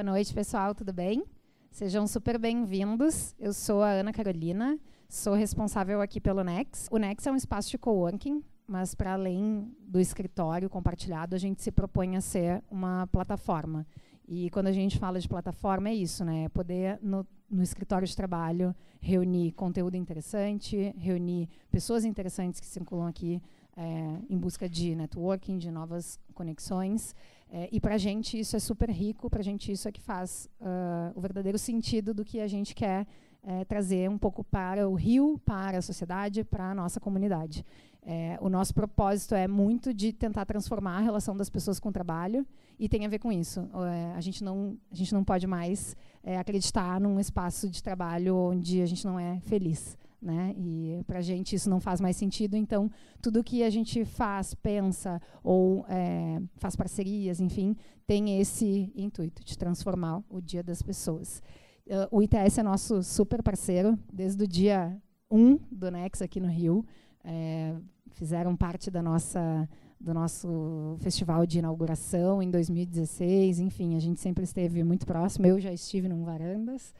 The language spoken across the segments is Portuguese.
Boa noite, pessoal, tudo bem? Sejam super bem-vindos. Eu sou a Ana Carolina, sou responsável aqui pelo Nex. O Nex é um espaço de coworking, mas para além do escritório compartilhado, a gente se propõe a ser uma plataforma. E quando a gente fala de plataforma, é isso, né? É poder, no, no escritório de trabalho, reunir conteúdo interessante, reunir pessoas interessantes que circulam aqui é, em busca de networking, de novas conexões. É, e para a gente isso é super rico, para a gente isso é que faz uh, o verdadeiro sentido do que a gente quer é, trazer um pouco para o Rio, para a sociedade, para a nossa comunidade. É, o nosso propósito é muito de tentar transformar a relação das pessoas com o trabalho e tem a ver com isso. É, a, gente não, a gente não pode mais é, acreditar num espaço de trabalho onde a gente não é feliz. Né? E para a gente isso não faz mais sentido. Então, tudo que a gente faz, pensa ou é, faz parcerias, enfim, tem esse intuito de transformar o dia das pessoas. Uh, o ITS é nosso super parceiro desde o dia 1 do Nex aqui no Rio. É, fizeram parte da nossa do nosso festival de inauguração em 2016. Enfim, a gente sempre esteve muito próximo. Eu já estive no Varandas.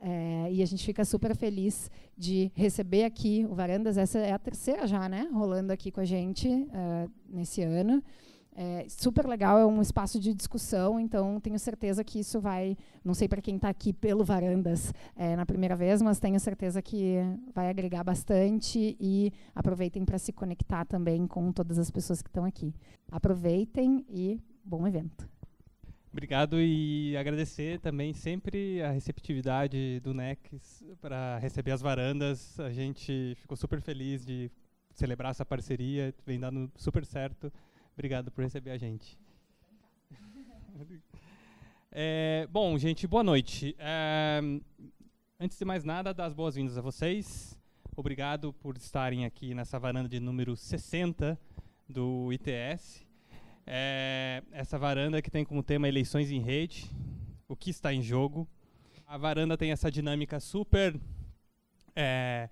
É, e a gente fica super feliz de receber aqui o Varandas. Essa é a terceira já, né? Rolando aqui com a gente uh, nesse ano. É super legal, é um espaço de discussão, então tenho certeza que isso vai, não sei para quem está aqui pelo Varandas é, na primeira vez, mas tenho certeza que vai agregar bastante e aproveitem para se conectar também com todas as pessoas que estão aqui. Aproveitem e bom evento. Obrigado e agradecer também sempre a receptividade do NEX para receber as varandas. A gente ficou super feliz de celebrar essa parceria, vem dando super certo. Obrigado por receber a gente. É, bom, gente, boa noite. É, antes de mais nada, dar as boas-vindas a vocês. Obrigado por estarem aqui nessa varanda de número 60 do ITS. É, essa varanda que tem como tema eleições em rede, o que está em jogo. A varanda tem essa dinâmica super é,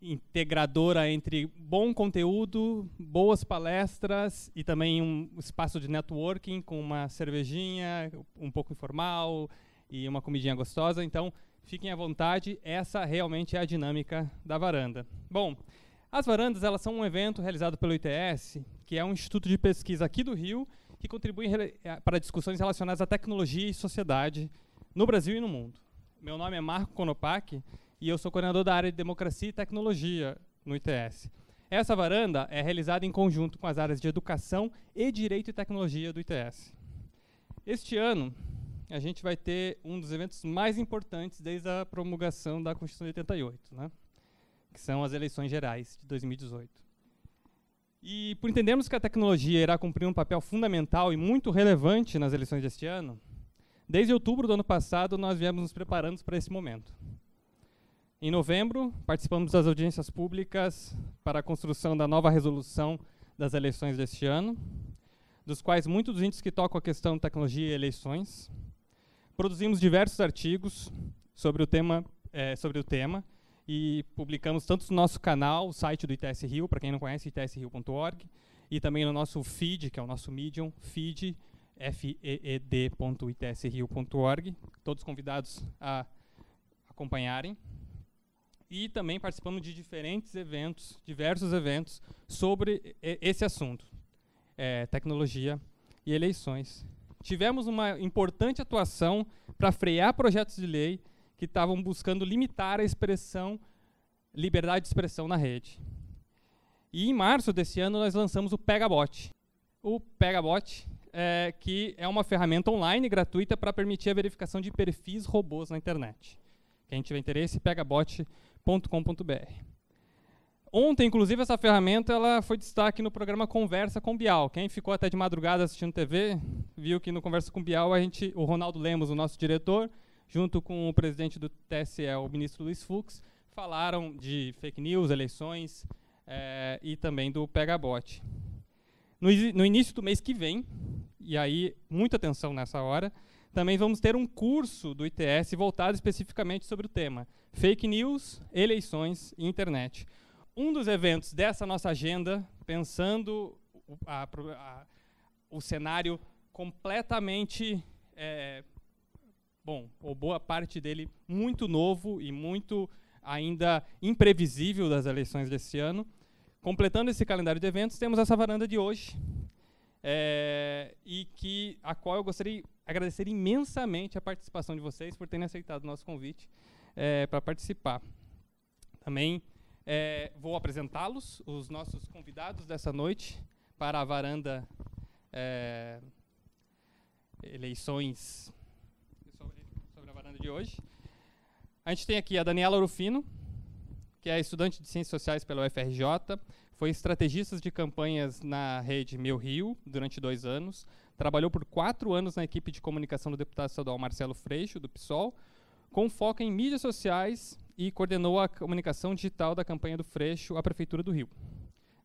integradora entre bom conteúdo, boas palestras e também um espaço de networking com uma cervejinha um pouco informal e uma comidinha gostosa. Então, fiquem à vontade, essa realmente é a dinâmica da varanda. Bom, as varandas elas são um evento realizado pelo ITS, que é um instituto de pesquisa aqui do Rio, que contribui eh, para discussões relacionadas à tecnologia e sociedade no Brasil e no mundo. Meu nome é Marco Konopak e eu sou coordenador da área de Democracia e Tecnologia no ITS. Essa varanda é realizada em conjunto com as áreas de Educação e Direito e Tecnologia do ITS. Este ano, a gente vai ter um dos eventos mais importantes desde a promulgação da Constituição de 88, né? Que são as eleições gerais de 2018. E por entendermos que a tecnologia irá cumprir um papel fundamental e muito relevante nas eleições deste ano, desde outubro do ano passado nós viemos nos preparando para esse momento. Em novembro, participamos das audiências públicas para a construção da nova resolução das eleições deste ano, dos quais muitos dos índices que tocam a questão tecnologia e eleições. Produzimos diversos artigos sobre o tema, é, sobre o tema e publicamos tanto no nosso canal, o site do ITS Rio, para quem não conhece, itsrio.org, e também no nosso feed, que é o nosso Medium, feed, feed.itsrio.org. Todos convidados a acompanharem e também participamos de diferentes eventos, diversos eventos sobre esse assunto, é, tecnologia e eleições. Tivemos uma importante atuação para frear projetos de lei que estavam buscando limitar a expressão, liberdade de expressão na rede. E em março desse ano nós lançamos o Pegabot. O Pegabot, é, que é uma ferramenta online gratuita para permitir a verificação de perfis robôs na internet. Quem tiver interesse, Pegabot bial.com.br. Ontem, inclusive, essa ferramenta ela foi destaque no programa Conversa com Bial. Quem ficou até de madrugada assistindo TV, viu que no Conversa com Bial, a gente, o Ronaldo Lemos, o nosso diretor, junto com o presidente do TSE, o ministro Luiz Fux, falaram de fake news, eleições é, e também do Pegabot. No, no início do mês que vem, e aí muita atenção nessa hora, também vamos ter um curso do ITS voltado especificamente sobre o tema fake news, eleições e internet. Um dos eventos dessa nossa agenda, pensando a, a, o cenário completamente é, bom, ou boa parte dele muito novo e muito ainda imprevisível das eleições desse ano. Completando esse calendário de eventos, temos essa varanda de hoje, é, e que a qual eu gostaria de agradecer imensamente a participação de vocês por terem aceitado o nosso convite é, para participar. Também é, vou apresentá-los, os nossos convidados dessa noite, para a varanda é, eleições sobre, sobre a varanda de hoje. A gente tem aqui a Daniela Orufino, que é estudante de Ciências Sociais pela UFRJ, foi estrategista de campanhas na rede Meu Rio durante dois anos, trabalhou por quatro anos na equipe de comunicação do deputado estadual Marcelo Freixo, do PSOL, com foco em mídias sociais e coordenou a comunicação digital da campanha do Freixo à Prefeitura do Rio.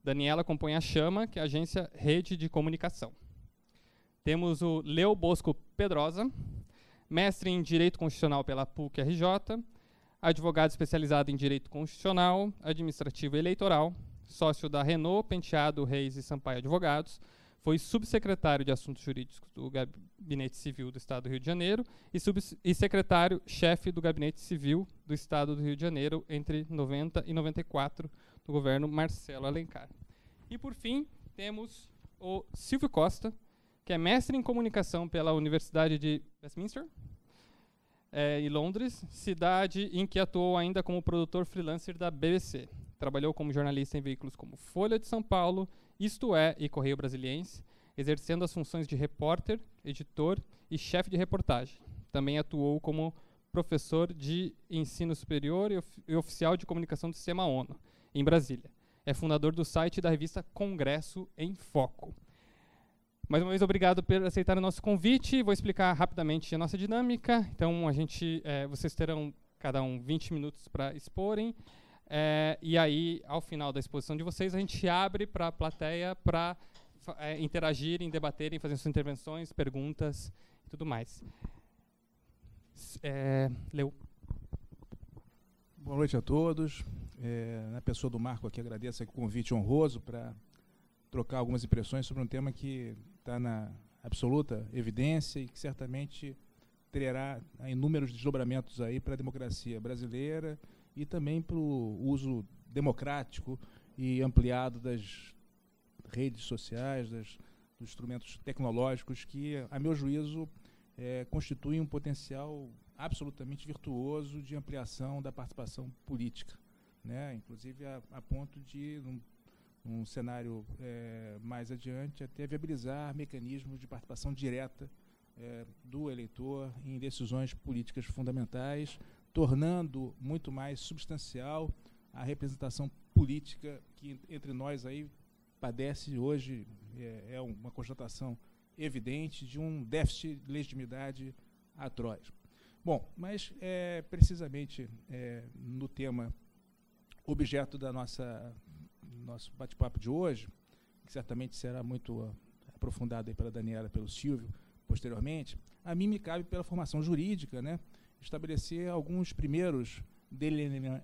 Daniela compõe a Chama, que é a agência Rede de Comunicação. Temos o Leo Bosco Pedrosa, mestre em Direito Constitucional pela PUC-RJ, advogado especializado em Direito Constitucional, Administrativo e Eleitoral, sócio da Renault, Penteado, Reis e Sampaio Advogados, foi subsecretário de Assuntos Jurídicos do Gabinete Civil do Estado do Rio de Janeiro e, e secretário-chefe do Gabinete Civil do Estado do Rio de Janeiro entre 90 e 94 do governo Marcelo Alencar. E, por fim, temos o Silvio Costa, que é mestre em comunicação pela Universidade de Westminster, é, em Londres, cidade em que atuou ainda como produtor freelancer da BBC. Trabalhou como jornalista em veículos como Folha de São Paulo isto É e Correio Brasiliense, exercendo as funções de repórter, editor e chefe de reportagem. Também atuou como professor de ensino superior e, e oficial de comunicação do Sistema ONU, em Brasília. É fundador do site da revista Congresso em Foco. Mais uma vez, obrigado por aceitar o nosso convite. Vou explicar rapidamente a nossa dinâmica. Então, a gente, é, vocês terão cada um 20 minutos para exporem. É, e aí, ao final da exposição de vocês, a gente abre para a plateia para é, interagirem, debaterem, fazer suas intervenções, perguntas e tudo mais. É, Leu. Boa noite a todos. É, na pessoa do Marco aqui, agradeço o convite honroso para trocar algumas impressões sobre um tema que está na absoluta evidência e que certamente terá inúmeros desdobramentos aí para a democracia brasileira e também para o uso democrático e ampliado das redes sociais, das, dos instrumentos tecnológicos que, a meu juízo, é, constituem um potencial absolutamente virtuoso de ampliação da participação política, né? inclusive a, a ponto de, num, num cenário é, mais adiante, até viabilizar mecanismos de participação direta é, do eleitor em decisões políticas fundamentais, tornando muito mais substancial a representação política que entre nós aí padece hoje é, é uma constatação evidente de um déficit de legitimidade atroz. Bom, mas é, precisamente é, no tema objeto da nossa nosso bate-papo de hoje, que certamente será muito aprofundado aí pela Daniela, pelo Silvio, posteriormente, a mim me cabe pela formação jurídica, né, estabelecer alguns primeiros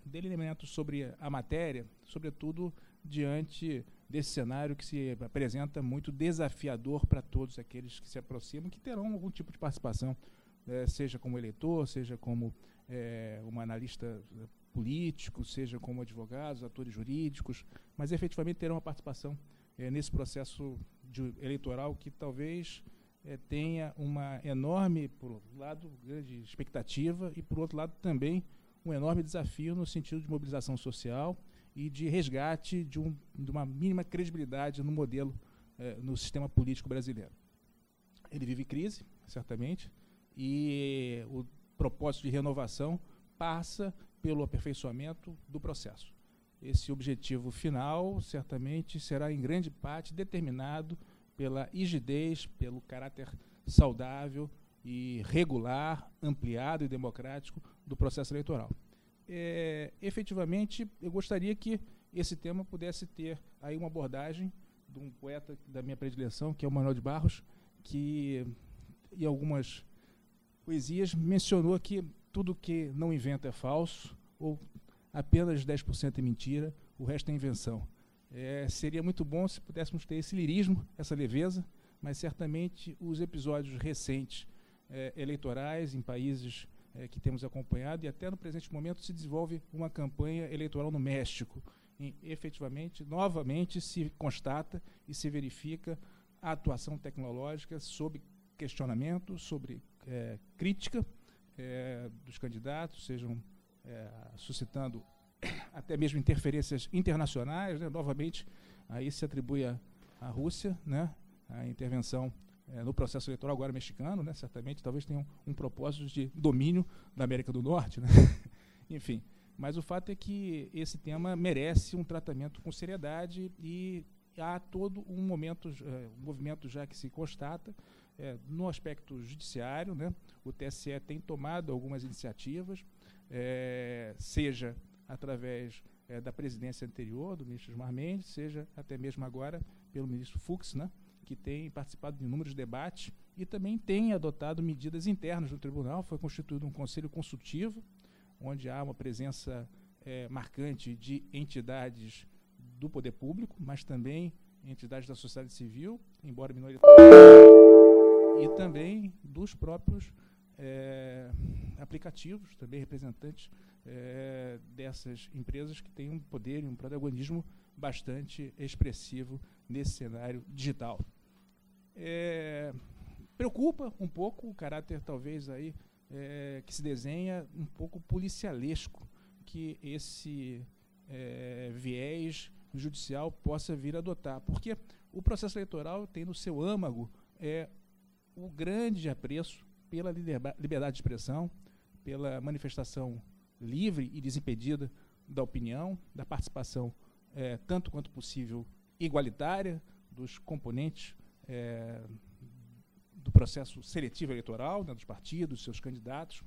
delineamentos sobre a matéria, sobretudo diante desse cenário que se apresenta muito desafiador para todos aqueles que se aproximam, que terão algum tipo de participação, eh, seja como eleitor, seja como eh, um analista político, seja como advogados, atores jurídicos, mas efetivamente terão uma participação eh, nesse processo de, eleitoral que talvez é, tenha uma enorme, por um lado, grande expectativa e, por outro lado, também um enorme desafio no sentido de mobilização social e de resgate de, um, de uma mínima credibilidade no modelo, é, no sistema político brasileiro. Ele vive crise, certamente, e o propósito de renovação passa pelo aperfeiçoamento do processo. Esse objetivo final, certamente, será em grande parte determinado pela rigidez, pelo caráter saudável e regular, ampliado e democrático do processo eleitoral. É, efetivamente, eu gostaria que esse tema pudesse ter aí uma abordagem de um poeta da minha predileção, que é o Manuel de Barros, que em algumas poesias mencionou que tudo que não inventa é falso, ou apenas 10% é mentira, o resto é invenção. É, seria muito bom se pudéssemos ter esse lirismo, essa leveza, mas certamente os episódios recentes é, eleitorais em países é, que temos acompanhado e até no presente momento se desenvolve uma campanha eleitoral no México. E, efetivamente, novamente se constata e se verifica a atuação tecnológica sob questionamento, sobre é, crítica é, dos candidatos, sejam é, suscitando até mesmo interferências internacionais. Né? Novamente, aí se atribui à Rússia né? a intervenção é, no processo eleitoral agora mexicano, né, certamente, talvez tenha um, um, propósito de domínio da América do Norte. Né? Enfim, mas o fato é que esse tema merece um tratamento com seriedade e há todo um momento, é, um movimento já que se constata é, no aspecto judiciário. Né? O TSE tem tomado algumas iniciativas, é, seja através é, da presidência anterior, do ministro Gilmar Mendes, seja até mesmo agora pelo ministro Fux, né? que tem participado de inúmeros debates e também tem adotado medidas internas no tribunal. Foi constituído um conselho consultivo, onde há uma presença é, marcante de entidades do poder público, mas também entidades da sociedade civil, embora minoritárias, e também dos próprios é, aplicativos, também representantes é, dessas empresas que têm um poder e um protagonismo bastante expressivo nesse cenário digital. É, preocupa um pouco o caráter, talvez, aí, é, que se desenha um pouco policialesco que esse é, viés judicial possa vir a adotar. Porque o processo eleitoral tem no seu âmago é, o grande apreço pela liberdade de expressão, pela manifestação livre e desimpedida da opinião, da participação é, tanto quanto possível igualitária dos componentes é, do processo seletivo eleitoral, né, dos partidos, seus candidatos,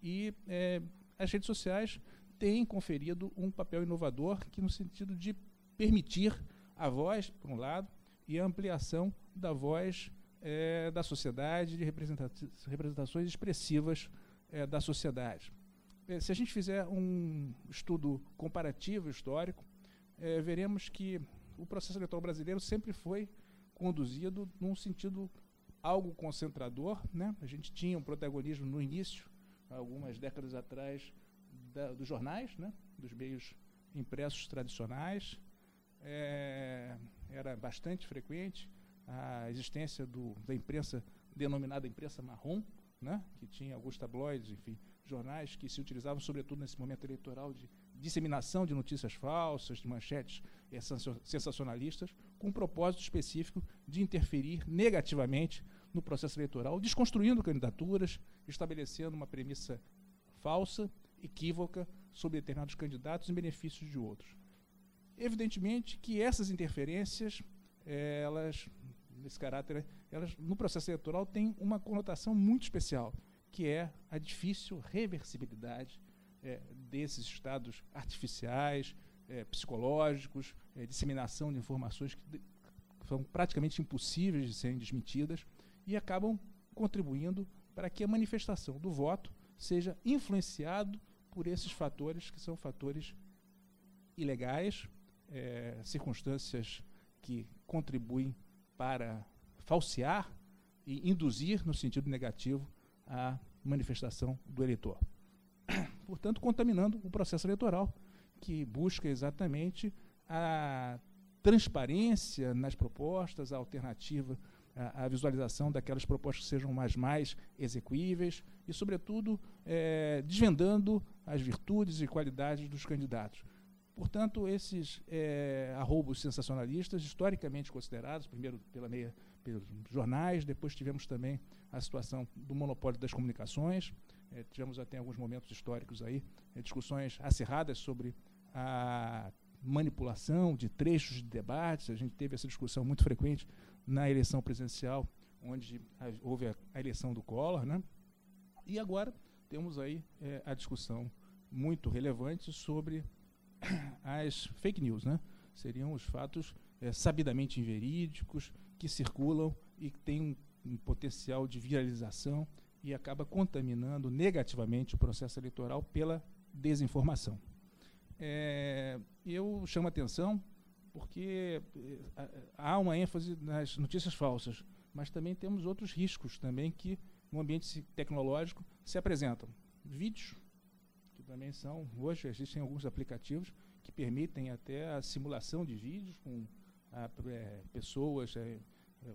e é, as redes sociais têm conferido um papel inovador que no sentido de permitir a voz, por um lado, e a ampliação da voz é, da sociedade, de representações expressivas é, da sociedade. É, se a gente fizer um estudo comparativo histórico, é, veremos que o processo eleitoral brasileiro sempre foi conduzido num sentido algo concentrador. Né? A gente tinha um protagonismo no início, algumas décadas atrás, da, dos jornais, né? dos meios impressos tradicionais. É, era bastante frequente a existência do, da imprensa denominada imprensa marrom, né? que tinha alguns tabloides, enfim, jornais que se utilizavam sobretudo nesse momento eleitoral de disseminação de notícias falsas, de manchetes é, sensacionalistas, com um propósito específico de interferir negativamente no processo eleitoral, desconstruindo candidaturas, estabelecendo uma premissa falsa, equívoca, sobre determinados candidatos em benefício de outros. Evidentemente que essas interferências, é, elas, nesse caráter, elas, no processo eleitoral, têm uma conotação muito especial, que é a difícil reversibilidade é, desses estados artificiais, é, psicológicos, é, disseminação de informações que, que são praticamente impossíveis de serem desmentidas e acabam contribuindo para que a manifestação do voto seja influenciado por esses fatores que são fatores ilegais, é, circunstâncias que contribuem para falsear e induzir no sentido negativo a manifestação do eleitor portanto, contaminando o processo eleitoral, que busca exatamente a transparência nas propostas, a alternativa, a, a visualização daquelas propostas que sejam mais, mais execuíveis e, sobretudo, é, desvendando as virtudes e qualidades dos candidatos. Portanto, esses é, arroubos sensacionalistas, historicamente considerados, primeiro pela meia, pelos jornais, depois tivemos também a situação do monopólio das comunicações, é, tivemos até alguns momentos históricos aí, é, discussões acirradas sobre a manipulação de trechos de debates. A gente teve essa discussão muito frequente na eleição presidencial, onde houve a, a, eleição do Collor, né? E agora temos aí é, a discussão muito relevante sobre as fake news, né? Seriam os fatos é, sabidamente inverídicos que circulam e que têm um, um potencial de viralização e acaba contaminando negativamente o processo eleitoral pela desinformação. É, eu chamo atenção porque é, há uma ênfase nas notícias falsas, mas também temos outros riscos também que no ambiente tecnológico se apresentam vídeos, que também são, hoje existem alguns aplicativos que permitem até a simulação de vídeos com a, é, pessoas é, é,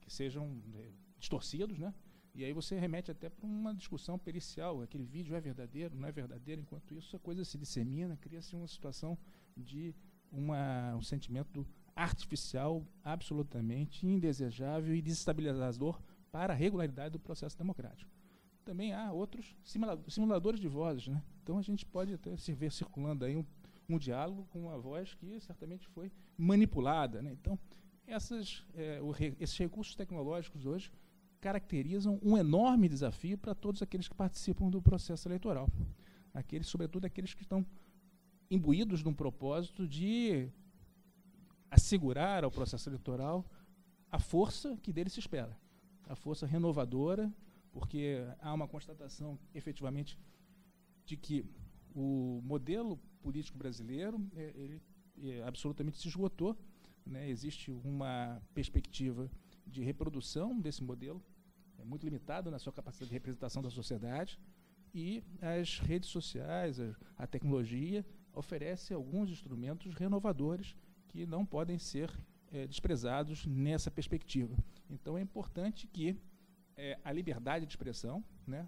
que sejam é, distorcidos, né? E aí você remete até para uma discussão pericial, aquele vídeo é verdadeiro, não é verdadeiro, enquanto isso a coisa se dissemina, cria-se uma situação de uma, um sentimento artificial absolutamente indesejável e desestabilizador para a regularidade do processo democrático. Também há outros simuladores de vozes, né? Então a gente pode até se ver circulando aí um, um diálogo com uma voz que certamente foi manipulada, né? Então essas, é, esses recursos tecnológicos hoje caracterizam um enorme desafio para todos aqueles que participam do processo eleitoral. Aqueles, sobretudo aqueles que estão imbuídos de um propósito de assegurar ao processo eleitoral a força que dele se espera, a força renovadora, porque há uma constatação efetivamente de que o modelo político brasileiro é, ele, é, absolutamente se esgotou. Né? Existe uma perspectiva de reprodução desse modelo, é muito limitado na sua capacidade de representação da sociedade, e as redes sociais, a, a tecnologia, oferece alguns instrumentos renovadores que não podem ser é, desprezados nessa perspectiva. Então é importante que é, a liberdade de expressão né,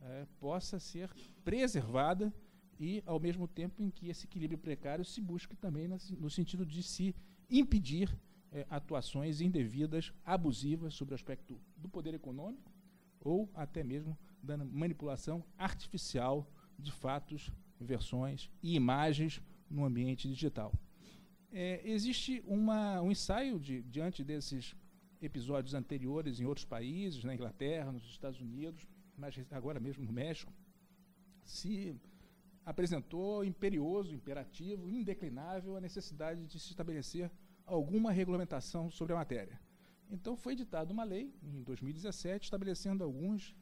é, possa ser preservada e, ao mesmo tempo em que esse equilíbrio precário se busque também no sentido de se impedir é, atuações indevidas, abusivas sobre o aspecto do poder econômico ou até mesmo da manipulação artificial de fatos, versões e imagens no ambiente digital. É, existe uma, um ensaio de, diante desses episódios anteriores em outros países, na Inglaterra, nos Estados Unidos, mas agora mesmo no México, se apresentou imperioso, imperativo, indeclinável a necessidade de se estabelecer alguma regulamentação sobre a matéria. Então foi editada uma lei em 2017 estabelecendo alguns,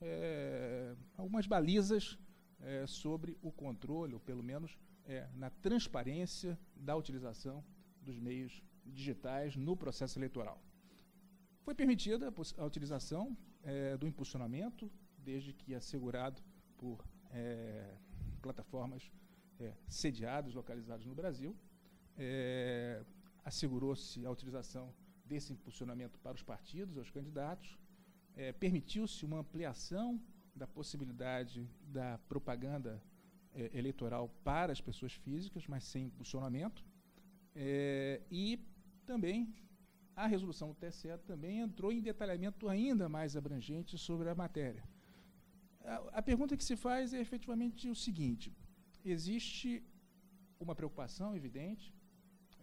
é, algumas balizas é, sobre o controle, ou pelo menos é, na transparência da utilização dos meios digitais no processo eleitoral. Foi permitida a, utilização é, do impulsionamento, desde que assegurado por é, plataformas é, sediadas, localizadas no Brasil. É, assegurou-se a utilização desse impulsionamento para os partidos, aos candidatos, é, permitiu-se uma ampliação da possibilidade da propaganda é, eleitoral para as pessoas físicas, mas sem impulsionamento, e também a resolução do TSE também entrou em detalhamento ainda mais abrangente sobre a matéria. A, a pergunta que se faz é efetivamente o seguinte: existe uma preocupação evidente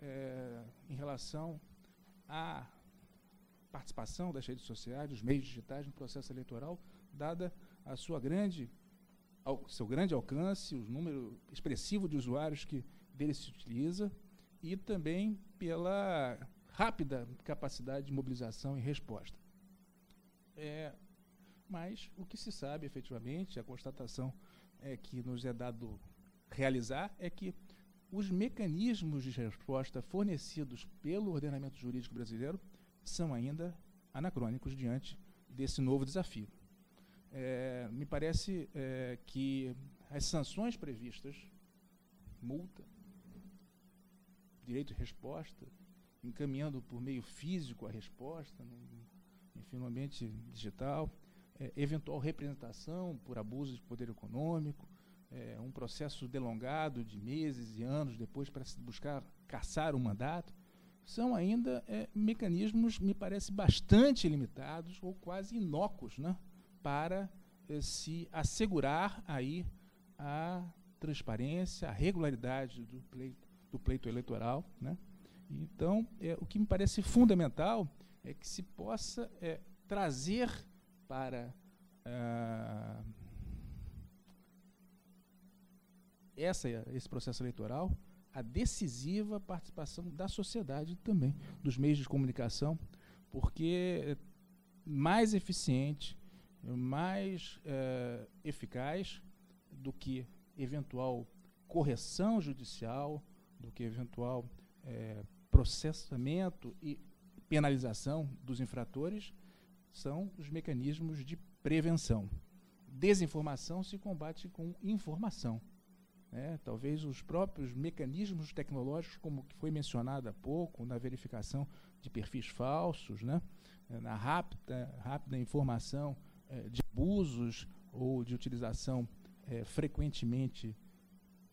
é, em relação à participação das redes sociais, dos meios digitais no processo eleitoral, dada a sua grande, ao, seu grande alcance, o número expressivo de usuários que dele se utiliza, e também pela rápida capacidade de mobilização e resposta. É, mas o que se sabe efetivamente, a constatação é que nos é dado realizar é que os mecanismos de resposta fornecidos pelo ordenamento jurídico brasileiro são ainda anacrônicos diante desse novo desafio. É, me parece é, que as sanções previstas, multa, direito de resposta, encaminhando por meio físico a resposta, no, enfim, no ambiente digital, é, eventual representação por abuso de poder econômico, é, um processo delongado de meses e anos depois para se buscar caçar um mandato, são ainda é, mecanismos, me parece, bastante limitados ou quase inócuos né, para é, se assegurar aí a transparência, a regularidade do pleito, do pleito eleitoral. Né? Então, é, o que me parece fundamental é que se possa é, trazer para ah, essa, esse processo eleitoral a decisiva participação da sociedade também, dos meios de comunicação, porque é mais eficiente, mais é, eficaz do que eventual correção judicial, do que eventual é, processamento e penalização dos infratores, são os mecanismos de prevenção. Desinformação se combate com informação. Né? Talvez os próprios mecanismos tecnológicos, como que foi mencionado há pouco, na verificação de perfis falsos, né? na rápida, rápida informação eh, de abusos ou de utilização eh, frequentemente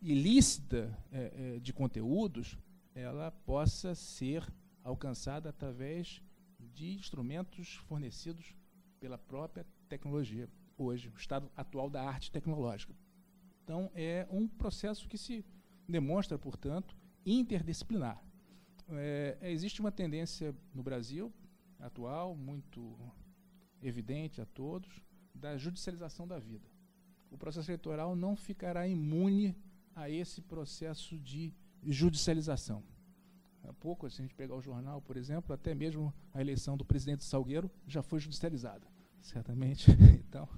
ilícita eh, de conteúdos, ela possa ser alcançada através de instrumentos fornecidos pela própria tecnologia, hoje, o estado atual da arte tecnológica. Então, é um processo que se demonstra, portanto, interdisciplinar. É, existe uma tendência no Brasil atual, muito evidente a todos, da judicialização da vida. O processo eleitoral não ficará imune a esse processo de judicialização. Há pouco, se a gente pegar o jornal, por exemplo, até mesmo a eleição do presidente Salgueiro já foi judicializada, certamente. Então,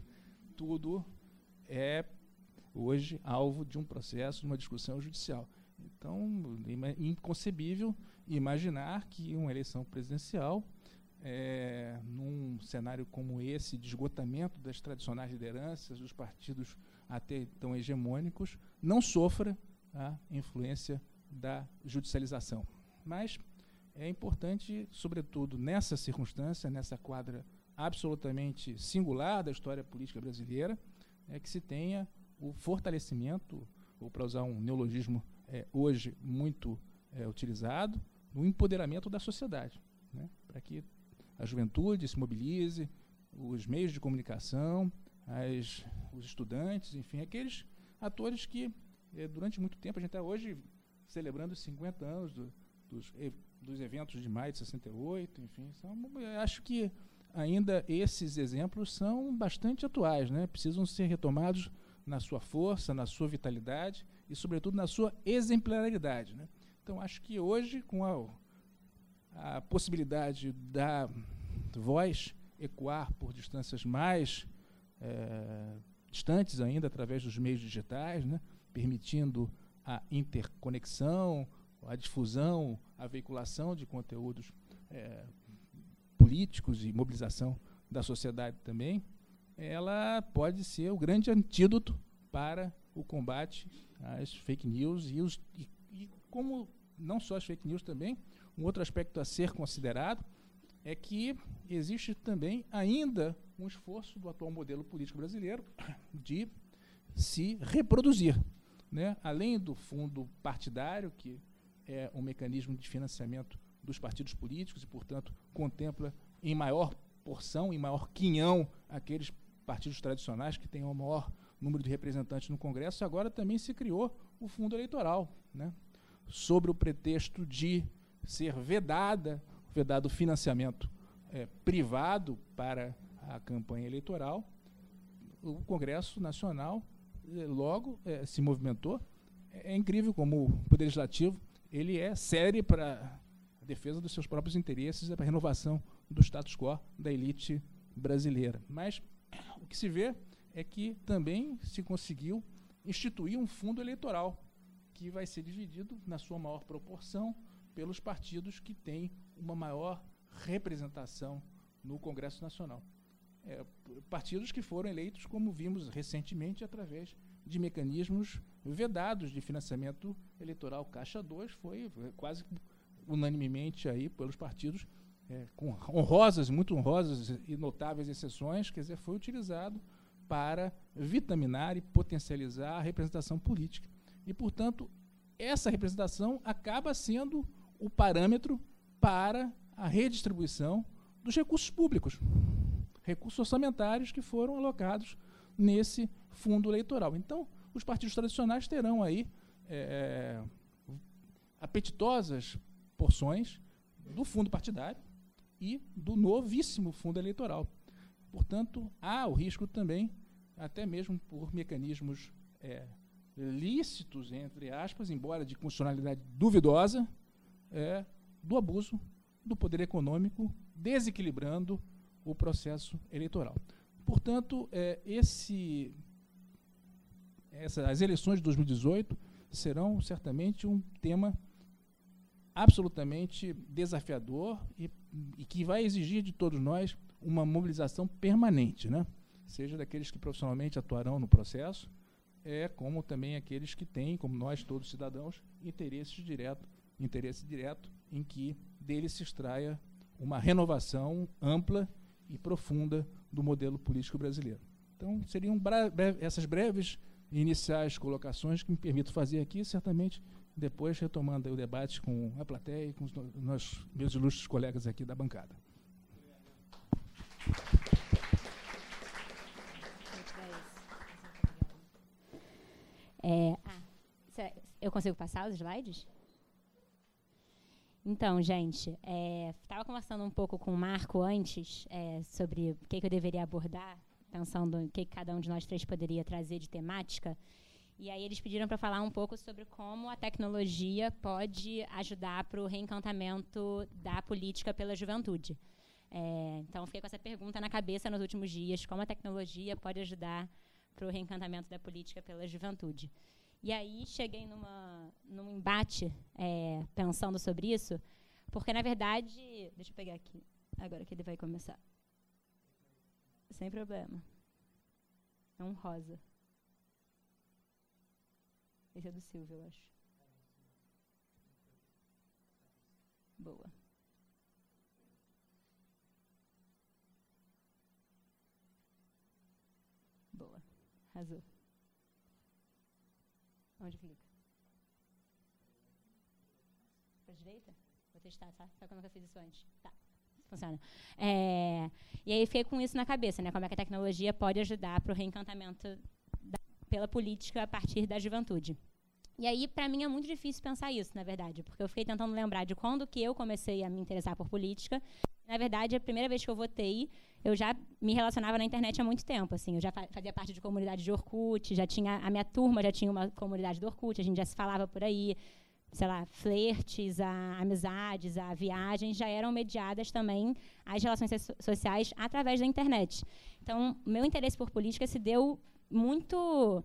tudo é hoje alvo de um processo, de uma discussão judicial. Então, inconcebível imaginar que uma eleição presidencial, é, num cenário como esse, de esgotamento das tradicionais lideranças, dos partidos até então hegemônicos, não sofra a influência da judicialização. Mas é importante, sobretudo nessa circunstância, nessa quadra absolutamente singular da história política brasileira, é que se tenha o fortalecimento, ou para usar um neologismo é, hoje muito é, utilizado, no empoderamento da sociedade, né? para que a juventude se mobilize, os meios de comunicação, as, os estudantes, enfim, aqueles atores que é, durante muito tempo, a gente está hoje celebrando os 50 anos do, dos, dos eventos de maio de 68, enfim, são, acho que ainda esses exemplos são bastante atuais, né? precisam ser retomados na sua força, na sua vitalidade e, sobretudo, na sua exemplaridade. Né? Então, acho que hoje, com a, a possibilidade da voz ecoar por distâncias mais é, distantes ainda, através dos meios digitais, né? permitindo a interconexão, a difusão, a veiculação de conteúdos é, políticos e mobilização da sociedade também, ela pode ser o grande antídoto para o combate às fake news e, os, e, e como não só as fake news também, um outro aspecto a ser considerado é que existe também ainda um esforço do atual modelo político brasileiro de se reproduzir. Né? Além do fundo partidário, que é um mecanismo de financiamento dos partidos políticos e, portanto, contempla em maior porção, em maior quinhão, aqueles partidos tradicionais que têm o maior número de representantes no Congresso, agora também se criou o fundo eleitoral, né? sobre o pretexto de ser vedada, vedado financiamento é, privado para a campanha eleitoral, o Congresso Nacional logo é, se movimentou. É, é incrível como o Poder Legislativo ele é sério para a defesa dos seus próprios interesses e para a renovação do status quo da elite brasileira. Mas o que se vê é que também se conseguiu instituir um fundo eleitoral que vai ser dividido na sua maior proporção pelos partidos que têm uma maior representação no Congresso Nacional. É, partidos que foram eleitos, como vimos recentemente, através de mecanismos vedados de financiamento eleitoral. Caixa 2 foi quase unanimemente aí pelos partidos, é, com honrosas, muito honrosas e notáveis exceções, quer dizer, foi utilizado para vitaminar e potencializar a representação política. E, portanto, essa representação acaba sendo o parâmetro para a redistribuição dos recursos públicos, recursos orçamentários que foram alocados nesse fundo eleitoral. Então, os partidos tradicionais terão aí é, é, apetitosas porções do fundo partidário e do novíssimo fundo eleitoral. Portanto, há o risco também, até mesmo por mecanismos é, lícitos, entre aspas, embora de constitucionalidade duvidosa, é, do abuso do poder econômico, desequilibrando o processo eleitoral. Portanto, é, esse, essa, as eleições de 2018 serão certamente um tema absolutamente desafiador e, e, que vai exigir de todos nós uma mobilização permanente, né? seja daqueles que profissionalmente atuarão no processo, é como também aqueles que têm, como nós todos cidadãos, interesses direto, interesse direto em que dele se extraia uma renovação ampla e profunda do modelo político brasileiro. Então, seriam breve, essas breves iniciais colocações que me permito fazer aqui, certamente depois retomando o debate com a plateia e com os meus ilustres colegas aqui da bancada. É, ah, eu consigo passar os slides? Então, gente, estava é, conversando um pouco com o Marco antes é, sobre o que, que, eu deveria abordar, pensando o que, que cada um de nós três poderia trazer de temática. E aí eles pediram para falar um pouco sobre como a tecnologia pode ajudar para o reencantamento da política pela juventude. É, então, fiquei com essa pergunta na cabeça nos últimos dias: como a tecnologia pode ajudar para o reencantamento da política pela juventude? E aí cheguei numa, num embate é, pensando sobre isso, porque na verdade, deixa eu pegar aqui, agora que ele vai começar. Sem problema. É um rosa. Esse é do Silvio, eu acho. Boa. Boa. Arrasou. Onde clica? Para a direita? Vou testar, tá? Só que eu nunca fiz isso antes. Tá. Funciona. É, e aí fiquei com isso na cabeça, né? Como é que a tecnologia pode ajudar para o reencantamento da, pela política a partir da juventude. E aí, para mim, é muito difícil pensar isso, na verdade, porque eu fiquei tentando lembrar de quando que eu comecei a me interessar por política. Na verdade, a primeira vez que eu votei, eu já me relacionava na internet há muito tempo. Assim, eu já fazia parte de comunidade de Orkut, já tinha a minha turma já tinha uma comunidade do Orkut, a gente já se falava por aí, sei lá, flertes, a amizades, a viagens já eram mediadas também as relações sociais através da internet. Então, meu interesse por política se deu muito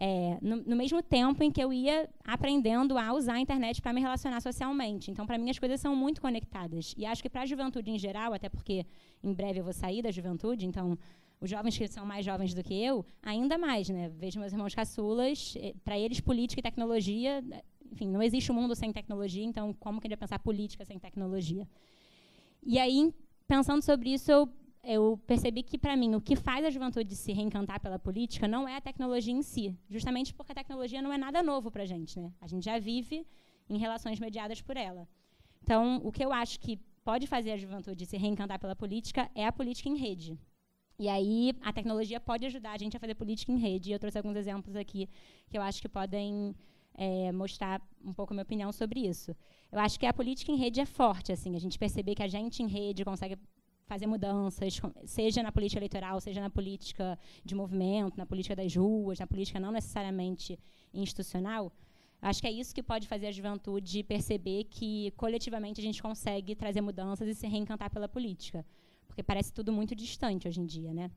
é, no, no, mesmo tempo em que eu ia aprendendo a usar a internet para me relacionar socialmente. Então, para mim, as coisas são muito conectadas. E acho que para a juventude em geral, até porque em breve eu vou sair da juventude, então os jovens que são mais jovens do que eu, ainda mais, né? Vejo meus irmãos caçulas, para eles política e tecnologia, enfim, não existe um mundo sem tecnologia, então como que ele vai pensar política sem tecnologia? E aí, pensando sobre isso, eu eu percebi que, para mim, o que faz a juventude se reencantar pela política não é a tecnologia em si, justamente porque a tecnologia não é nada novo para a gente. Né? A gente já vive em relações mediadas por ela. Então, o que eu acho que pode fazer a juventude se reencantar pela política é a política em rede. E aí, a tecnologia pode ajudar a gente a fazer política em rede. Eu trouxe alguns exemplos aqui que eu acho que podem é, mostrar um pouco a minha opinião sobre isso. Eu acho que a política em rede é forte, assim, a gente perceber que a gente em rede consegue fazer mudanças, seja na política eleitoral, seja na política de movimento, na política das ruas, na política não necessariamente institucional, acho que é isso que pode fazer a juventude perceber que coletivamente a gente consegue trazer mudanças e se reencantar pela política, porque parece tudo muito distante hoje em dia, né?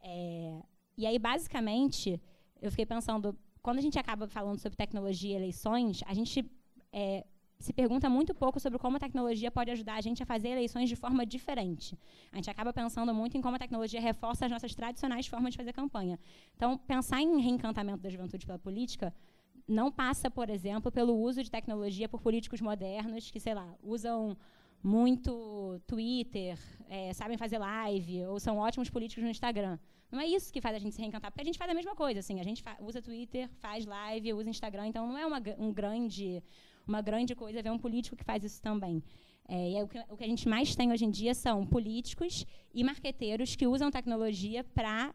É, e aí basicamente eu fiquei pensando quando a gente acaba falando sobre tecnologia e eleições, a gente é, se pergunta muito pouco sobre como a tecnologia pode ajudar a gente a fazer eleições de forma diferente. A gente acaba pensando muito em como a tecnologia reforça as nossas tradicionais formas de fazer campanha. Então, pensar em reencantamento da juventude pela política não passa, por exemplo, pelo uso de tecnologia por políticos modernos que, sei lá, usam muito Twitter, é, sabem fazer live, ou são ótimos políticos no Instagram. Não é isso que faz a gente se reencantar, porque a gente faz a mesma coisa. Assim, a gente usa Twitter, faz live, usa Instagram, então não é uma, um grande uma grande coisa ver um político que faz isso também. É, e é o, que, o que a gente mais tem hoje em dia são políticos e marqueteiros que usam tecnologia para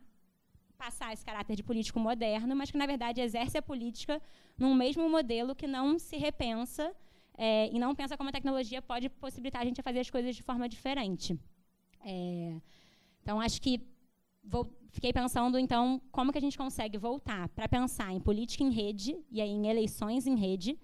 passar esse caráter de político moderno, mas que, na verdade, exerce a política num mesmo modelo que não se repensa é, e não pensa como a tecnologia pode possibilitar a gente a fazer as coisas de forma diferente. É, então, acho que vou, fiquei pensando, então, como que a gente consegue voltar para pensar em política em rede e aí em eleições em rede,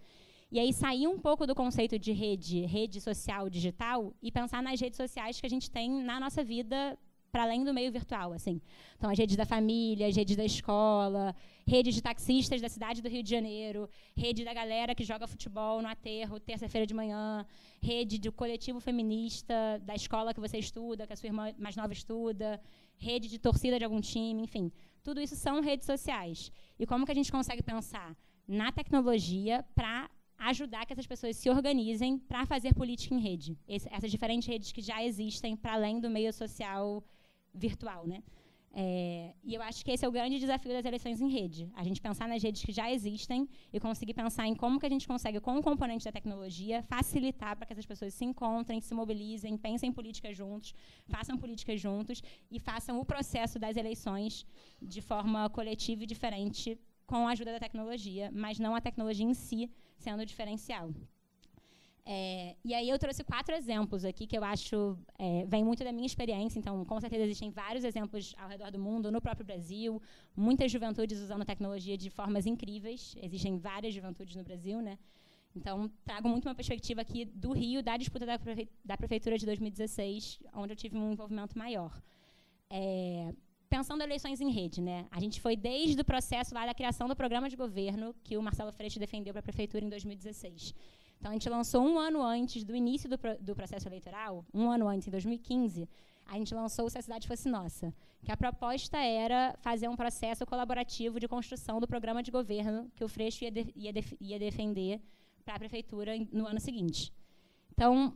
e aí sair um pouco do conceito de rede, rede social digital, e pensar nas redes sociais que a gente tem na nossa vida para além do meio virtual, assim. Então, as redes da família, as redes da escola, redes de taxistas da cidade do Rio de Janeiro, rede da galera que joga futebol no aterro, terça-feira de manhã, rede do coletivo feminista da escola que você estuda, que a sua irmã mais nova estuda, rede de torcida de algum time, enfim. Tudo isso são redes sociais. E como que a gente consegue pensar na tecnologia para ajudar que essas pessoas se organizem para fazer política em rede. Esse, essas diferentes redes que já existem para além do meio social virtual, né? É, e eu acho que esse é o grande desafio das eleições em rede. A gente pensar nas redes que já existem e conseguir pensar em como que a gente consegue, com o componente da tecnologia, facilitar para que essas pessoas se encontrem, se mobilizem, pensem em políticas juntos, façam políticas juntos e façam o processo das eleições de forma coletiva e diferente com a ajuda da tecnologia, mas não a tecnologia em si sendo diferencial. É, e aí eu trouxe quatro exemplos aqui que eu acho é, vem muito da minha experiência. Então, com certeza existem vários exemplos ao redor do mundo, no próprio Brasil, muitas juventudes usando tecnologia de formas incríveis. Existem várias juventudes no Brasil, né? Então, trago muito uma perspectiva aqui do Rio, da disputa da, prefe da prefeitura de 2016, onde eu tive um envolvimento maior. É, pensando eleições em rede, né? A gente foi desde o processo lá da criação do programa de governo que o Marcelo Freixo defendeu para a prefeitura em 2016. Então a gente lançou um ano antes do início do, do processo eleitoral, um ano antes, em 2015, a gente lançou Se a Cidade Fosse Nossa, que a proposta era fazer um processo colaborativo de construção do programa de governo que o Freixo ia, de, ia, de, ia defender para a prefeitura no ano seguinte. Então,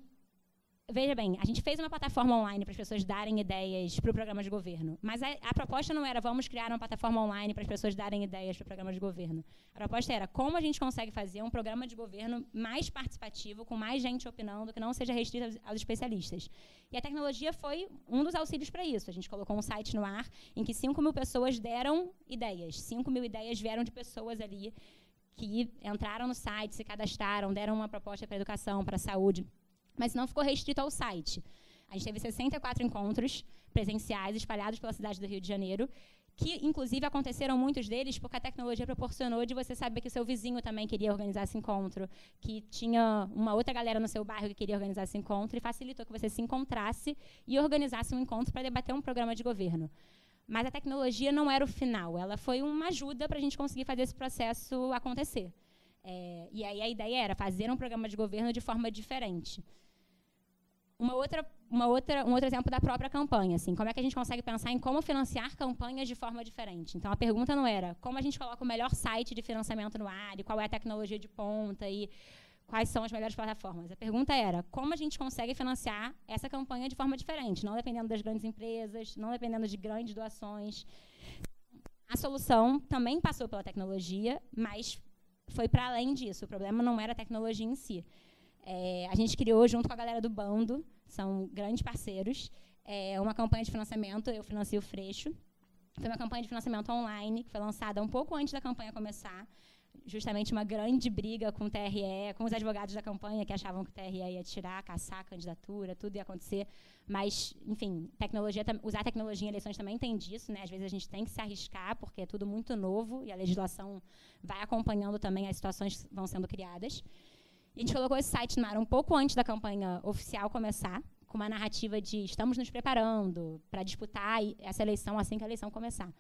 veja bem, a gente fez uma plataforma online para as pessoas darem ideias para o programa de governo. Mas a, a, proposta não era vamos criar uma plataforma online para as pessoas darem ideias para o programa de governo. A proposta era como a gente consegue fazer um programa de governo mais participativo, com mais gente opinando, que não seja restrito aos, aos especialistas. E a tecnologia foi um dos auxílios para isso. A gente colocou um site no ar em que 5 mil pessoas deram ideias. 5 mil ideias vieram de pessoas ali que entraram no site, se cadastraram, deram uma proposta para educação, para saúde mas não ficou restrito ao site. A gente teve 64 encontros presenciais espalhados pela cidade do Rio de Janeiro, que inclusive aconteceram muitos deles porque a tecnologia proporcionou de você saber que o seu vizinho também queria organizar esse encontro, que tinha uma outra galera no seu bairro que queria organizar esse encontro e facilitou que você se encontrasse e organizasse um encontro para debater um programa de governo. Mas a tecnologia não era o final, ela foi uma ajuda para a gente conseguir fazer esse processo acontecer. É, e aí a ideia era fazer um programa de governo de forma diferente uma outra, uma outra, um outro exemplo da própria campanha, assim, como é que a gente consegue pensar em como financiar campanhas de forma diferente. Então, a pergunta não era como a gente coloca o melhor site de financiamento no ar, e qual é a tecnologia de ponta, e quais são as melhores plataformas. A pergunta era como a gente consegue financiar essa campanha de forma diferente, não dependendo das grandes empresas, não dependendo de grandes doações. A solução também passou pela tecnologia, mas foi para além disso. O problema não era a tecnologia em si. É, a gente criou, junto com a galera do Bando, são grandes parceiros, é, uma campanha de financiamento, eu financio o Freixo. Foi uma campanha de financiamento online, que foi lançada um pouco antes da campanha começar, justamente uma grande briga com o TRE, com os advogados da campanha que achavam que o TRE ia tirar, caçar a candidatura, tudo ia acontecer. Mas, enfim, tecnologia, usar tecnologia em eleições também tem disso, né? Às vezes a gente tem que se arriscar, porque é tudo muito novo e a legislação vai acompanhando também as situações que vão sendo criadas. A gente colocou esse site no ar um pouco antes da campanha oficial começar, com uma narrativa de estamos nos preparando para disputar essa eleição assim que a eleição começar.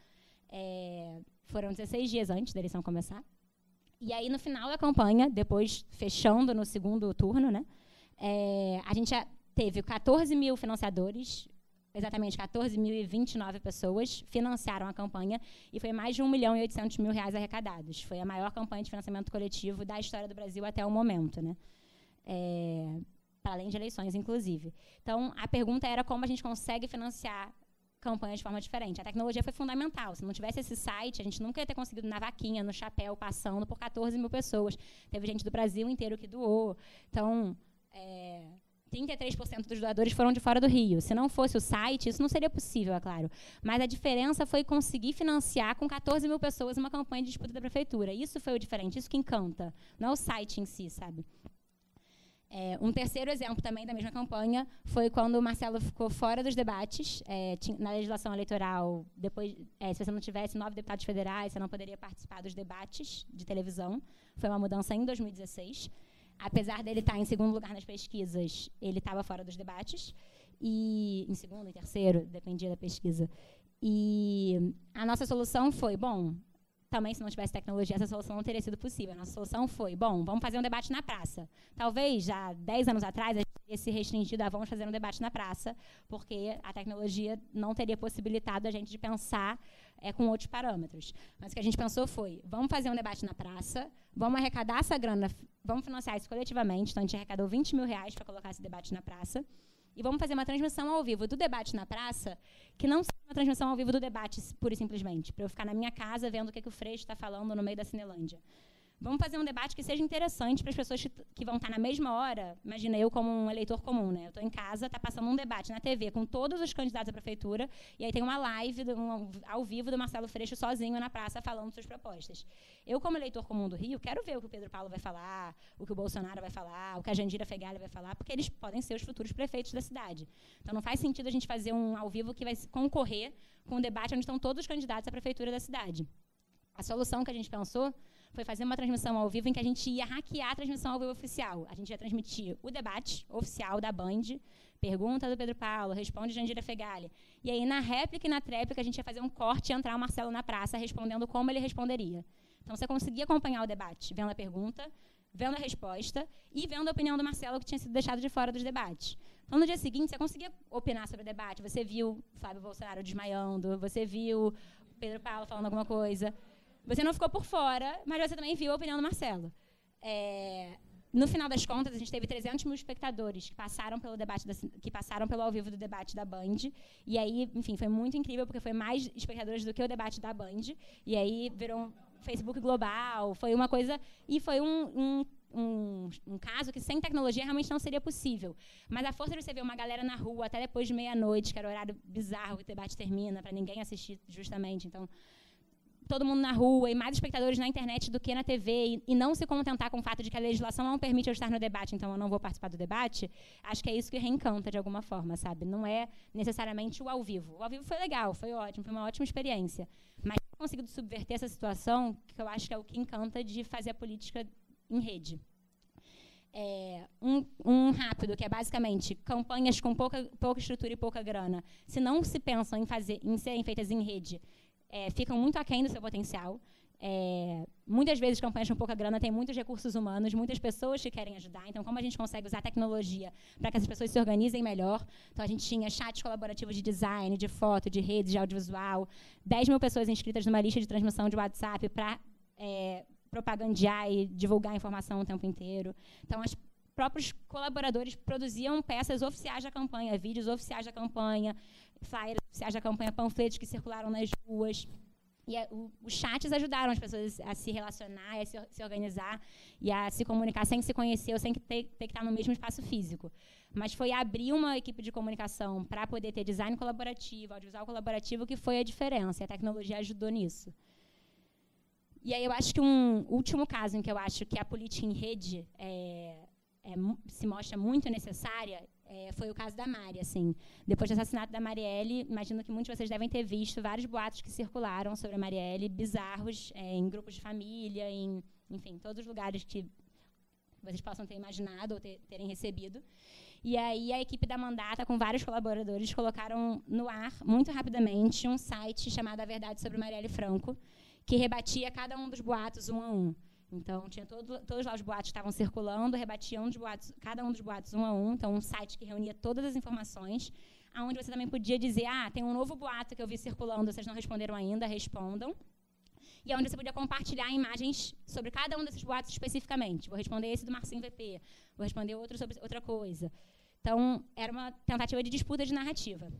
É, foram 16 dias antes da eleição começar. E aí, no final da campanha, depois fechando no segundo turno, né, é, a gente teve 14 mil financiadores, exatamente 14.029 pessoas financiaram a campanha e foi mais de 1 milhão e 800 mil reais arrecadados. Foi a maior campanha de financiamento coletivo da história do Brasil até o momento, né? É, para além de eleições, inclusive. Então, a pergunta era como a gente consegue financiar campanhas de forma diferente. A tecnologia foi fundamental. Se não tivesse esse site, a gente nunca ia ter conseguido na vaquinha, no chapéu, passando por 14 mil pessoas. Teve gente do Brasil inteiro que doou. Então, é, 33% dos doadores foram de fora do Rio. Se não fosse o site, isso não seria possível, é claro. Mas a diferença foi conseguir financiar com 14 mil pessoas uma campanha de disputa da prefeitura. Isso foi o diferente, isso que encanta. Não é o site em si, sabe? É, um terceiro exemplo também da mesma campanha foi quando o Marcelo ficou fora dos debates. É, na legislação eleitoral, depois, é, se você não tivesse nove deputados federais, você não poderia participar dos debates de televisão. Foi uma mudança em 2016 apesar dele estar em segundo lugar nas pesquisas, ele estava fora dos debates. E em segundo, em terceiro, dependia da pesquisa. E a nossa solução foi, bom, também se não tivesse tecnologia, essa solução não teria sido possível. A nossa solução foi, bom, vamos fazer um debate na praça. Talvez, já 10 anos atrás, a gente teria se restringido a vamos fazer um debate na praça, porque a tecnologia não teria possibilitado a gente de pensar é, com outros parâmetros. Mas o que a gente pensou foi, vamos fazer um debate na praça, vamos arrecadar essa grana, vamos financiar isso coletivamente, então a gente arrecadou 20 mil reais para colocar esse debate na praça, e vamos fazer uma transmissão ao vivo do debate na praça, que não seja uma transmissão ao vivo do debate, pura e simplesmente, para eu ficar na minha casa vendo o que, que o Freixo está falando no meio da Cinelândia. Vamos fazer um debate que seja interessante para as pessoas que, que, vão estar na mesma hora. Imagina eu como um eleitor comum, né? Eu estou em casa, está passando um debate na TV com todos os candidatos à prefeitura, e aí tem uma live um, ao vivo do Marcelo Freixo sozinho na praça falando suas propostas. Eu, como eleitor comum do Rio, quero ver o que o Pedro Paulo vai falar, o que o Bolsonaro vai falar, o que a Jandira Fegali vai falar, porque eles podem ser os futuros prefeitos da cidade. Então não faz sentido a gente fazer um ao vivo que vai concorrer com um debate onde estão todos os candidatos à prefeitura da cidade. A solução que a gente pensou foi fazer uma transmissão ao vivo em que a gente ia hackear a transmissão ao vivo oficial. A gente ia transmitir o debate oficial da Band, pergunta do Pedro Paulo, responde Jandira Fegali. E aí, na réplica e na tréplica, a gente ia fazer um corte e entrar o Marcelo na praça respondendo como ele responderia. Então, você conseguia acompanhar o debate, vendo a pergunta, vendo a resposta e vendo a opinião do Marcelo, que tinha sido deixado de fora dos debates. Então, no dia seguinte, você conseguia opinar sobre o debate. Você viu Flávio Bolsonaro desmaiando, você viu Pedro Paulo falando alguma coisa. Você não ficou por fora, mas você também viu a opinião do Marcelo. É, no final das contas, a gente teve 300 mil espectadores que passaram pelo debate, da, que passaram pelo ao vivo do debate da Band. E aí, enfim, foi muito incrível porque foi mais espectadores do que o debate da Band. E aí virou um Facebook global, foi uma coisa e foi um, um um, um, caso que sem tecnologia realmente não seria possível. Mas a força de você ver uma galera na rua até depois de meia-noite, que era o horário bizarro que o debate termina, para ninguém assistir justamente. Então, todo mundo na rua e mais espectadores na internet do que na TV e, e, não se contentar com o fato de que a legislação não permite eu estar no debate, então eu não vou participar do debate, acho que é isso que reencanta de alguma forma, sabe? Não é necessariamente o ao vivo. O ao vivo foi legal, foi ótimo, foi uma ótima experiência. Mas conseguido subverter essa situação, que eu acho que é o que encanta de fazer a política em rede. É, um, um, rápido, que é basicamente campanhas com pouca, pouca estrutura e pouca grana, se não se pensam em, fazer, em serem feitas em rede, é, ficam muito aquém do seu potencial. É, muitas vezes campanhas com pouca grana têm muitos recursos humanos, muitas pessoas que querem ajudar. Então, como a gente consegue usar tecnologia para que essas pessoas se organizem melhor? Então, a gente tinha chats colaborativos de design, de foto, de rede, de audiovisual, 10 mil pessoas inscritas numa lista de transmissão de WhatsApp para é, propagandear e divulgar informação o tempo inteiro. Então, os próprios colaboradores produziam peças oficiais da campanha, vídeos oficiais da campanha, flyers oficiais da campanha, panfletos que circularam nas ruas. E a, o, os chats ajudaram as pessoas a se relacionar, a se, se, organizar e a se comunicar sem se conhecer ou sem ter, ter que estar no mesmo espaço físico. Mas foi abrir uma equipe de comunicação para poder ter design colaborativo, audiovisual colaborativo, que foi a diferença. E a tecnologia ajudou nisso. E aí eu acho que um último caso em que eu acho que a política em rede é, é, se mostra muito necessária é, foi o caso da Mari, assim. Depois do assassinato da Marielle, imagino que muitos de vocês devem ter visto vários boatos que circularam sobre a Marielle, bizarros, é, em grupos de família, em, enfim, todos os lugares que vocês possam ter imaginado ou ter, terem recebido. E aí a equipe da Mandata, com vários colaboradores, colocaram no ar, muito rapidamente, um site chamado A Verdade sobre Marielle Franco, que rebatia cada um dos boatos um a um. Então, tinha todo, todos lá os boatos estavam circulando, rebatiam boatos, cada um dos boatos um a um. Então, um site que reunia todas as informações, aonde você também podia dizer, ah, tem um novo boato que eu vi circulando, vocês não responderam ainda, respondam. E onde você podia compartilhar imagens sobre cada um desses boatos especificamente. Vou responder esse do Marcinho VP, vou responder outro sobre outra coisa. Então, era uma tentativa de disputa de narrativa.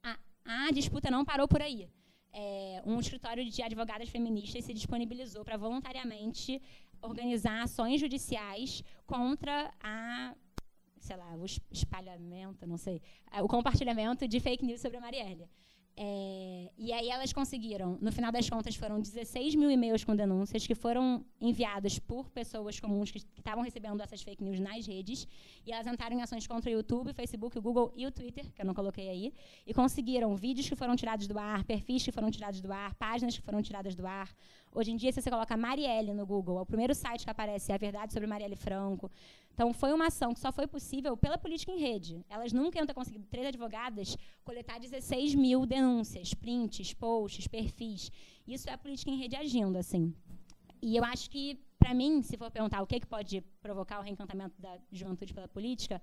A, a disputa não parou por aí é, um escritório de advogadas feministas se disponibilizou para voluntariamente organizar ações judiciais contra a sei lá, o espalhamento, não sei, o compartilhamento de fake news sobre a Marielle. É, e aí elas conseguiram, no final das contas, foram 16 mil e-mails com denúncias que foram enviados por pessoas comuns que estavam recebendo essas fake news nas redes. E elas entraram em ações contra o YouTube, o Facebook, o Google e o Twitter, que eu não coloquei aí. E conseguiram vídeos que foram tirados do ar, perfis que foram tirados do ar, páginas que foram tiradas do ar, Hoje em dia, se você coloca Marielle no Google, é o primeiro site que aparece é a verdade sobre Marielle Franco. Então, foi uma ação que só foi possível pela política em rede. Elas nunca iam ter conseguido, três advogadas, coletar 16 mil denúncias, prints, posts, perfis. Isso é a política em rede agindo, assim. E eu acho que, para mim, se for perguntar o que, que pode provocar o reencantamento da juventude pela política,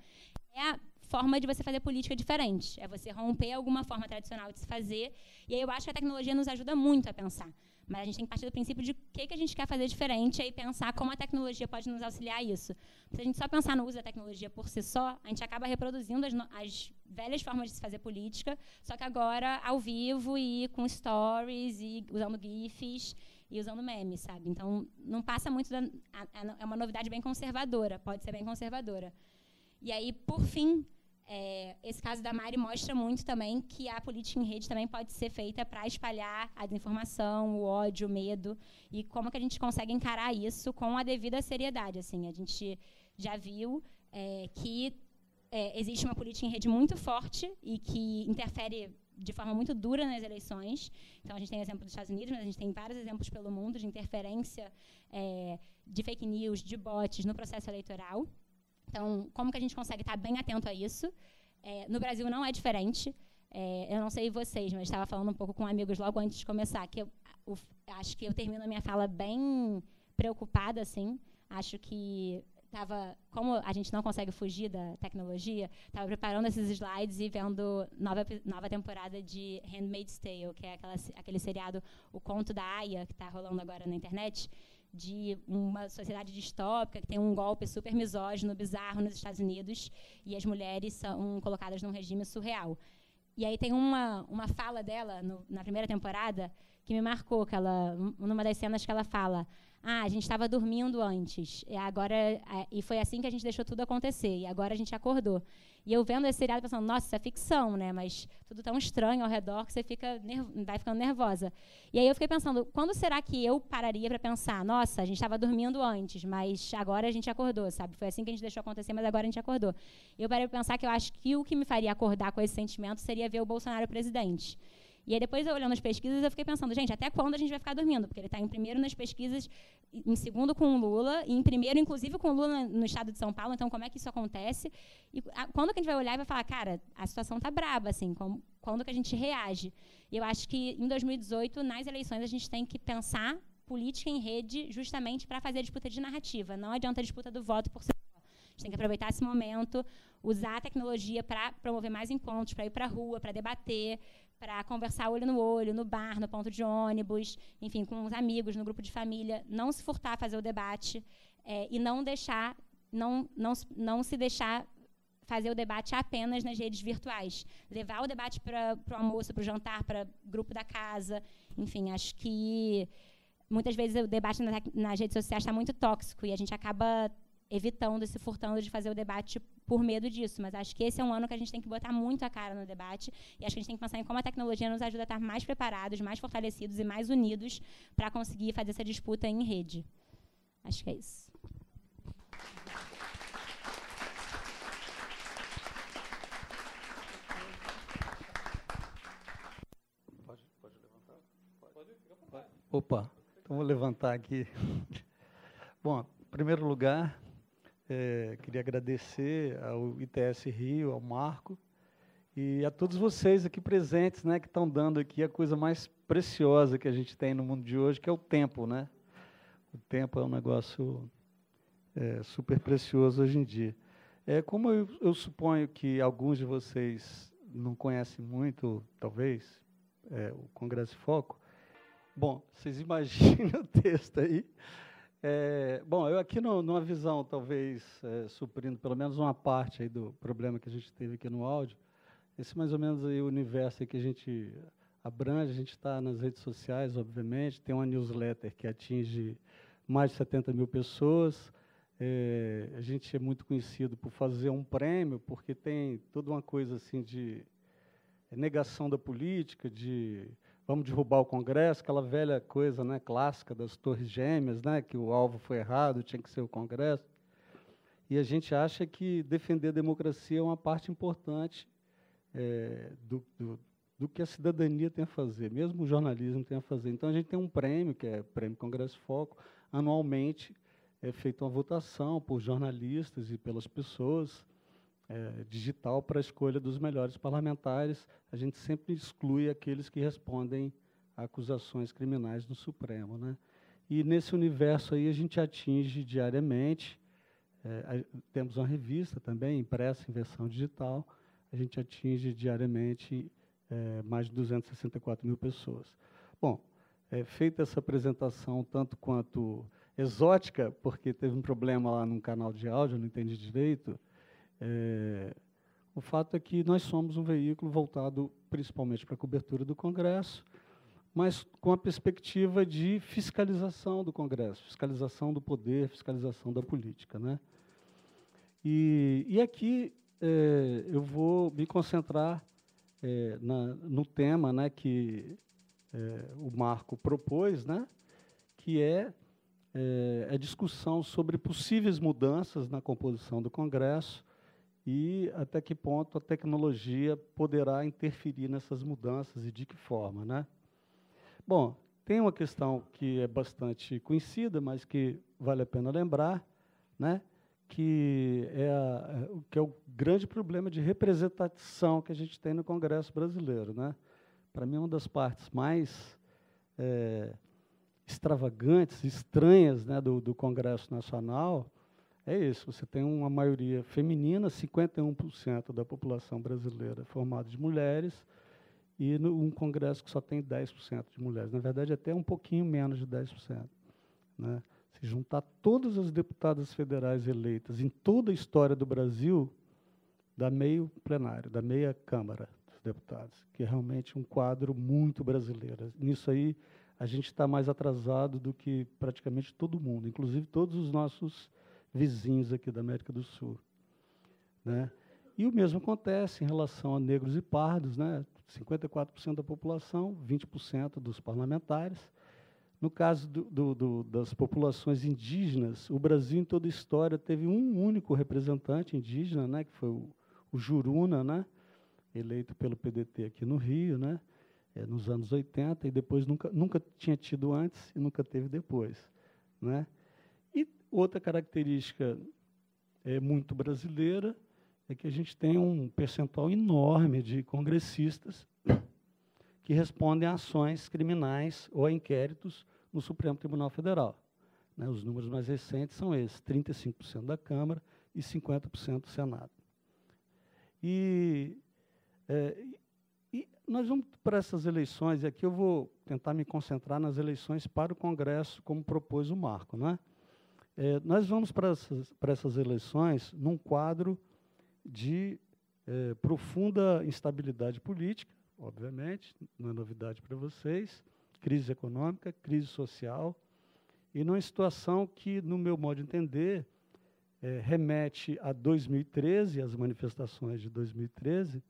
é a forma de você fazer política diferente. É você romper alguma forma tradicional de se fazer. E aí eu acho que a tecnologia nos ajuda muito a pensar. Mas a gente tem que partir do princípio de o que, que a gente quer fazer diferente e pensar como a tecnologia pode nos auxiliar a isso. Se a gente só pensar no uso da tecnologia por si só, a gente acaba reproduzindo as, as velhas formas de se fazer política, só que agora ao vivo e com stories e usando GIFs e usando memes, sabe? Então, não passa muito da, é uma novidade bem conservadora, pode ser bem conservadora. E aí, por fim, é, esse caso da Mari mostra muito também que a política em rede também pode ser feita para espalhar a desinformação, o ódio, o medo e como que a gente consegue encarar isso com a devida seriedade. Assim, a gente já viu é, que é, existe uma política em rede muito forte e que interfere de forma muito dura nas eleições. Então, a gente tem exemplo dos Estados Unidos, mas a gente tem vários exemplos pelo mundo de interferência é, de fake news, de bots no processo eleitoral. Então, como que a gente consegue estar bem atento a isso? É, no Brasil não é diferente. É, eu não sei vocês, mas estava falando um pouco com amigos logo antes de começar, que eu, acho que eu termino a minha fala bem preocupada, assim. Acho que estava, como a gente não consegue fugir da tecnologia, estava preparando esses slides e vendo nova nova temporada de Handmaid's Tale, que é aquela, aquele seriado, o conto da Aya, que está rolando agora na internet de uma sociedade distópica que tem um golpe super misógino, bizarro nos Estados Unidos e as mulheres são colocadas num regime surreal. E aí tem uma, uma fala dela no, na primeira temporada que me marcou, que ela, numa das cenas que ela fala, ah, a gente estava dormindo antes, e agora e foi assim que a gente deixou tudo acontecer, e agora a gente acordou. E eu vendo esse seriado pensando, nossa, isso é ficção, né? Mas tudo tão estranho ao redor que você fica vai ficando nervosa. E aí eu fiquei pensando, quando será que eu pararia para pensar, nossa, a gente estava dormindo antes, mas agora a gente acordou, sabe? Foi assim que a gente deixou acontecer, mas agora a gente acordou. Eu parei para pensar que eu acho que o que me faria acordar com esse sentimento seria ver o Bolsonaro presidente. E aí depois, eu olhando as pesquisas, eu fiquei pensando, gente, até quando a gente vai ficar dormindo? Porque ele está em primeiro nas pesquisas, em segundo com o Lula, e em primeiro, inclusive, com o Lula no estado de São Paulo. Então, como é que isso acontece? E a, quando que a gente vai olhar e vai falar, cara, a situação está braba, assim, como, quando que a gente reage? E eu acho que em 2018, nas eleições, a gente tem que pensar política em rede justamente para fazer a disputa de narrativa. Não adianta a disputa do voto por si só. A gente tem que aproveitar esse momento, usar a tecnologia para promover mais encontros, para ir para a rua, para debater, para conversar olho no olho, no bar, no ponto de ônibus, enfim, com os amigos, no grupo de família, não se furtar a fazer o debate é, e não deixar, não, não, não se deixar fazer o debate apenas nas redes virtuais. Levar o debate para o almoço, para o jantar, para grupo da casa. Enfim, acho que muitas vezes o debate nas, nas redes sociais está muito tóxico e a gente acaba evitando, se furtando de fazer o debate por medo disso. Mas acho que esse é um ano que a gente tem que botar muito a cara no debate e acho que a gente tem que pensar em como a tecnologia nos ajuda a estar mais preparados, mais fortalecidos e mais unidos para conseguir fazer essa disputa em rede. Acho que é isso. Pode, levantar? Pode. Opa, então vou levantar aqui. Bom, em primeiro lugar, é, queria agradecer ao ITS Rio, ao Marco e a todos vocês aqui presentes, né, que estão dando aqui a coisa mais preciosa que a gente tem no mundo de hoje, que é o tempo, né? O tempo é um negócio é, super precioso hoje em dia. É, como eu, eu, suponho que alguns de vocês não conhecem muito, talvez, é, o Congresso Foco, bom, vocês imaginem o texto aí, é, bom, eu aqui no, numa visão, talvez, é, suprindo pelo menos uma parte aí do problema que a gente teve aqui no áudio, esse mais ou menos aí o universo aí que a gente abrange, a gente está nas redes sociais, obviamente, tem uma newsletter que atinge mais de 70 mil pessoas, é, a gente é muito conhecido por fazer um prêmio, porque tem toda uma coisa assim de negação da política, de vamos derrubar o Congresso, aquela velha coisa né, clássica das torres gêmeas, né, que o alvo foi errado, tinha que ser o Congresso. E a gente acha que defender a democracia é uma parte importante é, do, do, do que a cidadania tem a fazer, mesmo o jornalismo tem a fazer. Então, a gente tem um prêmio, que é o Prêmio Congresso Foco, anualmente é feita uma votação por jornalistas e pelas pessoas, é, digital para a escolha dos melhores parlamentares. A gente sempre exclui aqueles que respondem a acusações criminais no Supremo. Né? E nesse universo aí a gente atinge diariamente, é, temos uma revista também, impressa em versão digital, a gente atinge diariamente é, mais de 264 mil pessoas. Bom, é, feita essa apresentação tanto quanto exótica, porque teve um problema lá num canal de áudio, não entendi direito, é, o fato é que nós somos um veículo voltado principalmente para a cobertura do Congresso, mas com a perspectiva de fiscalização do Congresso, fiscalização do poder, fiscalização da política. Né? E, e aqui é, eu vou me concentrar é, na, no tema né, que é, o Marco propôs, né, que é, é a discussão sobre possíveis mudanças na composição do Congresso e até que ponto a tecnologia poderá interferir nessas mudanças e de que forma. Né? Bom, tem uma questão que é bastante conhecida, mas que vale a pena lembrar, né? que é, a, que é o grande problema de representação que a gente tem no Congresso brasileiro. Né? Para mim, uma das partes mais é, extravagantes, estranhas né, do, do Congresso Nacional é isso. Você tem uma maioria feminina, 51% da população brasileira formada de mulheres, e um Congresso que só tem 10% de mulheres. Na verdade, até um pouquinho menos de 10%. Né? Se juntar todas as deputadas federais eleitas em toda a história do Brasil, dá meio plenário, dá meia Câmara dos Deputados, que é realmente um quadro muito brasileiro. Nisso aí, a gente está mais atrasado do que praticamente todo mundo, inclusive todos os nossos vizinhos aqui da América do Sul. Né? E o mesmo acontece em relação a negros e pardos, né? 54% da população, 20% dos parlamentares. No caso do, do, do, das populações indígenas, o Brasil, em toda a história, teve um único representante indígena, né, que foi o, o Juruna, né, eleito pelo PDT aqui no Rio, né, é, nos anos 80, e depois nunca, nunca tinha tido antes e nunca teve depois. Né. Outra característica é, muito brasileira é que a gente tem um percentual enorme de congressistas que respondem a ações criminais ou a inquéritos no Supremo Tribunal Federal. Né, os números mais recentes são esses: 35% da Câmara e 50% do Senado. E, é, e nós vamos para essas eleições, e aqui eu vou tentar me concentrar nas eleições para o Congresso, como propôs o Marco. Né? É, nós vamos para essas, essas eleições num quadro de é, profunda instabilidade política, obviamente, não é novidade para vocês, crise econômica, crise social, e numa situação que, no meu modo de entender, é, remete a 2013, as manifestações de 2013,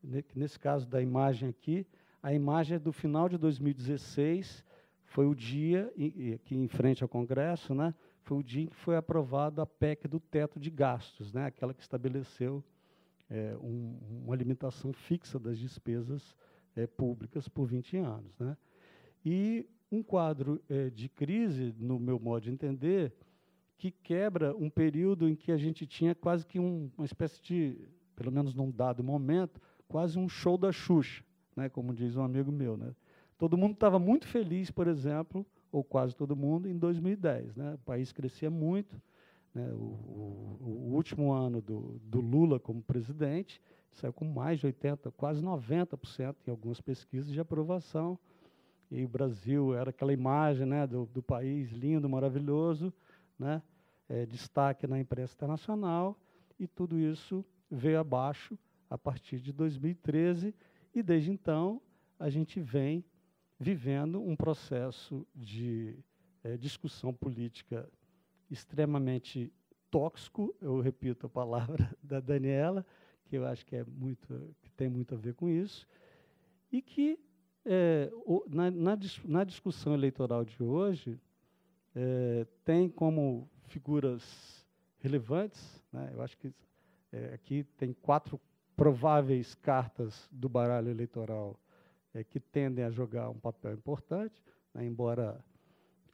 ne, nesse caso da imagem aqui, a imagem é do final de 2016, foi o dia, aqui em frente ao Congresso, né, foi o dia em que foi aprovada a PEC do teto de gastos, né, aquela que estabeleceu é, um, uma limitação fixa das despesas é, públicas por 20 anos. Né? E um quadro é, de crise, no meu modo de entender, que quebra um período em que a gente tinha quase que um, uma espécie de, pelo menos num dado momento, quase um show da Xuxa, né, como diz um amigo meu. Né? Todo mundo estava muito feliz, por exemplo, ou quase todo mundo, em 2010. Né? O país crescia muito, né? O, o, o, último ano do, do, Lula como presidente saiu com mais de 80%, quase 90% em algumas pesquisas de aprovação. E o Brasil era aquela imagem né, do, do país lindo, maravilhoso, né? É, destaque na imprensa internacional, e tudo isso veio abaixo a partir de 2013, e desde então a gente vem vivendo um processo de é, discussão política extremamente tóxico, eu repito a palavra da Daniela, que eu acho que é muito, que tem muito a ver com isso, e que é, o, na, na, na, discussão eleitoral de hoje é, tem como figuras relevantes, né, eu acho que é, aqui tem quatro prováveis cartas do baralho eleitoral é, que tendem a jogar um papel importante, né, embora,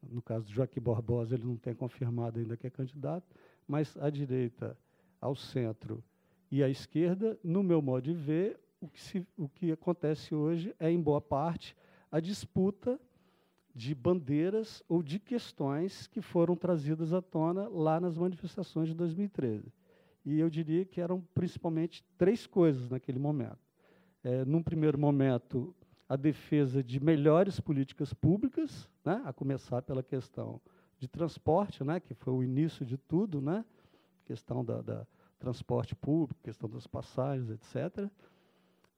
no caso do Joaquim Barbosa, ele não tenha confirmado ainda que é candidato, mas à direita, ao centro e à esquerda, no meu modo de ver, o que, se, o que acontece hoje é, em boa parte, a disputa de bandeiras ou de questões que foram trazidas à tona lá nas manifestações de 2013. E eu diria que eram principalmente três coisas naquele momento. É, num primeiro momento, a defesa de melhores políticas públicas, né, a começar pela questão de transporte, né, que foi o início de tudo, né, questão da, da transporte público, questão das passagens, etc.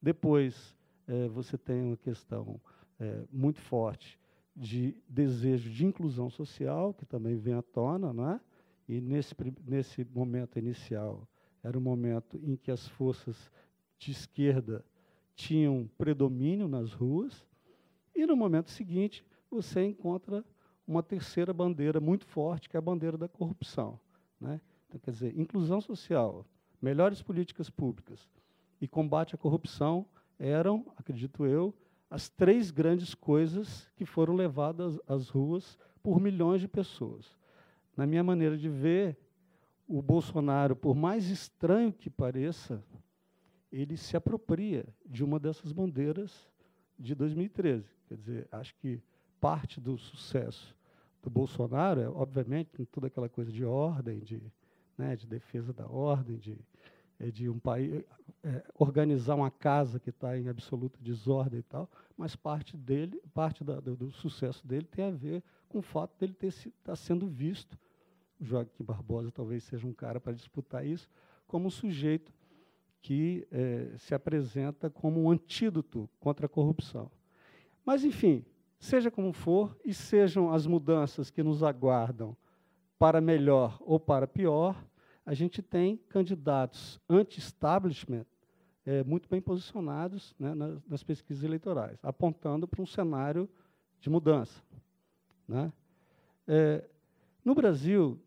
Depois, é, você tem uma questão é, muito forte de desejo de inclusão social, que também vem à tona, não é? e nesse, nesse momento inicial era o momento em que as forças de esquerda tinham predomínio nas ruas, e no momento seguinte você encontra uma terceira bandeira muito forte, que é a bandeira da corrupção. Né? Então, quer dizer, inclusão social, melhores políticas públicas e combate à corrupção eram, acredito eu, as três grandes coisas que foram levadas às ruas por milhões de pessoas. Na minha maneira de ver, o Bolsonaro, por mais estranho que pareça, ele se apropria de uma dessas bandeiras de 2013. Quer dizer, acho que parte do sucesso do Bolsonaro é, obviamente, toda aquela coisa de ordem, de, né, de defesa da ordem, de é de um país é, organizar uma casa que está em absoluta desordem e tal, mas parte dele, parte da, do, do, sucesso dele tem a ver com o fato dele ter estar tá sendo visto, o Joaquim Barbosa talvez seja um cara para disputar isso, como um sujeito que é, se apresenta como um antídoto contra a corrupção. Mas, enfim, seja como for, e sejam as mudanças que nos aguardam para melhor ou para pior, a gente tem candidatos anti-establishment é, muito bem posicionados né, nas, nas, pesquisas eleitorais, apontando para um cenário de mudança. Né? É, no Brasil,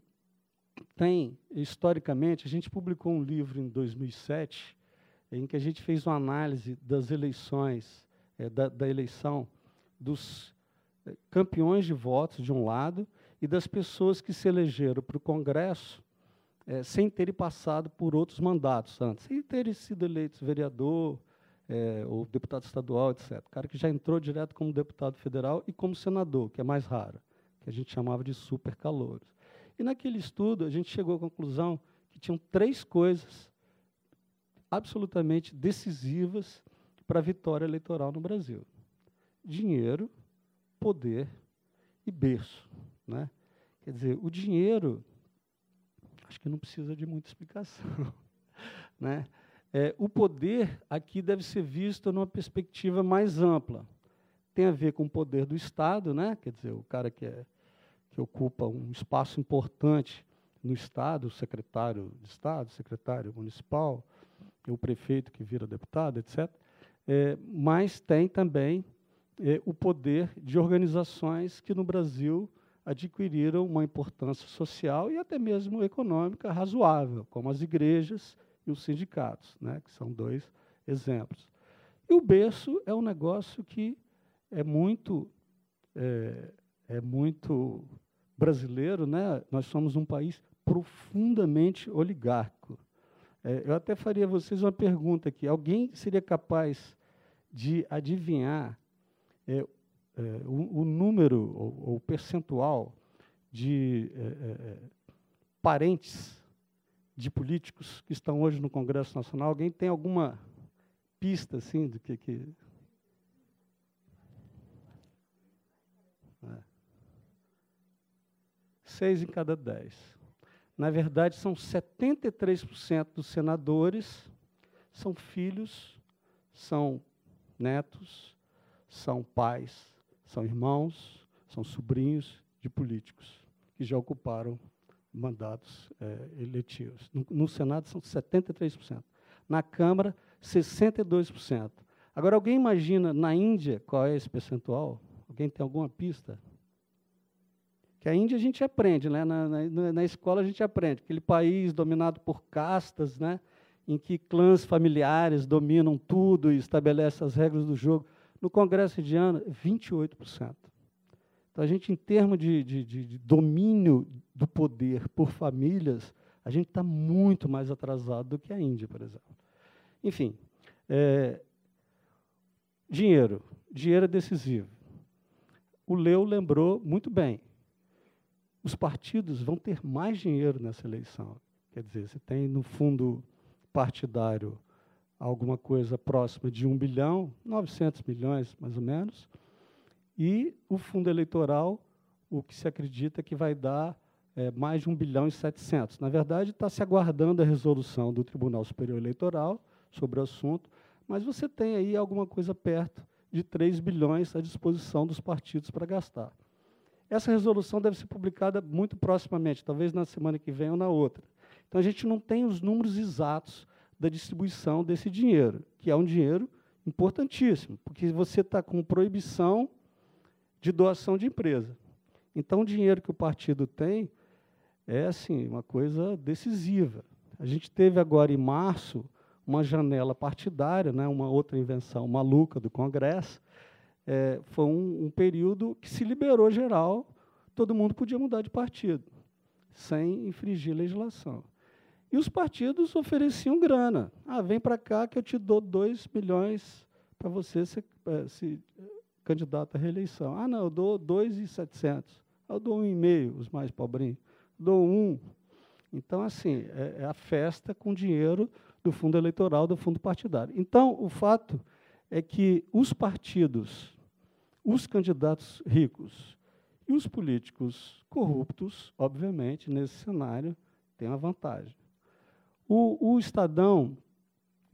tem, historicamente, a gente publicou um livro em 2007, em que a gente fez uma análise das eleições, é, da, da eleição dos é, campeões de votos, de um lado, e das pessoas que se elegeram para o Congresso é, sem terem passado por outros mandatos antes, sem terem sido eleitos vereador é, ou deputado estadual, etc. O cara que já entrou direto como deputado federal e como senador, que é mais raro, que a gente chamava de super calouros. E naquele estudo a gente chegou à conclusão que tinham três coisas absolutamente decisivas para a vitória eleitoral no Brasil: dinheiro, poder e berço. Né? Quer dizer, o dinheiro acho que não precisa de muita explicação. né? É, o poder aqui deve ser visto numa perspectiva mais ampla. Tem a ver com o poder do Estado, né? quer dizer, o cara que, é, que ocupa um espaço importante no Estado, o secretário de Estado, o secretário municipal, o prefeito que vira deputado, etc. É, mas tem também é, o poder de organizações que no Brasil adquiriram uma importância social e até mesmo econômica razoável, como as igrejas e os sindicatos, né, que são dois exemplos. E o berço é um negócio que é muito, é, é muito brasileiro, né? Nós somos um país profundamente oligárquico. É, eu até faria a vocês uma pergunta aqui: alguém seria capaz de adivinhar é, é, o, o, número ou o percentual de é, é, é, parentes de políticos que estão hoje no Congresso Nacional. Alguém tem alguma pista assim do que, que Seis em cada dez. Na verdade, são 73% dos senadores são filhos, são netos, são pais são irmãos, são sobrinhos de políticos que já ocuparam mandatos é, eletivos. No, no, Senado são 73%. Na Câmara, 62%. Agora, alguém imagina na Índia qual é esse percentual? Alguém tem alguma pista? Que a Índia a gente aprende, né? na, na, na escola a gente aprende. Aquele país dominado por castas, né? em que clãs familiares dominam tudo e estabelecem as regras do jogo. No Congresso indiano, 28%. Então, a gente, em termos de, de, de domínio do poder por famílias, a gente está muito mais atrasado do que a Índia, por exemplo. Enfim, é, dinheiro. Dinheiro é decisivo. O Leu lembrou muito bem. Os partidos vão ter mais dinheiro nessa eleição. Quer dizer, você tem no fundo partidário alguma coisa próxima de 1 bilhão, 900 milhões mais ou menos, e o fundo eleitoral, o que se acredita que vai dar é, mais de 1 bilhão e 700. Na verdade, está se aguardando a resolução do Tribunal Superior Eleitoral sobre o assunto, mas você tem aí alguma coisa perto de 3 bilhões à disposição dos partidos para gastar. Essa resolução deve ser publicada muito proximamente, talvez na semana que vem ou na outra. Então, a gente não tem os números exatos da distribuição desse dinheiro, que é um dinheiro importantíssimo, porque você está com proibição de doação de empresa. Então, o dinheiro que o partido tem é assim uma coisa decisiva. A gente teve agora em março uma janela partidária, né, uma outra invenção maluca do Congresso. É, foi um, um período que se liberou geral, todo mundo podia mudar de partido, sem infringir legislação. E os partidos ofereciam grana. Ah, vem para cá que eu te dou 2 milhões para você se, é, se candidato à reeleição. Ah, não, eu dou 2,700. Eu dou um e meio, os mais pobrinhos. Dou um. Então, assim, é, é a festa com dinheiro do fundo eleitoral, do fundo partidário. Então, o fato é que os partidos, os candidatos ricos e os políticos corruptos, obviamente, nesse cenário, têm uma vantagem. O, o Estadão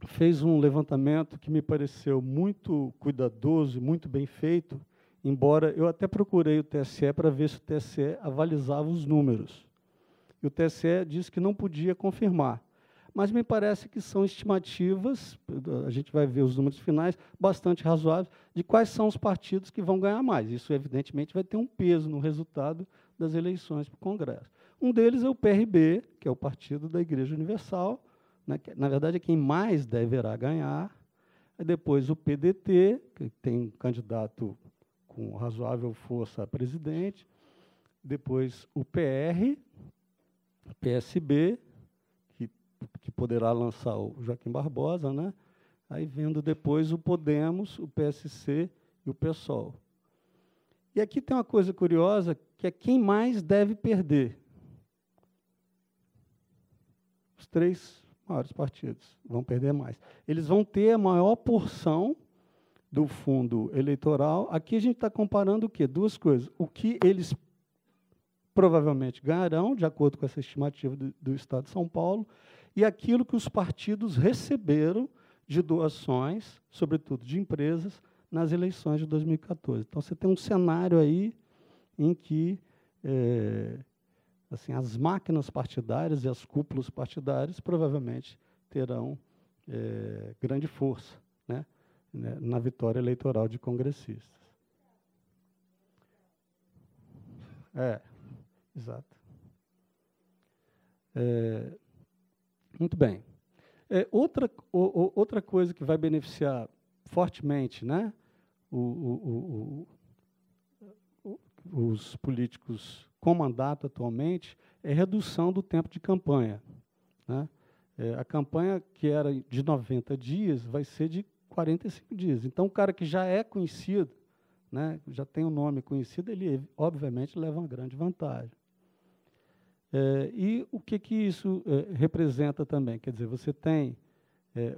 fez um levantamento que me pareceu muito cuidadoso e muito bem feito, embora eu até procurei o TSE para ver se o TSE avalizava os números. E o TSE disse que não podia confirmar mas me parece que são estimativas, a gente vai ver os números finais, bastante razoáveis, de quais são os partidos que vão ganhar mais. Isso, evidentemente, vai ter um peso no resultado das eleições para o Congresso. Um deles é o PRB, que é o Partido da Igreja Universal, né, que, na verdade, é quem mais deverá ganhar. E depois o PDT, que tem um candidato com razoável força a presidente. Depois o PR, PSB, que poderá lançar o Joaquim Barbosa, né? Aí vendo depois o Podemos, o PSC e o PSOL. E aqui tem uma coisa curiosa, que é quem mais deve perder. Os três maiores partidos vão perder mais. Eles vão ter a maior porção do fundo eleitoral. Aqui a gente está comparando o quê? Duas coisas. O que eles provavelmente ganharão, de acordo com essa estimativa do, do Estado de São Paulo, e aquilo que os partidos receberam de doações, sobretudo de empresas, nas eleições de 2014. Então, você tem um cenário aí em que é, assim, as máquinas partidárias e as cúpulas partidárias provavelmente terão é, grande força né, né, na vitória eleitoral de congressistas. É, exato. É, muito bem. É, outra, o, o, outra coisa que vai beneficiar fortemente né, o, os políticos com mandato atualmente é redução do tempo de campanha. Né? É, a campanha que era de 90 dias vai ser de 45 dias. Então, o cara que já é conhecido, né, já tem o um nome conhecido, ele, obviamente, leva uma grande vantagem. É, e o que, que isso é, representa também? Quer dizer, você tem, é,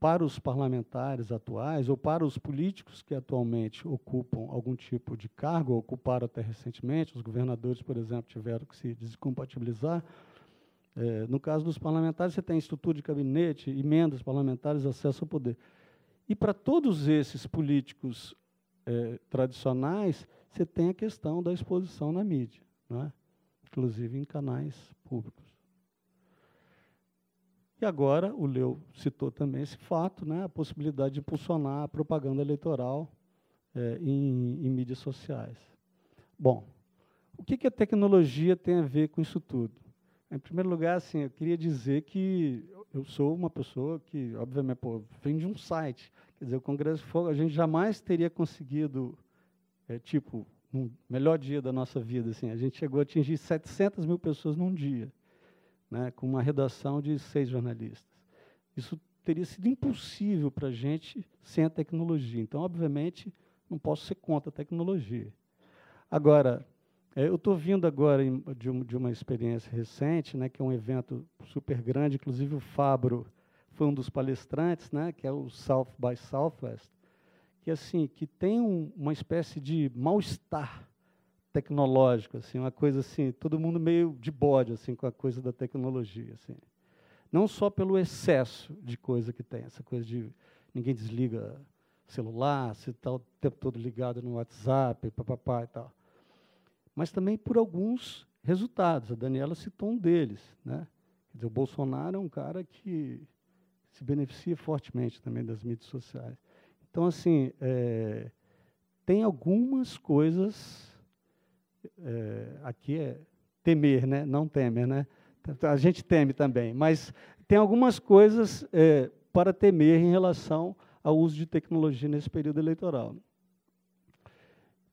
para os parlamentares atuais, ou para os políticos que atualmente ocupam algum tipo de cargo, ou ocuparam até recentemente, os governadores, por exemplo, tiveram que se descompatibilizar. No caso dos parlamentares, você tem estrutura de gabinete, emendas parlamentares, acesso ao poder. E para todos esses políticos tradicionais, você tem a questão da exposição na mídia. Não é? Inclusive em canais públicos. E agora, o Leu citou também esse fato, né, a possibilidade de impulsionar a propaganda eleitoral é, em, em, mídias sociais. Bom, o que, que a tecnologia tem a ver com isso tudo? Em primeiro lugar, assim, eu queria dizer que eu sou uma pessoa que, obviamente, pô, vem de um site. Quer dizer, o Congresso Fogo, a gente jamais teria conseguido, é, tipo, no melhor dia da nossa vida, assim, a gente chegou a atingir 700 mil pessoas num dia, né, com uma redação de seis jornalistas. Isso teria sido impossível para a gente sem a tecnologia. Então, obviamente, não posso ser contra a tecnologia. Agora, é, eu estou vindo agora de, um, de, uma experiência recente, né, que é um evento super grande, inclusive o Fabro foi um dos palestrantes, né, que é o South by Southwest, que assim, que tem um, uma espécie de mal-estar tecnológico, assim, uma coisa assim, todo mundo meio de bode assim com a coisa da tecnologia, assim. Não só pelo excesso de coisa que tem, essa coisa de ninguém desliga celular, se está o tempo todo ligado no WhatsApp, papapá e tal. Mas também por alguns resultados. A Daniela citou um deles, né? Quer dizer, o Bolsonaro é um cara que se beneficia fortemente também das mídias sociais. Então, assim, é, tem algumas coisas. É, aqui é temer, né? não temer. Né? A gente teme também, mas tem algumas coisas é, para temer em relação ao uso de tecnologia nesse período eleitoral.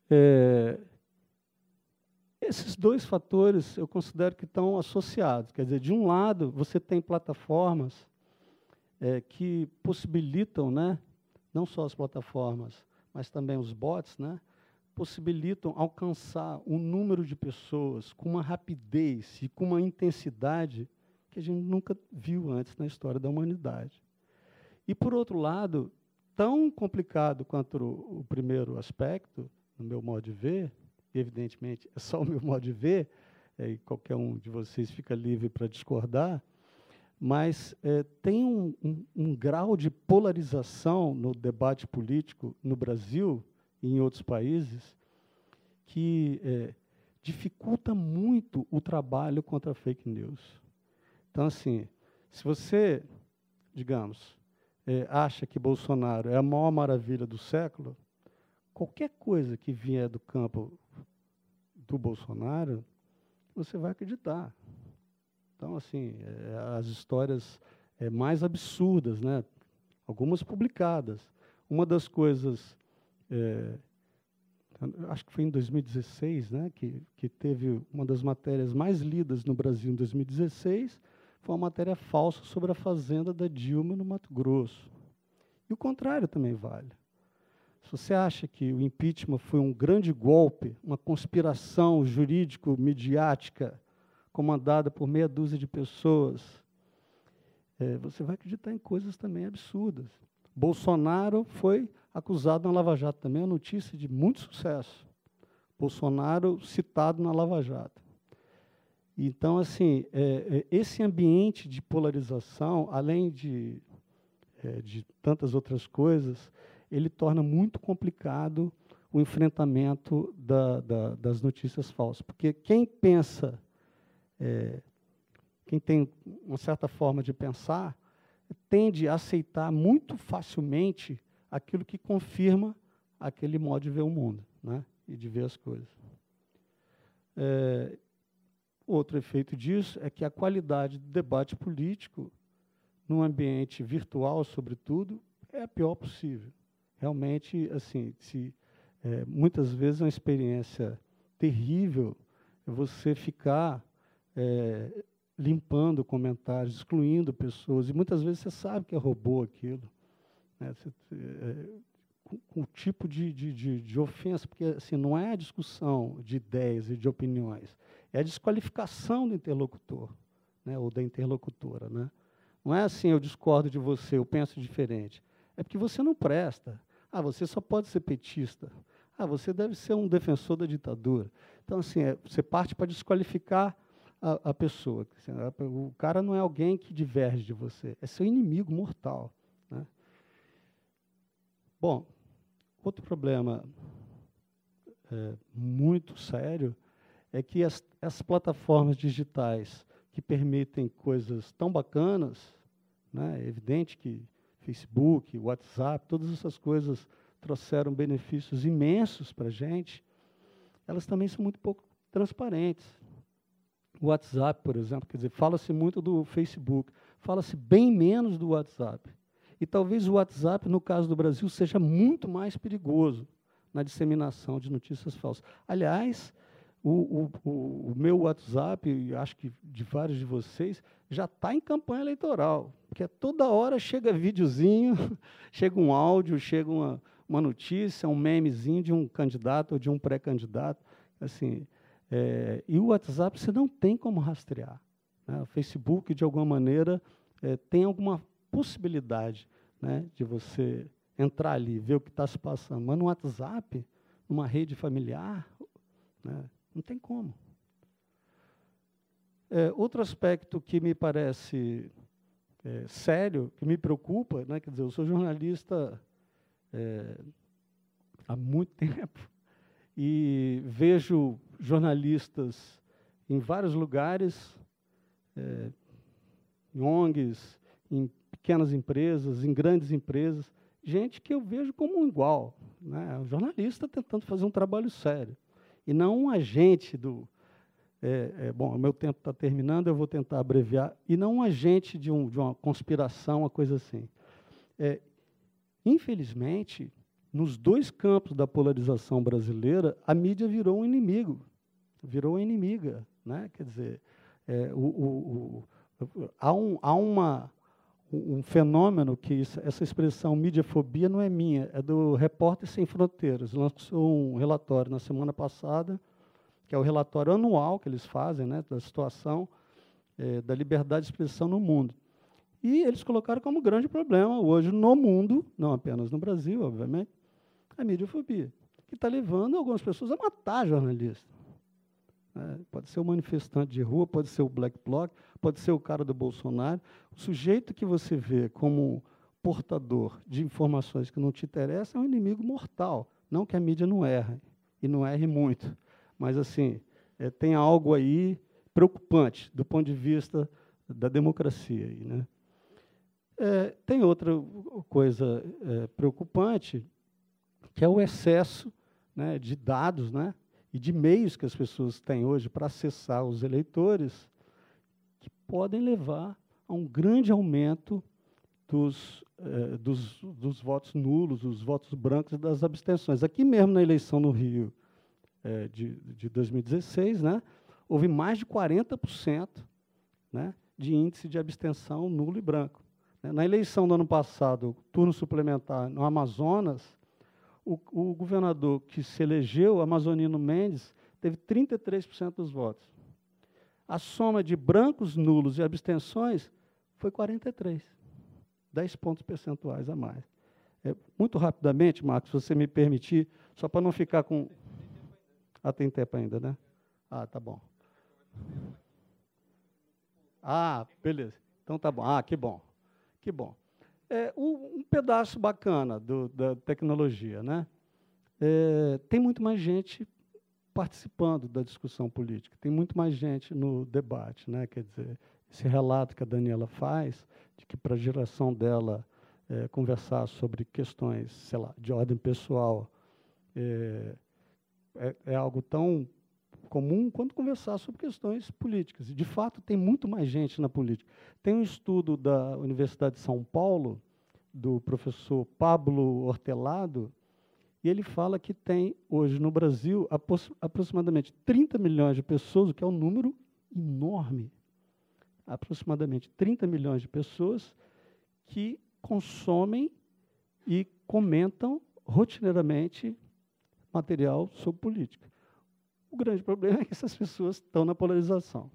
É, esses dois fatores eu considero que estão associados. Quer dizer, de um lado, você tem plataformas é, que possibilitam né, não só as plataformas, mas também os bots, né, possibilitam alcançar um número de pessoas com uma rapidez e com uma intensidade que a gente nunca viu antes na história da humanidade. E, por outro lado, tão complicado quanto o, primeiro aspecto, no meu modo de ver, evidentemente é só o meu modo de ver, é, e qualquer um de vocês fica livre para discordar, mas é, tem um, um, um, grau de polarização no debate político no Brasil e em outros países que é, dificulta muito o trabalho contra a fake news. Então, assim, se você, digamos, é, acha que Bolsonaro é a maior maravilha do século, qualquer coisa que vier do campo do Bolsonaro, você vai acreditar. Então, assim, é, as histórias é, mais absurdas, né? algumas publicadas. Uma das coisas, é, acho que foi em 2016, né, que, que teve uma das matérias mais lidas no Brasil em 2016, foi uma matéria falsa sobre a fazenda da Dilma no Mato Grosso. E o contrário também vale. Se você acha que o impeachment foi um grande golpe, uma conspiração jurídico-midiática comandada por meia dúzia de pessoas, é, você vai acreditar em coisas também absurdas. Bolsonaro foi acusado na Lava Jato também, é uma notícia de muito sucesso. Bolsonaro citado na Lava Jato. Então, assim, é, é, esse ambiente de polarização, além de, é, de tantas outras coisas, ele torna muito complicado o enfrentamento da, da, das notícias falsas. Porque quem pensa é, quem tem uma certa forma de pensar, tende a aceitar muito facilmente aquilo que confirma aquele modo de ver o mundo né? e de ver as coisas. É, outro efeito disso é que a qualidade do debate político, num ambiente virtual, sobretudo, é a pior possível. Realmente, assim, se, é, muitas vezes é uma experiência terrível você ficar é, limpando comentários, excluindo pessoas, e muitas vezes você sabe que é robô aquilo. Né? Você, é, com, o tipo de, de, de, de, ofensa, porque assim, não é a discussão de ideias e de opiniões, é a desqualificação do interlocutor, né? ou da interlocutora. Né? Não é assim, eu discordo de você, eu penso diferente. É porque você não presta. Ah, você só pode ser petista. Ah, você deve ser um defensor da ditadura. Então, assim, é, você parte para desqualificar a, a pessoa. O cara não é alguém que diverge de você, é seu inimigo mortal. Né? Bom, outro problema é, muito sério é que as, as plataformas digitais que permitem coisas tão bacanas, né, é evidente que Facebook, WhatsApp, todas essas coisas trouxeram benefícios imensos para a gente, elas também são muito pouco transparentes. WhatsApp, por exemplo, quer dizer, fala-se muito do Facebook, fala-se bem menos do WhatsApp. E talvez o WhatsApp, no caso do Brasil, seja muito mais perigoso na disseminação de notícias falsas. Aliás, o, o, o, meu WhatsApp, e acho que de vários de vocês, já está em campanha eleitoral, porque toda hora chega videozinho, chega um áudio, chega uma, uma notícia, um memezinho de um candidato ou de um pré-candidato. Assim, é, e o WhatsApp você não tem como rastrear. Né? O Facebook, de alguma maneira, é, tem alguma possibilidade né, de você entrar ali, ver o que está se passando. Mas no WhatsApp, numa rede familiar, né, não tem como. É, outro aspecto que me parece é, sério, que me preocupa, né, quer dizer, eu sou jornalista é, há muito tempo e vejo jornalistas em vários lugares, é, em ONGs, em pequenas empresas, em grandes empresas, gente que eu vejo como um igual, né, um jornalista tentando fazer um trabalho sério e não um agente do. É, é, bom, o meu tempo está terminando, eu vou tentar abreviar, e não um agente de, um, de uma conspiração, uma coisa assim. É, infelizmente, nos dois campos da polarização brasileira, a mídia virou um inimigo, virou inimiga. Né? Quer dizer, é, o, o, o, há, um, há uma, um fenômeno que isso, essa expressão mídiafobia não é minha, é do Repórter Sem Fronteiras. Lançou um relatório na semana passada, que é o relatório anual que eles fazem né, da situação é, da liberdade de expressão no mundo. E eles colocaram como grande problema hoje no mundo, não apenas no Brasil, obviamente, a mídiafobia, que está levando algumas pessoas a matar jornalistas. É, pode ser o manifestante de rua, pode ser o Black Bloc, pode ser o cara do Bolsonaro. O sujeito que você vê como portador de informações que não te interessam é um inimigo mortal. Não que a mídia não erre, e não erre muito, mas assim é, tem algo aí preocupante do ponto de vista da democracia. Aí, né? É, tem outra coisa é, preocupante, que é o excesso né, de dados, né, e de meios que as pessoas têm hoje para acessar os eleitores, que podem levar a um grande aumento dos, eh, dos, dos, votos nulos, dos votos brancos e das abstenções. Aqui mesmo na eleição no Rio eh, de, de 2016, né, houve mais de 40% né, de índice de abstenção nulo e branco. Na eleição do ano passado, turno suplementar no Amazonas, o, o governador que se elegeu, Amazonino Mendes, teve 33% dos votos. A soma de brancos, nulos e abstenções foi 43. 10 pontos percentuais a mais. É, muito rapidamente, Marcos, se você me permitir, só para não ficar com. Ah, tem tempo ainda, né? Ah, tá bom. Ah, beleza. Então tá bom. Ah, que bom. Que bom é, um, pedaço bacana do, da tecnologia. Né? É, tem muito mais gente participando da discussão política, tem muito mais gente no debate. Né? Quer dizer, esse relato que a Daniela faz, de que para a geração dela é, conversar sobre questões, sei lá, de ordem pessoal, é, é, é algo tão comum quanto conversar sobre questões políticas. E, de fato, tem muito mais gente na política. Tem um estudo da Universidade de São Paulo, do professor Pablo Hortelado, e ele fala que tem hoje no Brasil aproximadamente 30 milhões de pessoas, o que é um número enorme. Aproximadamente 30 milhões de pessoas que consomem e comentam rotineiramente material sobre política. O grande problema é que essas pessoas estão na polarização.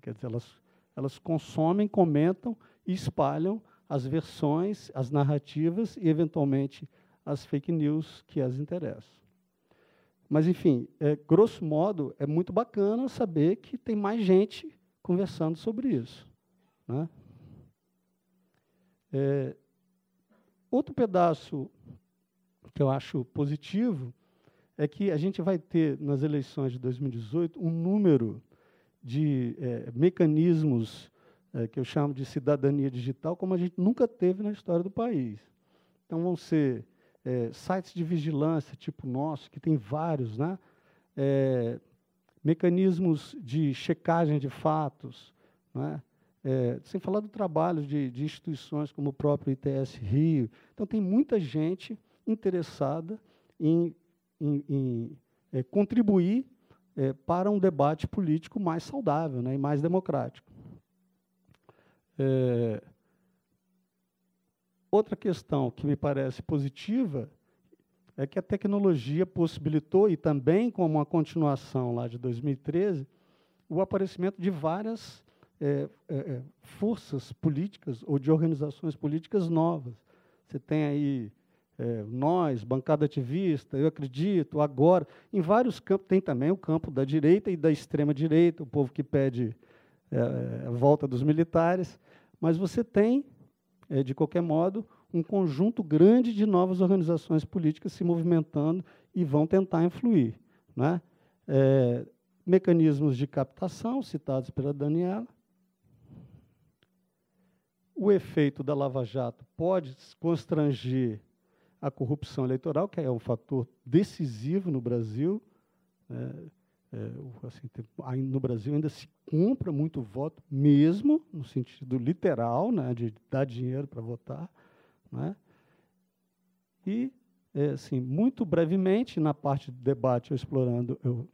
Quer dizer, elas, elas consomem, comentam e espalham as versões, as narrativas e, eventualmente, as fake news que as interessam. Mas, enfim, é, grosso modo, é muito bacana saber que tem mais gente conversando sobre isso. Né? É, outro pedaço que eu acho positivo é que a gente vai ter, nas eleições de 2018, um número de é, mecanismos é, que eu chamo de cidadania digital, como a gente nunca teve na história do país. Então, vão ser é, sites de vigilância, tipo nosso, que tem vários, né? É, mecanismos de checagem de fatos, né? é, sem falar do trabalho de, de, instituições como o próprio ITS Rio. Então, tem muita gente interessada em, em, em é, contribuir é, para um debate político mais saudável né, e mais democrático. É, outra questão que me parece positiva é que a tecnologia possibilitou, e também como uma continuação lá de 2013, o aparecimento de várias é, é, forças políticas ou de organizações políticas novas. Você tem aí é, nós, bancada ativista, eu acredito, agora, em vários campos, tem também o campo da direita e da extrema-direita, o povo que pede a volta dos militares, mas você tem, é, de qualquer modo, um conjunto grande de novas organizações políticas se movimentando e vão tentar influir. Né? mecanismos de captação, citados pela Daniela, o efeito da Lava Jato pode constranger a corrupção eleitoral, que é um fator decisivo no Brasil. Né? É, assim, no Brasil ainda se compra muito voto, mesmo no sentido literal, né, de dar dinheiro para votar. Né? E, é, assim, muito brevemente, na parte de debate, eu explorando, eu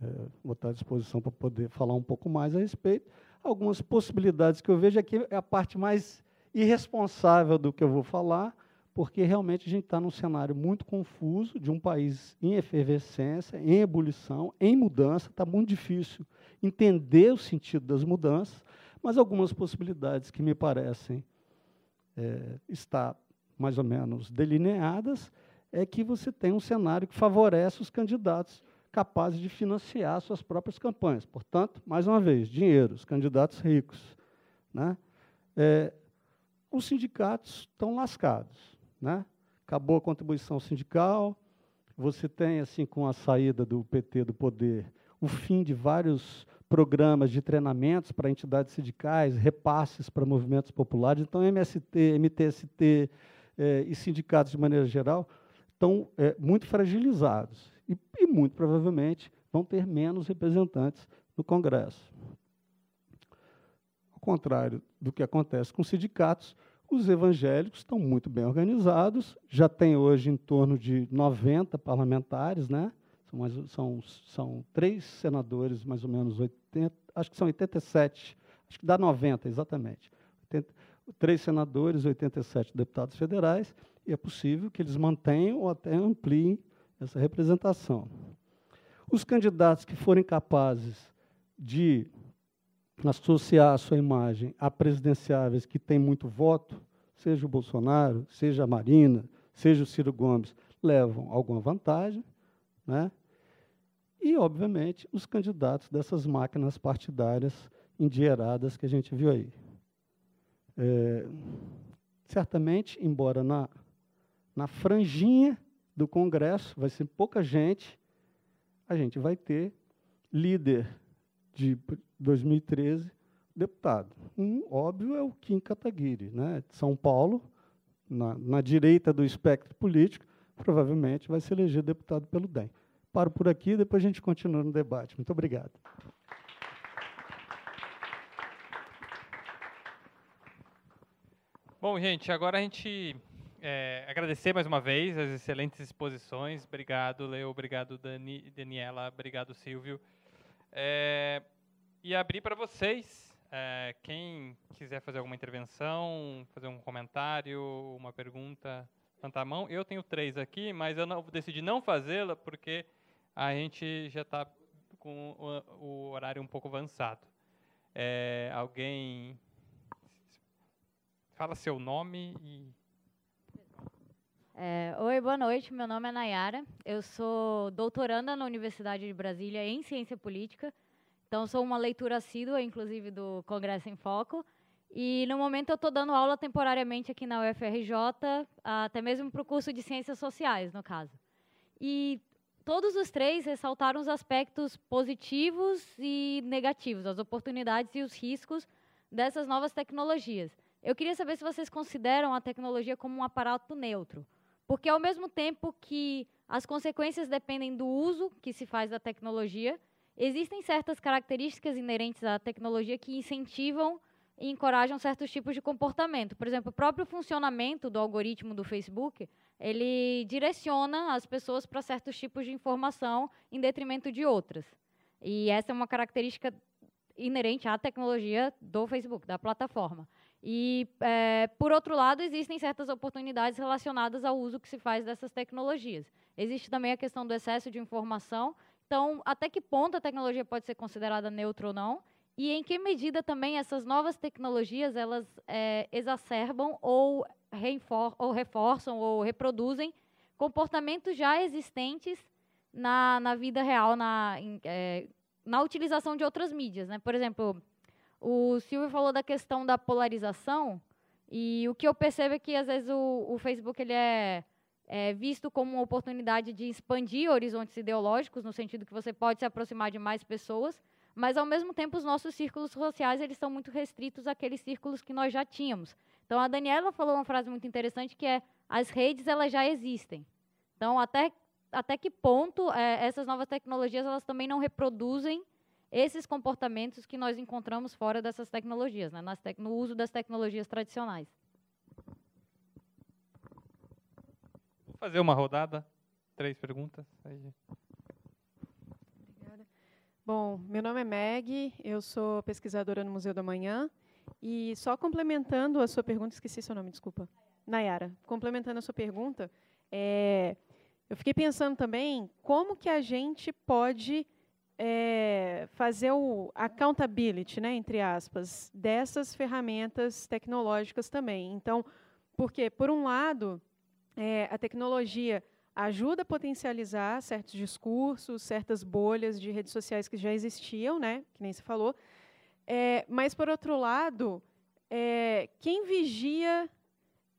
é, vou estar à disposição para poder falar um pouco mais a respeito algumas possibilidades que eu vejo aqui é a parte mais irresponsável do que eu vou falar, porque realmente a gente está num cenário muito confuso de um país em efervescência, em ebulição, em mudança. Está muito difícil entender o sentido das mudanças, mas algumas possibilidades que me parecem é, estar mais ou menos delineadas é que você tem um cenário que favorece os candidatos capazes de financiar suas próprias campanhas. Portanto, mais uma vez, dinheiro, os candidatos ricos. Né? É, os sindicatos estão lascados. Né? Acabou a contribuição sindical, você tem, assim, com a saída do PT do poder, o fim de vários programas de treinamentos para entidades sindicais, repasses para movimentos populares. Então, MST, MTST é, e sindicatos, de maneira geral, estão é, muito fragilizados e, e muito provavelmente vão ter menos representantes no Congresso. Ao contrário do que acontece com os sindicatos, os evangélicos estão muito bem organizados, já tem hoje em torno de 90 parlamentares, né? São, são, são três senadores, mais ou menos 80, acho que são 87, acho que dá 90 exatamente. 80, três senadores, 87 deputados federais, e é possível que eles mantenham ou até ampliem essa representação. Os candidatos que forem capazes de associar a sua imagem a presidenciáveis que têm muito voto, seja o Bolsonaro, seja a Marina, seja o Ciro Gomes, levam alguma vantagem, né? E, obviamente, os candidatos dessas máquinas partidárias endinheiradas que a gente viu aí. É, certamente, embora na, na franjinha do Congresso, vai ser pouca gente, a gente vai ter líder de 2013, deputado. Um, óbvio, é o Kim Kataguiri, né, de São Paulo, na, na direita do espectro político, provavelmente vai se eleger deputado pelo DEM. Paro por aqui, depois a gente continua no debate. Muito obrigado. Bom, gente, agora a gente é, agradecer mais uma vez as excelentes exposições. Obrigado, Leo. Obrigado, Dani, Daniela. Obrigado, Silvio. É, e abrir para vocês. É, quem quiser fazer alguma intervenção, fazer um comentário, uma pergunta, levantar a mão. Eu tenho três aqui, mas eu não, decidi não fazê-la porque a gente já está com o, o, horário um pouco avançado. É, alguém fala seu nome e é, Oi, boa noite. Meu nome é Nayara. Eu sou doutoranda na Universidade de Brasília em Ciência Política. Então, sou uma leitura assídua, inclusive, do Congresso em Foco. E, no momento, eu estou dando aula temporariamente aqui na UFRJ, até mesmo para o curso de Ciências Sociais, no caso. E todos os três ressaltaram os aspectos positivos e negativos, as oportunidades e os riscos dessas novas tecnologias. Eu queria saber se vocês consideram a tecnologia como um aparato neutro porque, ao mesmo tempo que as consequências dependem do uso que se faz da tecnologia, existem certas características inerentes à tecnologia que incentivam e encorajam certos tipos de comportamento. Por exemplo, o próprio funcionamento do algoritmo do Facebook, ele direciona as pessoas para certos tipos de informação em detrimento de outras. E essa é uma característica inerente à tecnologia do Facebook, da plataforma. E, é, por outro lado, existem certas oportunidades relacionadas ao uso que se faz dessas tecnologias. Existe também a questão do excesso de informação. Então, até que ponto a tecnologia pode ser considerada neutra ou não? E em que medida também essas novas tecnologias elas é, exacerbam ou, ou reforçam ou reproduzem comportamentos já existentes na, na vida real, na, em, é, na utilização de outras mídias. Né? Por exemplo, o Silvio falou da questão da polarização, e o que eu percebo é que, às vezes, o, o Facebook ele é, é, visto como uma oportunidade de expandir horizontes ideológicos, no sentido que você pode se aproximar de mais pessoas, mas ao mesmo tempo os nossos círculos sociais eles são muito restritos àqueles círculos que nós já tínhamos. Então a Daniela falou uma frase muito interessante que é as redes elas já existem. Então até até que ponto é, essas novas tecnologias elas também não reproduzem esses comportamentos que nós encontramos fora dessas tecnologias, né, tec no uso das tecnologias tradicionais. Vou fazer uma rodada, três perguntas. Aí. Bom, meu nome é Meg, eu sou pesquisadora no Museu da Manhã. E só complementando a sua pergunta, esqueci seu nome, desculpa. Nayara. Complementando a sua pergunta, é, eu fiquei pensando também como que a gente pode é, fazer o accountability, né, entre aspas, dessas ferramentas tecnológicas também. Então, porque, por um lado, é, a tecnologia ajuda a potencializar certos discursos, certas bolhas de redes sociais que já existiam, né, que nem se falou. É, mas, por outro lado, é, quem vigia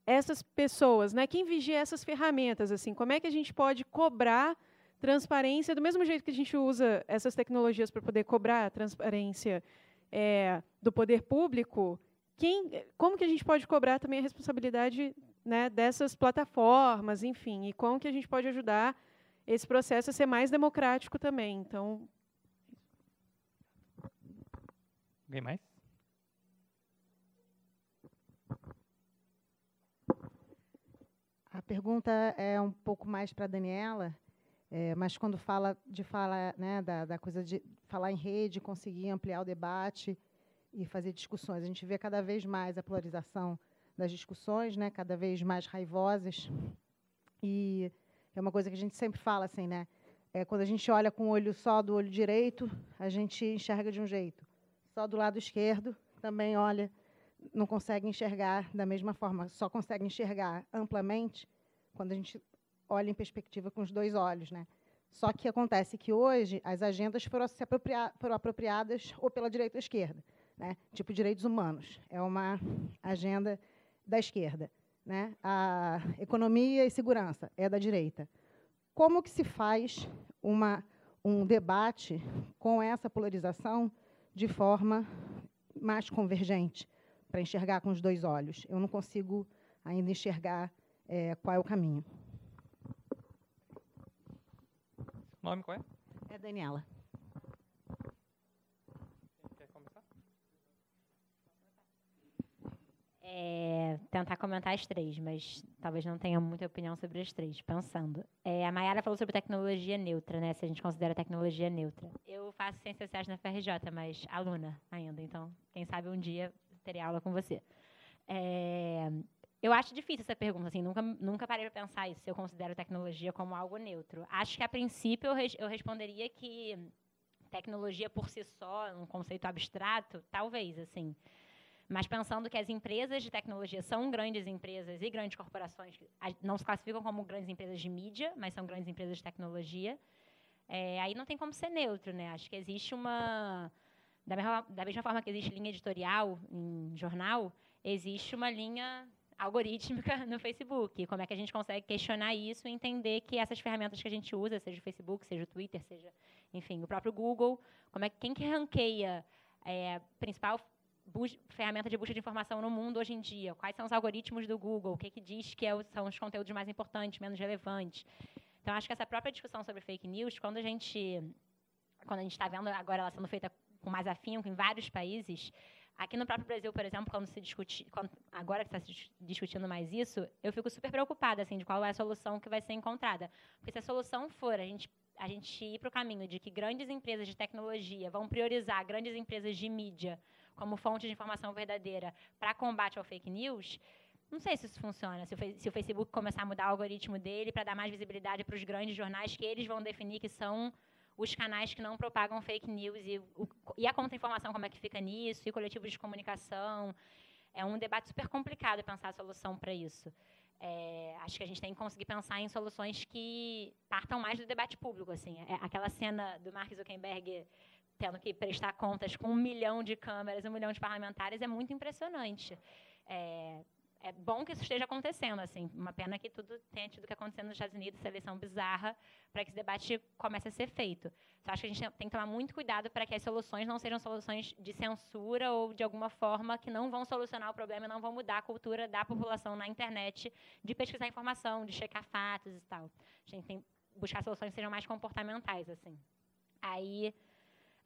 essas pessoas, né, quem vigia essas ferramentas? assim? Como é que a gente pode cobrar transparência do mesmo jeito que a gente usa essas tecnologias para poder cobrar a transparência é, do poder público? Quem, como que a gente pode cobrar também a responsabilidade né, dessas plataformas, enfim, e como que a gente pode ajudar esse processo a ser mais democrático também. Então, alguém mais? A pergunta é um pouco mais para a Daniela, é, mas quando fala de fala, né, da, da coisa de falar em rede, conseguir ampliar o debate e fazer discussões, a gente vê cada vez mais a polarização das discussões, né, cada vez mais raivosas. E é uma coisa que a gente sempre fala assim, né? É, quando a gente olha com o olho só do olho direito, a gente enxerga de um jeito. Só do lado esquerdo também olha, não consegue enxergar da mesma forma, só consegue enxergar amplamente quando a gente olha em perspectiva com os dois olhos, né? Só que acontece que hoje as agendas foram, se apropria foram apropriadas ou pela direita ou esquerda, né? Tipo direitos humanos. É uma agenda da esquerda. Né? A economia e segurança é da direita. Como que se faz uma, um debate com essa polarização de forma mais convergente, para enxergar com os dois olhos? Eu não consigo ainda enxergar é, qual é o caminho. Nome qual é? É Daniela. É, tentar comentar as três, mas talvez não tenha muita opinião sobre as três, pensando. É, a Mayara falou sobre tecnologia neutra, né? Se a gente considera tecnologia neutra. Eu faço ciências sociais na FRJ, mas aluna ainda, então quem sabe um dia terei aula com você. É, eu acho difícil essa pergunta, assim, nunca, nunca parei para pensar isso, se eu considero tecnologia como algo neutro. Acho que, a princípio, eu, eu responderia que tecnologia por si só, um conceito abstrato, talvez, assim. Mas pensando que as empresas de tecnologia são grandes empresas e grandes corporações, não se classificam como grandes empresas de mídia, mas são grandes empresas de tecnologia, é, aí não tem como ser neutro, né? Acho que existe uma da mesma, da mesma forma que existe linha editorial em jornal, existe uma linha algorítmica no Facebook. Como é que a gente consegue questionar isso e entender que essas ferramentas que a gente usa, seja o Facebook, seja o Twitter, seja, enfim, o próprio Google, como é quem que ranqueia é, principal ferramenta de busca de informação no mundo hoje em dia? Quais são os algoritmos do Google? O que, que diz que é são os conteúdos mais importantes, menos relevantes? Então, acho que essa própria discussão sobre fake news, quando a gente quando a gente está vendo agora ela sendo feita com mais afinco em vários países, Aqui no próprio Brasil, por exemplo, quando se discute, quando, agora que está se discutindo mais isso, eu fico super preocupada assim de qual é a solução que vai ser encontrada, porque se a solução for a gente a gente ir para o caminho de que grandes empresas de tecnologia vão priorizar grandes empresas de mídia como fonte de informação verdadeira para combate ao fake news, não sei se isso funciona. Se o, se o Facebook começar a mudar o algoritmo dele para dar mais visibilidade para os grandes jornais que eles vão definir que são os canais que não propagam fake news e, o, e a contra-informação, como é que fica nisso, e coletivos de comunicação. É um debate super complicado pensar a solução para isso. É, acho que a gente tem que conseguir pensar em soluções que partam mais do debate público. Assim. É, aquela cena do Mark Zuckerberg tendo que prestar contas com um milhão de câmeras, um milhão de parlamentares, é muito impressionante. É, é bom que isso esteja acontecendo, assim. Uma pena que tudo tenha tido que acontecer nos Estados Unidos, seleção bizarra, para que esse debate comece a ser feito. Então, acho que a gente tem que tomar muito cuidado para que as soluções não sejam soluções de censura ou de alguma forma que não vão solucionar o problema e não vão mudar a cultura da população na internet de pesquisar informação, de checar fatos e tal. A gente tem que buscar soluções que sejam mais comportamentais, assim. Aí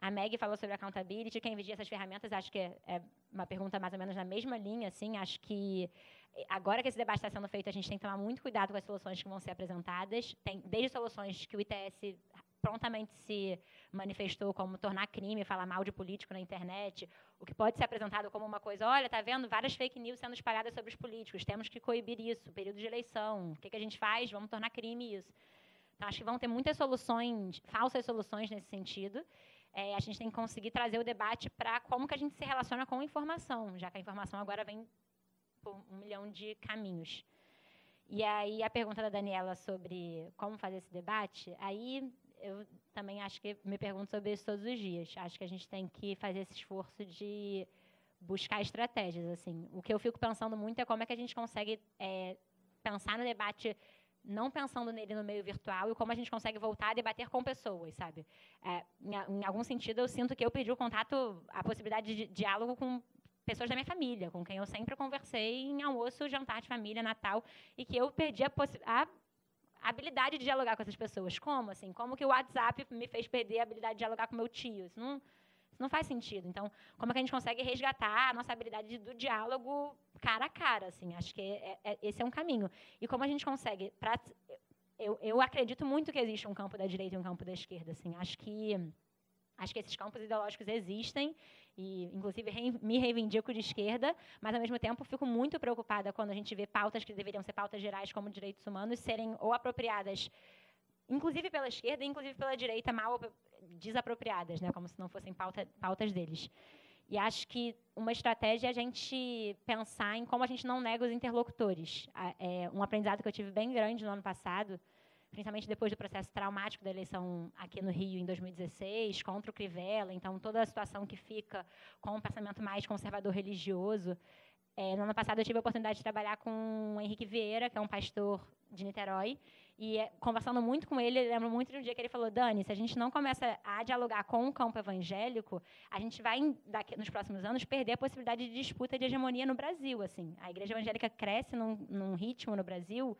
a Meg falou sobre accountability, quem vigia essas ferramentas, acho que é, é, uma pergunta mais ou menos na mesma linha, assim, acho que eh, agora que esse debate está sendo feito, a gente tem que tomar muito cuidado com as soluções que vão ser apresentadas, tem desde soluções que o ITS prontamente se manifestou como tornar crime, falar mal de político na internet, o que pode ser apresentado como uma coisa, olha, tá vendo? Várias fake news sendo espalhadas sobre os políticos, temos que coibir isso, período de eleição, o que, que a gente faz? Vamos tornar crime isso. Então, acho que vão ter muitas soluções, falsas soluções nesse sentido, é, a gente tem que conseguir trazer o debate para como que a gente se relaciona com a informação, já que a informação agora vem por um milhão de caminhos. E aí a pergunta da Daniela sobre como fazer esse debate, aí eu também acho que me pergunto sobre isso todos os dias. Acho que a gente tem que fazer esse esforço de buscar estratégias. assim. O que eu fico pensando muito é como é que a gente consegue é, pensar no debate não pensando nele no meio virtual e como a gente consegue voltar a debater com pessoas, sabe? É, em, em, algum sentido, eu sinto que eu perdi o contato, a possibilidade de diálogo com pessoas da minha família, com quem eu sempre conversei em almoço, jantar de família, Natal, e que eu perdi a, a habilidade de dialogar com essas pessoas. Como, assim? Como que o WhatsApp me fez perder a habilidade de dialogar com meu tio? Isso não não faz sentido. Então, como é que a gente consegue resgatar a nossa habilidade do diálogo cara a cara? Assim, acho que é, é, esse é um caminho. E como a gente consegue... Pra, eu, eu acredito muito que existe um campo da direita e um campo da esquerda. Assim, acho que acho que esses campos ideológicos existem e, inclusive, me reivindico de esquerda, mas, ao mesmo tempo, fico muito preocupada quando a gente vê pautas que deveriam ser pautas gerais, como direitos humanos, serem ou apropriadas, inclusive pela esquerda, inclusive pela direita, mal desapropriadas, né, como se não fossem pauta, pautas deles. E acho que uma estratégia é a gente pensar em como a gente não nega os interlocutores. É um aprendizado que eu tive bem grande no ano passado, principalmente depois do processo traumático da eleição aqui no Rio em 2016, contra o Crivella, então toda a situação que fica com um pensamento mais conservador religioso. É, no ano passado eu tive a oportunidade de trabalhar com o Henrique Vieira, que é um pastor de Niterói, e é, conversando muito com ele, lembro muito de um dia que ele falou: Dani, se a gente não começa a dialogar com o campo evangélico, a gente vai, daqui, nos próximos anos, perder a possibilidade de disputa de hegemonia no Brasil. Assim. A igreja evangélica cresce num, num ritmo no Brasil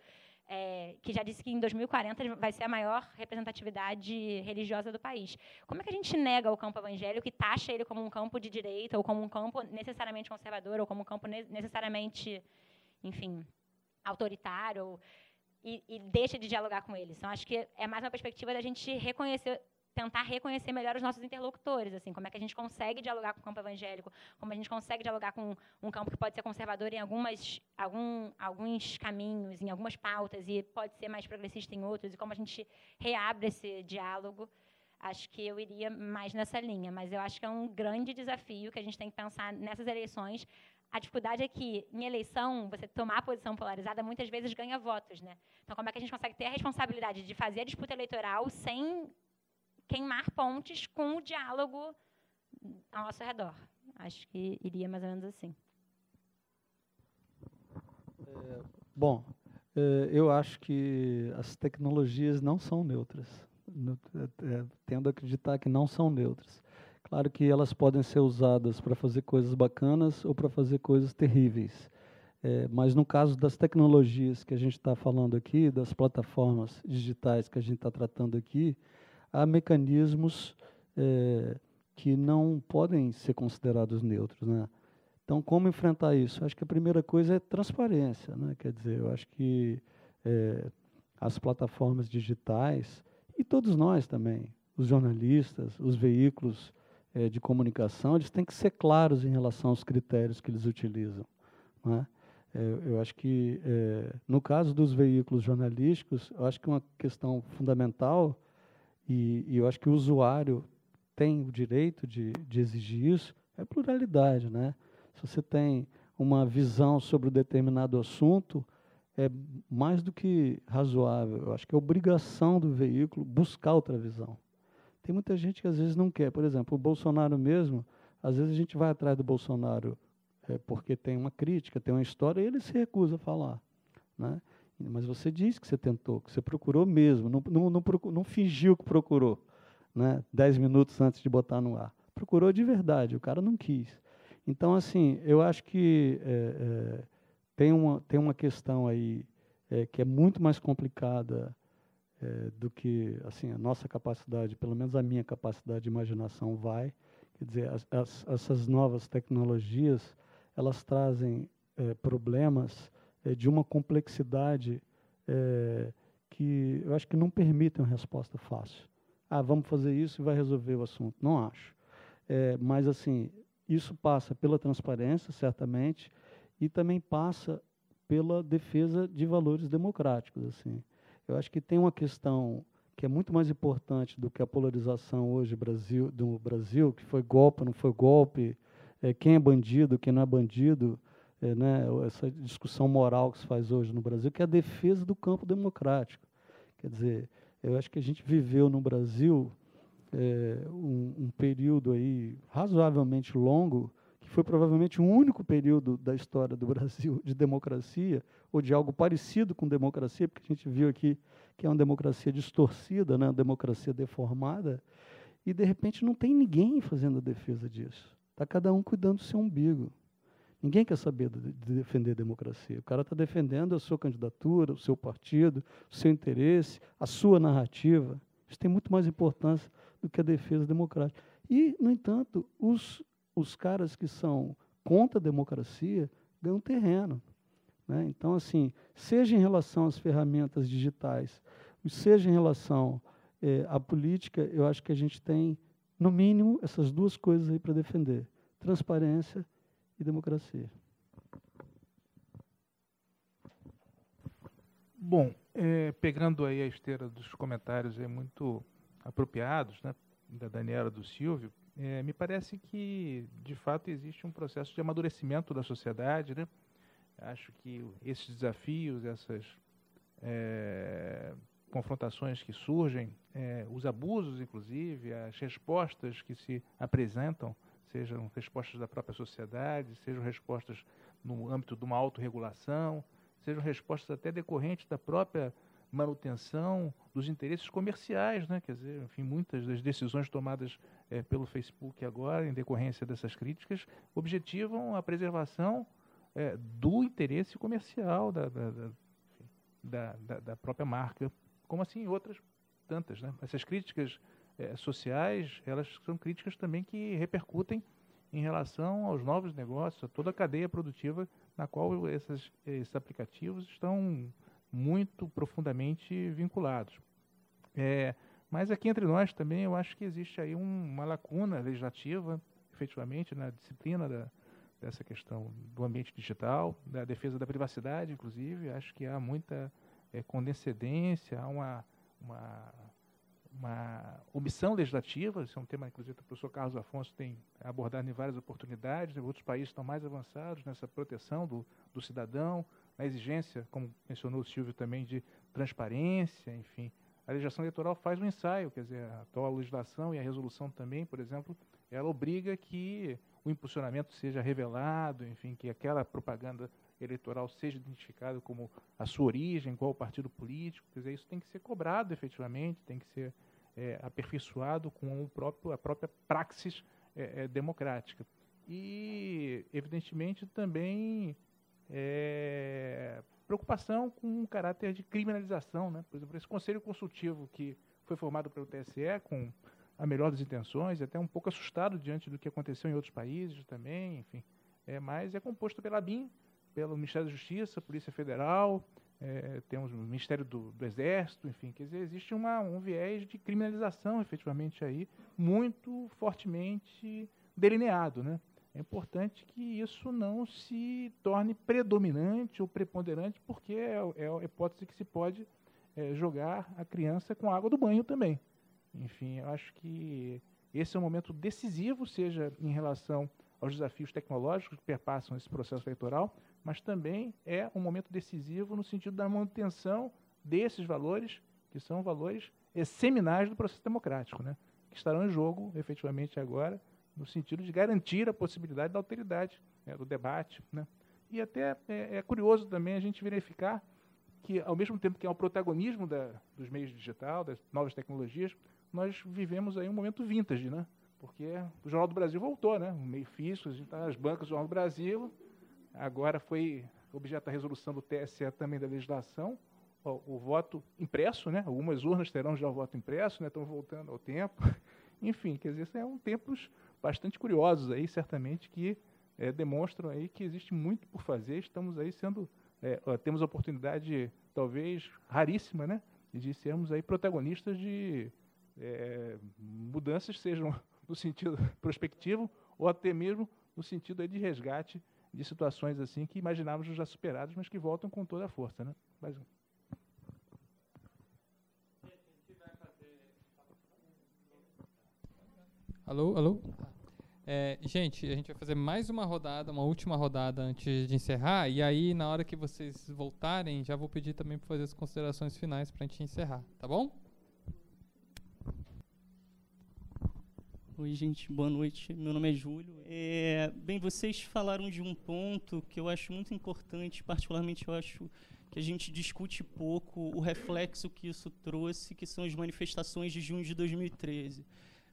é, que já disse que em 2040 vai ser a maior representatividade religiosa do país. Como é que a gente nega o campo evangélico e taxa ele como um campo de direita, ou como um campo necessariamente conservador, ou como um campo necessariamente, enfim, autoritário? Ou, e, e deixa de dialogar com eles. Então, acho que é mais uma perspectiva da gente reconhecer tentar reconhecer melhor os nossos interlocutores, assim, como é que a gente consegue dialogar com o campo evangélico, como a gente consegue dialogar com um campo que pode ser conservador em algumas, algum, alguns caminhos, em algumas pautas, e pode ser mais progressista em outros, e como a gente reabre esse diálogo. Acho que eu iria mais nessa linha, mas eu acho que é um grande desafio que a gente tem que pensar nessas eleições, a dificuldade é que, em eleição, você tomar posição polarizada muitas vezes ganha votos. Né? Então, como é que a gente consegue ter a responsabilidade de fazer a disputa eleitoral sem queimar pontes com o diálogo ao nosso redor? Acho que iria mais ou menos assim. É, bom, é, eu acho que as tecnologias não são neutras. É, é, tendo a acreditar que não são neutras. Claro que elas podem ser usadas para fazer coisas bacanas ou para fazer coisas terríveis. É, mas no caso das tecnologias que a gente está falando aqui, das plataformas digitais que a gente está tratando aqui, há mecanismos é, que não podem ser considerados neutros. Né? Então, como enfrentar isso? Acho que a primeira coisa é transparência. Né? Quer dizer, eu acho que é, as plataformas digitais, e todos nós também, os jornalistas, os veículos é, de comunicação, eles têm que ser claros em relação aos critérios que eles utilizam. Né? É, eu acho que, é, no caso dos veículos jornalísticos, eu acho que uma questão fundamental, e, e eu acho que o usuário tem o direito de, de exigir isso, é pluralidade. Né? Se você tem uma visão sobre um determinado assunto, é mais do que razoável. Eu acho que é obrigação do veículo buscar outra visão. Tem muita gente que às vezes não quer. Por exemplo, o Bolsonaro mesmo, às vezes a gente vai atrás do Bolsonaro é, porque tem uma crítica, tem uma história, e ele se recusa a falar. Né? Mas você diz que você tentou, que você procurou mesmo, não, não, não, não fingiu que procurou, né? dez minutos antes de botar no ar. Procurou de verdade, o cara não quis. Então, assim, eu acho que é, é, tem, uma, tem uma questão aí é, que é muito mais complicada é, do que assim a nossa capacidade, pelo menos a minha capacidade de imaginação vai. Quer dizer, as, as, essas novas tecnologias, elas trazem é, problemas é, de uma complexidade é, que eu acho que não permitem uma resposta fácil. Ah, vamos fazer isso e vai resolver o assunto. Não acho. É, mas, assim, isso passa pela transparência, certamente, e também passa pela defesa de valores democráticos. Assim. Eu acho que tem uma questão que é muito mais importante do que a polarização hoje Brasil, do Brasil, que foi golpe, não foi golpe, é, quem é bandido, quem não é bandido, é, né, essa discussão moral que se faz hoje no Brasil, que é a defesa do campo democrático. Quer dizer, eu acho que a gente viveu no Brasil é, um, um, período aí razoavelmente longo, foi provavelmente o único período da história do Brasil de democracia, ou de algo parecido com democracia, porque a gente viu aqui que é uma democracia distorcida, né, uma democracia deformada, e de repente não tem ninguém fazendo a defesa disso. Está cada um cuidando do seu umbigo. Ninguém quer saber de defender a democracia. O cara está defendendo a sua candidatura, o seu partido, o seu interesse, a sua narrativa. Isso tem muito mais importância do que a defesa democrática. E, no entanto, os, os caras que são contra a democracia ganham terreno. Né? Então, assim, seja em relação às ferramentas digitais, seja em relação eh, à política, eu acho que a gente tem, no mínimo, essas duas coisas aí para defender: transparência e democracia. Bom, é, pegando aí a esteira dos comentários é muito apropriados, né, da Daniela do Silvio, é, me parece que de fato existe um processo de amadurecimento da sociedade, né? Acho que esses desafios, essas é, confrontações que surgem, é, os abusos, inclusive, as respostas que se apresentam, sejam respostas da própria sociedade, sejam respostas no âmbito de uma autorregulação, sejam respostas até decorrentes da própria manutenção dos interesses comerciais, né? Quer dizer, enfim, muitas das decisões tomadas é, pelo Facebook agora, em decorrência dessas críticas, objetivam a preservação é, do interesse comercial da da, da, da, da, própria marca, como assim outras tantas, né? Essas críticas é, sociais, elas são críticas também que repercutem em relação aos novos negócios, a toda a cadeia produtiva na qual esses, esses aplicativos estão muito profundamente vinculados. É, mas aqui entre nós também eu acho que existe aí um, uma lacuna legislativa, efetivamente, na disciplina da, dessa questão do ambiente digital, da defesa da privacidade, inclusive. Acho que há muita é, condescendência, há uma, uma, uma omissão legislativa. Esse é um tema, inclusive, que o professor Carlos Afonso tem abordado em várias oportunidades. Outros países estão mais avançados nessa proteção do, do cidadão, a exigência, como mencionou o Silvio também, de transparência, enfim. A legislação eleitoral faz um ensaio, quer dizer, a atual legislação e a resolução também, por exemplo, ela obriga que o impulsionamento seja revelado, enfim, que aquela propaganda eleitoral seja identificada como a sua origem, qual o partido político, quer dizer, isso tem que ser cobrado efetivamente, tem que ser é, aperfeiçoado com o próprio, a própria praxis é, é, democrática. E, evidentemente, também é, preocupação com um caráter de criminalização. Né? Por exemplo, esse conselho consultivo que foi formado pelo TSE com a melhor das intenções, até um pouco assustado diante do que aconteceu em outros países também, enfim, é, mas é composto pela BIM, pelo Ministério da Justiça, Polícia Federal, é, temos o Ministério do, do, Exército, enfim, quer dizer, existe uma, um viés de criminalização, efetivamente, aí, muito fortemente delineado. Né? É importante que isso não se torne predominante ou preponderante, porque é, é a hipótese que se pode é, jogar a criança com a água do banho também. Enfim, eu acho que esse é um momento decisivo, seja em relação aos desafios tecnológicos que perpassam esse processo eleitoral, mas também é um momento decisivo no sentido da manutenção desses valores, que são valores seminais do processo democrático, né? que estarão em jogo, efetivamente, agora, no sentido de garantir a possibilidade da alteridade né, do debate. Né? E até é, é, curioso também a gente verificar que, ao mesmo tempo que há o protagonismo da, dos meios digitais, das novas tecnologias, nós vivemos aí um momento vintage, né? porque o Jornal do Brasil voltou, né? o meio físico, a gente está nas bancas do Jornal do Brasil, agora foi objeto da resolução do TSE também da legislação, o, o voto impresso, né? algumas urnas terão já o voto impresso, né? estão voltando ao tempo. Enfim, quer dizer, são tempos bastante curiosos aí, certamente, que é, demonstram aí que existe muito por fazer, estamos aí sendo, é, temos a oportunidade, talvez, raríssima, né? de sermos aí protagonistas de é, mudanças, sejam no sentido prospectivo ou até mesmo no sentido de resgate de situações assim que imaginávamos já superadas, mas que voltam com toda a força, né? Mas... Alô, alô. É, gente, a gente vai fazer mais uma rodada, uma última rodada antes de encerrar. E aí, na hora que vocês voltarem, já vou pedir também para fazer as considerações finais para a gente encerrar, tá bom? Oi, gente, boa noite. Meu nome é Júlio. É, bem, vocês falaram de um ponto que eu acho muito importante, particularmente eu acho que a gente discute pouco o reflexo que isso trouxe, que são as manifestações de junho de 2013.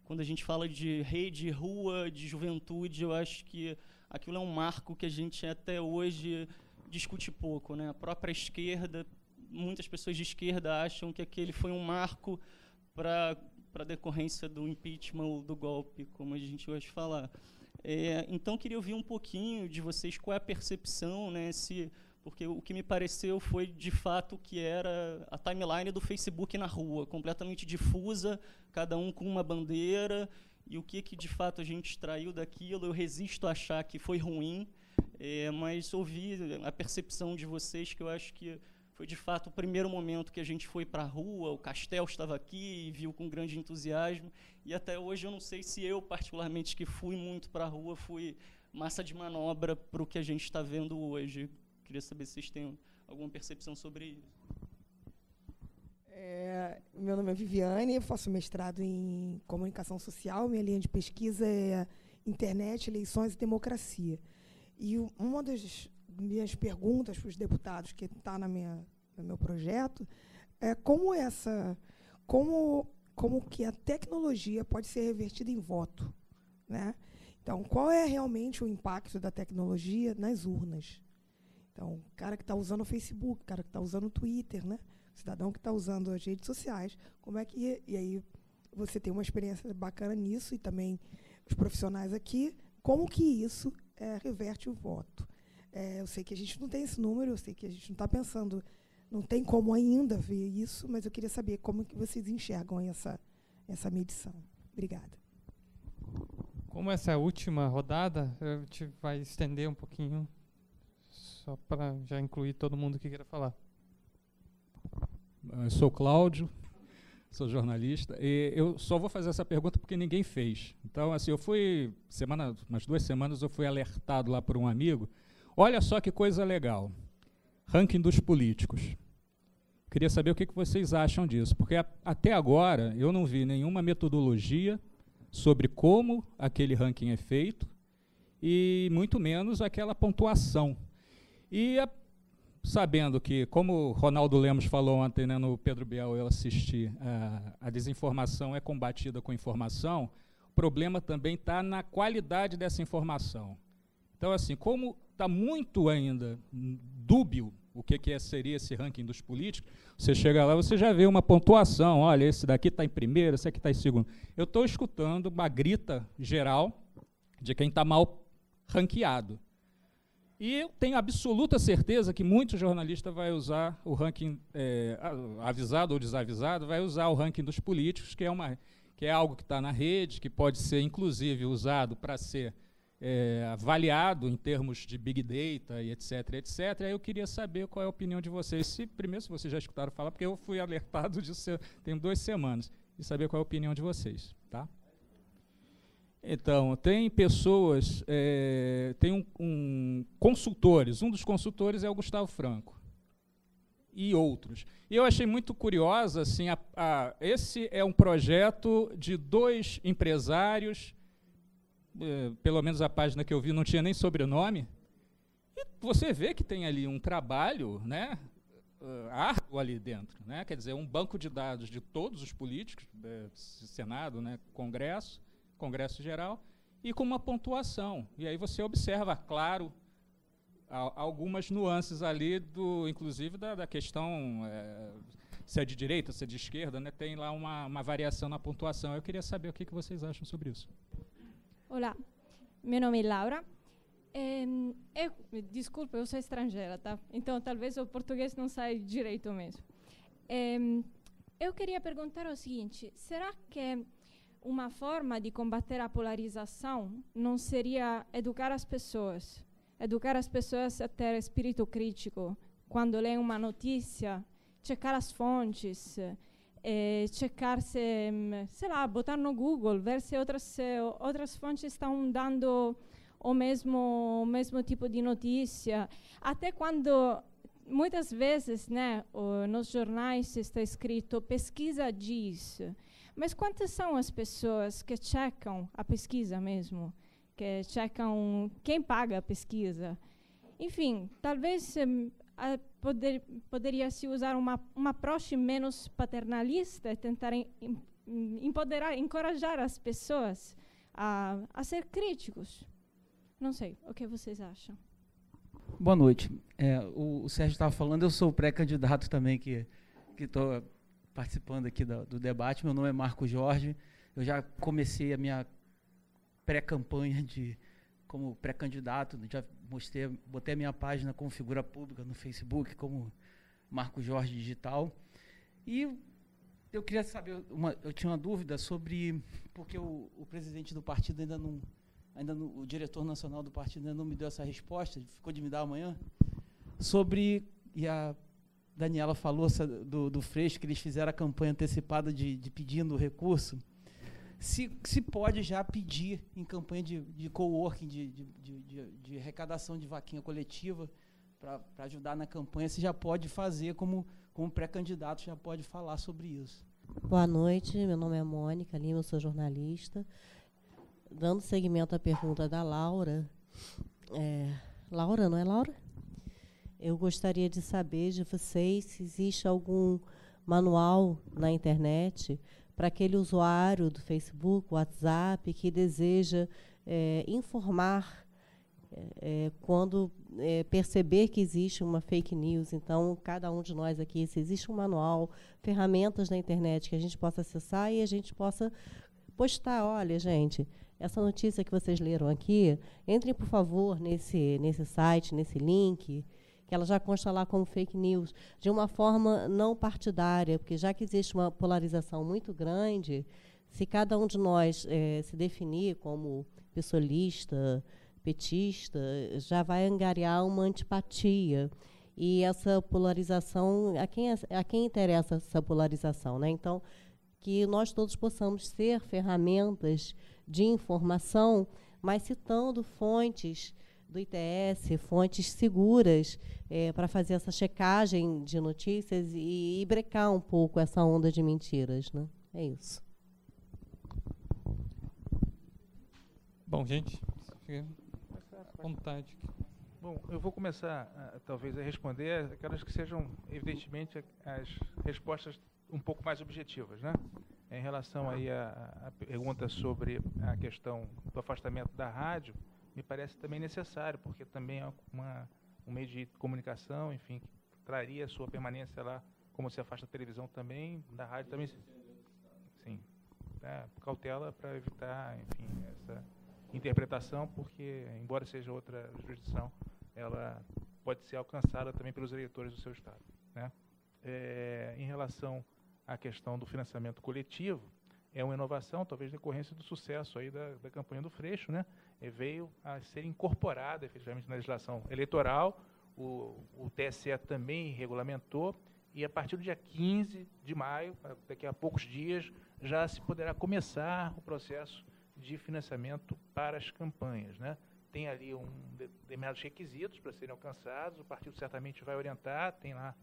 Quando a gente fala de rede, rua, de juventude, eu acho que aquilo é um marco que a gente até hoje discute pouco. Né? A própria esquerda, muitas pessoas de esquerda acham que aquele foi um marco para para decorrência do impeachment ou do golpe, como a gente hoje falar. É, então, queria ouvir um pouquinho de vocês qual é a percepção, né, se, porque o que me pareceu foi, de fato, que era a timeline do Facebook na rua, completamente difusa, cada um com uma bandeira, e o que, que de fato a gente extraiu daquilo, eu resisto a achar que foi ruim, é, mas ouvir a percepção de vocês, que eu acho que foi de fato o primeiro momento que a gente foi para a rua, o Castel estava aqui e viu com grande entusiasmo. E até hoje eu não sei se eu, particularmente, que fui muito para a rua, fui massa de manobra para o que a gente está vendo hoje. Queria saber se vocês têm alguma percepção sobre isso. É, meu nome é Viviane, eu faço mestrado em comunicação social. Minha linha de pesquisa é internet, eleições e democracia. E uma das minhas perguntas para os deputados que está na minha no meu projeto é como essa como como que a tecnologia pode ser revertida em voto, né? Então, qual é realmente o impacto da tecnologia nas urnas? Então, o cara que está usando o Facebook, o cara que está usando o Twitter, né? O cidadão que está usando as redes sociais, como é que e aí você tem uma experiência bacana nisso e também os profissionais aqui, como que isso é, reverte o voto? É, eu sei que a gente não tem esse número, eu sei que a gente não está pensando, não tem como ainda ver isso, mas eu queria saber como que vocês enxergam essa, essa medição. Obrigada. Como essa é a última rodada, a gente vai estender um pouquinho, só para já incluir todo mundo que queira falar. Eu sou Cláudio, sou jornalista, e eu só vou fazer essa pergunta porque ninguém fez. Então, assim, eu fui, semana, umas duas semanas, eu fui alertado lá por um amigo Olha só que coisa legal. Ranking dos políticos. Queria saber o que vocês acham disso, porque a, até agora eu não vi nenhuma metodologia sobre como aquele ranking é feito e muito menos aquela pontuação. E a, sabendo que, como Ronaldo Lemos falou ontem né, no Pedro Biel, eu assisti, a, a desinformação é combatida com informação, o problema também está na qualidade dessa informação. Então, assim, como está muito ainda dúbio o que, que é, seria esse ranking dos políticos, você chega lá, você já vê uma pontuação, olha, esse daqui está em primeiro, esse aqui está em segundo. Eu estou escutando uma grita geral de quem está mal ranqueado. E eu tenho absoluta certeza que muito jornalista vai usar o ranking, é, avisado ou desavisado, vai usar o ranking dos políticos, que é, uma, que é algo que está na rede, que pode ser, inclusive, usado para ser é, avaliado em termos de big data e etc, etc. Aí eu queria saber qual é a opinião de vocês. Se, primeiro, se vocês já escutaram falar, porque eu fui alertado disso tem duas semanas, e saber qual é a opinião de vocês. Tá? Então, tem pessoas, é, tem um, um, consultores, um dos consultores é o Gustavo Franco, e outros. E eu achei muito curiosa, assim, a, a, esse é um projeto de dois empresários, é, pelo menos a página que eu vi não tinha nem sobrenome, e você vê que tem ali um trabalho, né, uh, árduo ali dentro, né, quer dizer, um banco de dados de todos os políticos, é, Senado, né, Congresso, Congresso Geral, e com uma pontuação. E aí você observa, claro, algumas nuances ali, do, inclusive da, da questão é, se é de direita, se é de esquerda, né, tem lá uma, uma variação na pontuação. Eu queria saber o que, que vocês acham sobre isso. Olá, meu nome é Laura. É, eu, desculpa, eu sou estrangeira, tá? Então talvez o português não saia direito mesmo. Eu queria perguntar o seguinte: será que uma forma de combater a polarização não seria educar as pessoas, educar as pessoas a ter espírito crítico quando leem uma notícia, checar as fontes, eh, checar se, sei lá, botar no Google, ver se outras, outras fontes estão dando o mesmo, o mesmo tipo de notícia. Até quando, muitas vezes, né, nos jornais está escrito pesquisa diz. Mas quantas são as pessoas que checam a pesquisa mesmo? Que checam quem paga a pesquisa? Enfim, talvez um, poder, poderia se usar uma, uma menos paternalista e tentar em, empoderar, encorajar as pessoas a, a ser críticos. Não sei, o que vocês acham? Boa noite. É, o, o, Sérgio estava falando, eu sou pré-candidato também que estou participando aqui do, do debate. Meu nome é Marco Jorge. Eu já comecei a minha pré-campanha de como pré-candidato, já mostrei, botei a minha página como figura pública no Facebook, como Marco Jorge Digital. E eu queria saber, uma, eu tinha uma dúvida sobre, porque o, o presidente do partido ainda não, ainda no, o diretor nacional do partido ainda não me deu essa resposta, ficou de me dar amanhã, sobre, e a Daniela falou do, do Freixo, que eles fizeram a campanha antecipada de, de pedindo recurso, se, se pode já pedir em campanha de, de coworking, de, de, de, de arrecadação de vaquinha coletiva, para ajudar na campanha, se já pode fazer como, como pré-candidato, já pode falar sobre isso. Boa noite, meu nome é Mônica Lima, eu sou jornalista. Dando seguimento à pergunta da Laura, é, Laura, não é Laura? Eu gostaria de saber de vocês se existe algum manual na internet para aquele usuário do Facebook, WhatsApp, que deseja é, informar é, quando é, perceber que existe uma fake news. Então, cada um de nós aqui, se existe um manual, ferramentas na internet que a gente possa acessar e a gente possa postar, olha, gente, essa notícia que vocês leram aqui, entrem, por favor, nesse, nesse site, nesse link, que ela já consta lá como fake news, de uma forma não partidária, porque já que existe uma polarização muito grande, se cada um de nós é, se definir como pessoalista, petista, já vai angariar uma antipatia. E essa polarização, a quem, a quem interessa essa polarização? Né? Então, que nós todos possamos ser ferramentas de informação, mas citando fontes do ITS, fontes seguras é, para fazer essa checagem de notícias e, e, brecar um pouco essa onda de mentiras. Né? É isso. Bom, gente, fica à vontade. Bom, eu vou começar, uh, talvez, a responder aquelas que sejam, evidentemente, as respostas um pouco mais objetivas, né? Em relação aí à, à pergunta sobre a questão do afastamento da rádio, me parece também necessário, porque também é uma, um meio de comunicação, enfim, que traria a sua permanência lá, como se afasta a televisão também, da rádio também. Sim, é, cautela para evitar, enfim, essa interpretação, porque, embora seja outra jurisdição, ela pode ser alcançada também pelos eleitores do seu estado. Né? É, em relação à questão do financiamento coletivo, é uma inovação, talvez decorrência do sucesso aí da, da campanha do Freixo, né? Veio a ser incorporada efetivamente na legislação eleitoral. O, o TSE também regulamentou e a partir do dia 15 de maio, daqui a poucos dias, já se poderá começar o processo de financiamento para as campanhas, né? Tem ali um determinados requisitos para serem alcançados, o partido certamente vai orientar, tem lá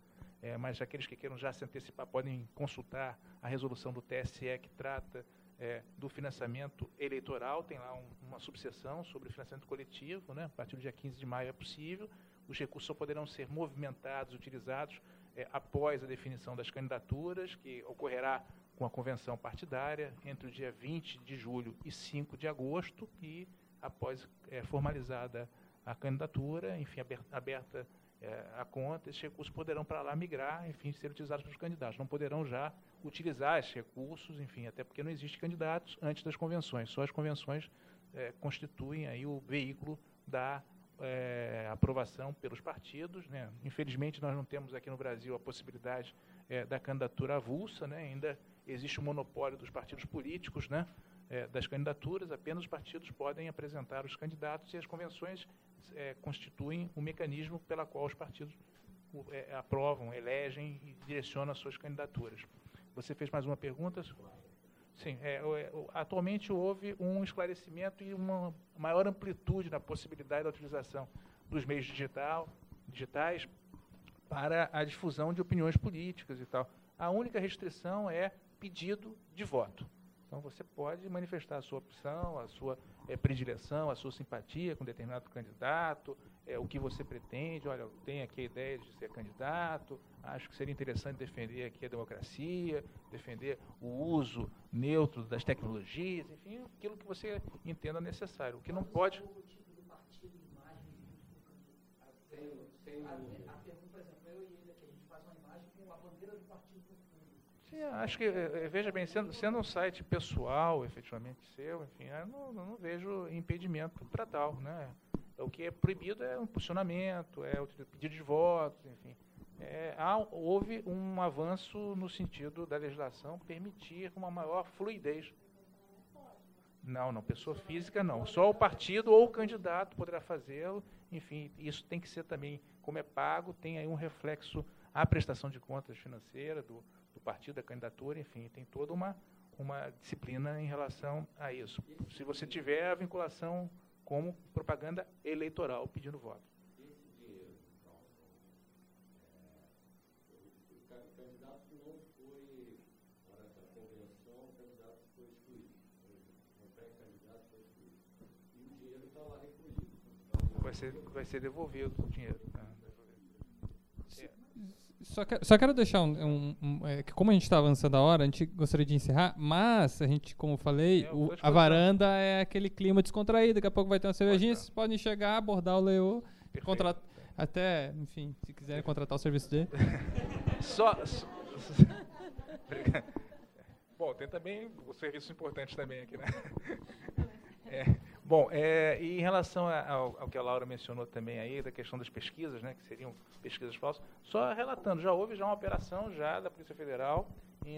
é, mas aqueles que queiram já se antecipar podem consultar a resolução do TSE que trata é, do financiamento eleitoral, tem lá um, uma subseção sobre financiamento coletivo, né? a partir do dia 15 de maio é possível. Os recursos só poderão ser movimentados, utilizados é, após a definição das candidaturas, que ocorrerá com a convenção partidária entre o dia 20 de julho e 5 de agosto, e após é, formalizada a candidatura, enfim, aberta, aberta é, a conta, esses recursos poderão para lá migrar, enfim, ser utilizados pelos candidatos. Não poderão já utilizar esses recursos, enfim, até porque não existe candidatos antes das convenções. Só as convenções é, constituem aí o veículo da é, aprovação pelos partidos. Né? Infelizmente, nós não temos aqui no Brasil a possibilidade é, da candidatura avulsa, né? ainda existe o monopólio dos partidos políticos, né? É, das candidaturas, apenas os partidos podem apresentar os candidatos e as convenções é, constituem o mecanismo pela qual os partidos é, aprovam, elegem e direcionam as suas candidaturas. Você fez mais uma pergunta? Sim, é, é atualmente houve um esclarecimento e uma maior amplitude na possibilidade da utilização dos meios digital, digitais para a difusão de opiniões políticas e tal. A única restrição é pedido de voto. Então você pode manifestar a sua opção, a sua é, predileção, a sua simpatia com determinado candidato, é, o que você pretende, olha, eu tenho aqui a ideia de ser candidato, acho que seria interessante defender aqui a democracia, defender o uso neutro das tecnologias, enfim, aquilo que você entenda necessário. O que não pode. Sim, acho que, eh, eh, veja bem, sendo, sendo um site pessoal, efetivamente seu, enfim, eu não, não vejo impedimento para tal. Né? O que é proibido é o impulsionamento, é o pedido de votos, enfim. É, há, houve um avanço no sentido da legislação permitir uma maior fluidez. Não, não, pessoa física não. Só o partido ou o candidato poderá fazê-lo. Enfim, isso tem que ser também, como é pago, tem aí um reflexo à prestação de contas financeira do partido, da candidatura, enfim, tem toda uma, uma disciplina em relação a isso. Se você tiver a vinculação como propaganda eleitoral pedindo voto. Esse dinheiro, o candidato não foi, para essa convenção, o candidato foi excluído. O pré-candidato foi excluído. O dinheiro está lá recolhido. Vai ser, vai ser devolvido o dinheiro. Só, que, só quero deixar um, um, um é, que como a gente está avançando a hora, a gente gostaria de encerrar, mas a gente, como eu falei, é, o, a varanda é aquele clima descontraído, daqui a pouco vai ter uma cervejinha, vocês podem chegar, abordar o Leo, contratar, até, enfim, se quiserem contratar o serviço dele. só, só Bom, tem também o serviço importante também aqui, né? É, bom, é, e em relação ao, ao, que a Laura mencionou também aí, da questão das pesquisas, né, que seriam pesquisas falsas, só relatando, já houve já uma operação já da Polícia Federal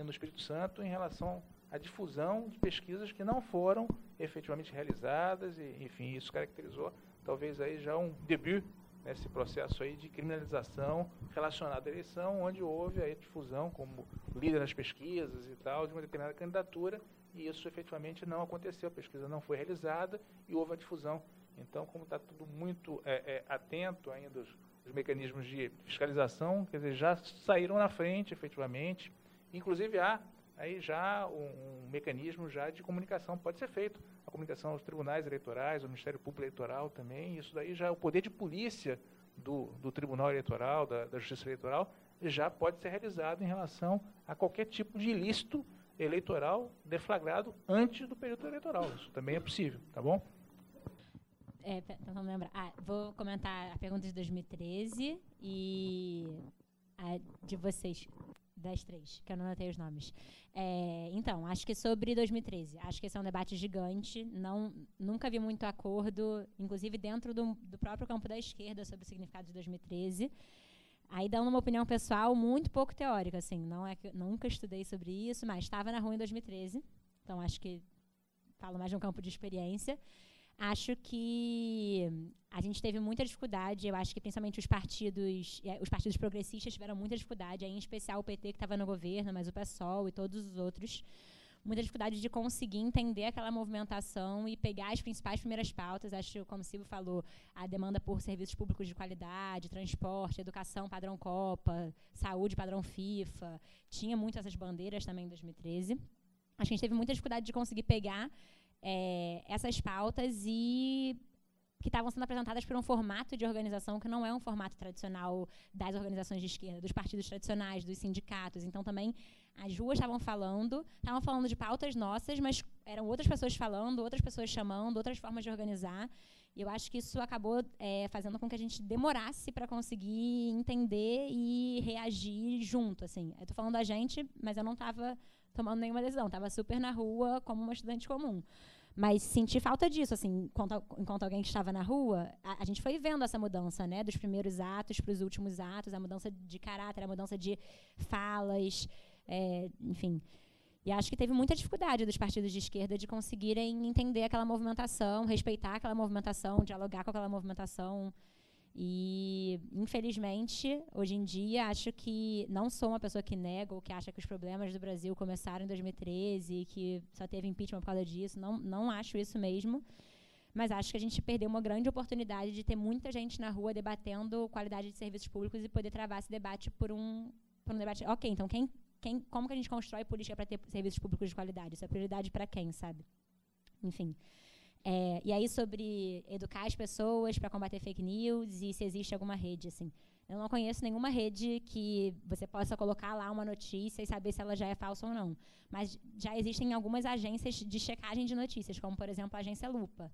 no Espírito Santo em relação à difusão de pesquisas que não foram efetivamente realizadas, e, enfim, isso caracterizou talvez aí já um debut nesse processo aí de criminalização relacionada à eleição, onde houve a difusão como líder das pesquisas e tal de uma determinada candidatura e isso efetivamente não aconteceu, a pesquisa não foi realizada e houve a difusão. Então, como está tudo muito é, é, atento ainda os, os, mecanismos de fiscalização, quer dizer, já saíram na frente efetivamente, inclusive há aí já um, um mecanismo já de comunicação. Pode ser feito, a comunicação aos tribunais eleitorais, ao Ministério Público Eleitoral também, isso daí já o poder de polícia do, do Tribunal Eleitoral, da, da Justiça Eleitoral, já pode ser realizado em relação a qualquer tipo de ilícito eleitoral deflagrado antes do período eleitoral. Isso também é possível, tá bom? É, vamos lembrar. Ah, vou comentar a pergunta de 2013 e a de vocês. das três, que eu não anotei os nomes. É, então, acho que sobre 2013, acho que esse é um debate gigante. Não, nunca vi muito acordo, inclusive dentro do, do próprio campo da esquerda, sobre o significado de 2013. Aí dando uma opinião pessoal muito pouco teórica, assim, não é que nunca estudei sobre isso, mas estava na rua em 2013, então acho que falo mais de um campo de experiência. Acho que a gente teve muita dificuldade, eu acho que principalmente os partidos, eh, os partidos progressistas tiveram muita dificuldade, em especial o PT que estava no governo, mas o PSOL e todos os outros, muita dificuldade de conseguir entender aquela movimentação e pegar as principais primeiras pautas. Acho, como o Silvio falou, a demanda por serviços públicos de qualidade, transporte, educação padrão Copa, saúde padrão FIFA. Tinha muito essas bandeiras também em 2013. Acho que a gente teve muita dificuldade de conseguir pegar é, essas pautas e que estavam sendo apresentadas por um formato de organização que não é um formato tradicional das organizações de esquerda, dos partidos tradicionais, dos sindicatos. Então, também, as ruas estavam falando, estavam falando de pautas nossas, mas eram outras pessoas falando, outras pessoas chamando, outras formas de organizar. E eu acho que isso acabou é, fazendo com que a gente demorasse para conseguir entender e reagir junto. Assim. Eu estou falando a gente, mas eu não estava tomando nenhuma decisão, estava super na rua como uma estudante comum. Mas senti falta disso, assim, enquanto, enquanto alguém que estava na rua, a, a, gente foi vendo essa mudança, né, dos primeiros atos para os últimos atos, a mudança de caráter, a mudança de falas, é, enfim. E acho que teve muita dificuldade dos partidos de esquerda de conseguirem entender aquela movimentação, respeitar aquela movimentação, dialogar com aquela movimentação. E, infelizmente, hoje em dia, acho que não sou uma pessoa que nega ou que acha que os problemas do Brasil começaram em 2013 e que só teve impeachment por causa disso. Não, não acho isso mesmo. Mas acho que a gente perdeu uma grande oportunidade de ter muita gente na rua debatendo qualidade de serviços públicos e poder travar esse debate por um, por um debate. Ok, então quem, quem, como que a gente constrói política para ter serviços públicos de qualidade? Isso é prioridade para quem, sabe? Enfim. É, e aí sobre educar as pessoas para combater fake news e se existe alguma rede assim. Eu não conheço nenhuma rede que você possa colocar lá uma notícia e saber se ela já é falsa ou não. Mas já existem algumas agências de checagem de notícias, como por exemplo a agência Lupa.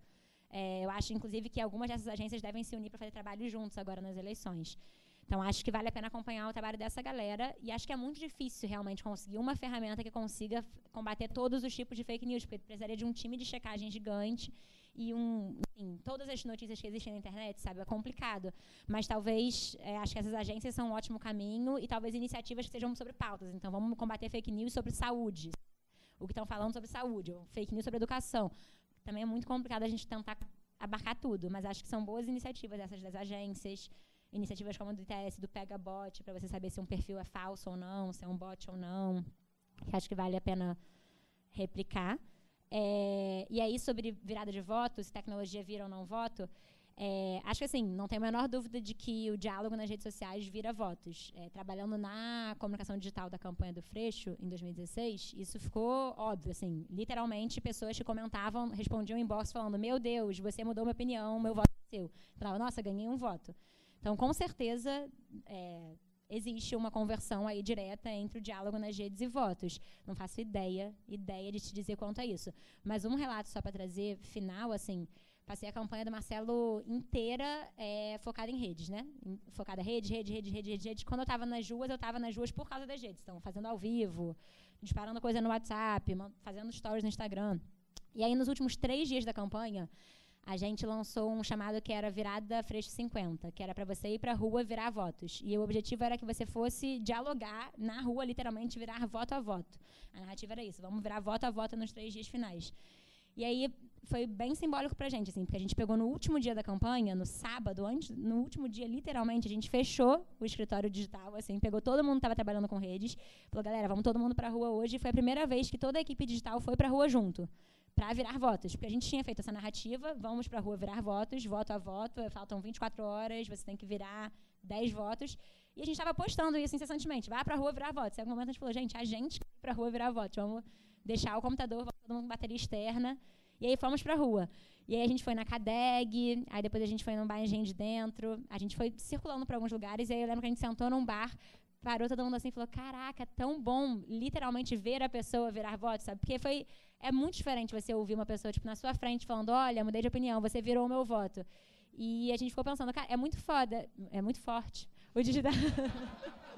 É, eu acho, inclusive, que algumas dessas agências devem se unir para fazer trabalho juntos agora nas eleições. Então, acho que vale a pena acompanhar o trabalho dessa galera. E acho que é muito difícil realmente conseguir uma ferramenta que consiga combater todos os tipos de fake news, porque precisaria de um time de checagem gigante e um, enfim, todas as notícias que existem na internet, sabe, é complicado. Mas talvez, é, acho que essas agências são um ótimo caminho e talvez iniciativas que sejam sobre pautas. Então, vamos combater fake news sobre saúde. O que estão falando sobre saúde, ou fake news sobre educação. Também é muito complicado a gente tentar abarcar tudo, mas acho que são boas iniciativas essas das agências iniciativas como a do ITS, do Pega Bot, para você saber se um perfil é falso ou não, se é um bot ou não, que acho que vale a pena replicar. É, e aí, sobre virada de voto, se tecnologia vira ou não voto, é, acho que assim, não tem a menor dúvida de que o diálogo nas redes sociais vira votos. É, trabalhando na comunicação digital da campanha do Freixo, em 2016, isso ficou óbvio, assim, literalmente, pessoas que comentavam, respondiam em inbox falando, meu Deus, você mudou minha opinião, meu voto é seu. Falava, nossa, ganhei um voto. Então, com certeza, é, existe uma conversão aí direta entre o diálogo nas redes e votos. Não faço ideia, ideia de te dizer quanto a isso. Mas um relato só para trazer final, assim, passei a campanha do Marcelo inteira é, focada em redes, né? Focada rede, rede, rede, rede, rede, rede. Quando eu estava nas ruas, eu estava nas ruas por causa das redes. Então, fazendo ao vivo, disparando coisa no WhatsApp, fazendo stories no Instagram. E aí, nos últimos três dias da campanha, a gente lançou um chamado que era Virada Freixo 50, que era para você ir para a rua virar votos. E o objetivo era que você fosse dialogar na rua, literalmente virar voto a voto. A narrativa era isso, vamos virar voto a voto nos três dias finais. E aí foi bem simbólico para a gente, assim, porque a gente pegou no último dia da campanha, no sábado, antes, no último dia, literalmente, a gente fechou o escritório digital, assim, pegou todo mundo que estava trabalhando com redes, falou, galera, vamos todo mundo para a rua hoje. E foi a primeira vez que toda a equipe digital foi para a rua junto para virar votos. Porque a gente tinha feito essa narrativa, vamos para a rua virar votos, voto a voto, faltam 24 horas, você tem que virar 10 votos. E a gente estava postando isso incessantemente, vai para a rua virar votos. Em algum momento a gente falou, gente, a gente vai para a rua virar votos, vamos deixar o computador, vamos todo mundo com bateria externa. E aí fomos para a rua. E aí a gente foi na CADEG, aí depois a gente foi num bar de dentro, a gente foi circulando para alguns lugares, e aí eu lembro que a gente sentou num bar parou todo mundo assim e falou: Caraca, tão bom literalmente ver a pessoa virar voto, sabe? Porque foi. É muito diferente você ouvir uma pessoa tipo, na sua frente falando: Olha, mudei de opinião, você virou o meu voto. E a gente ficou pensando: Cara, é muito foda, é muito forte. O digital.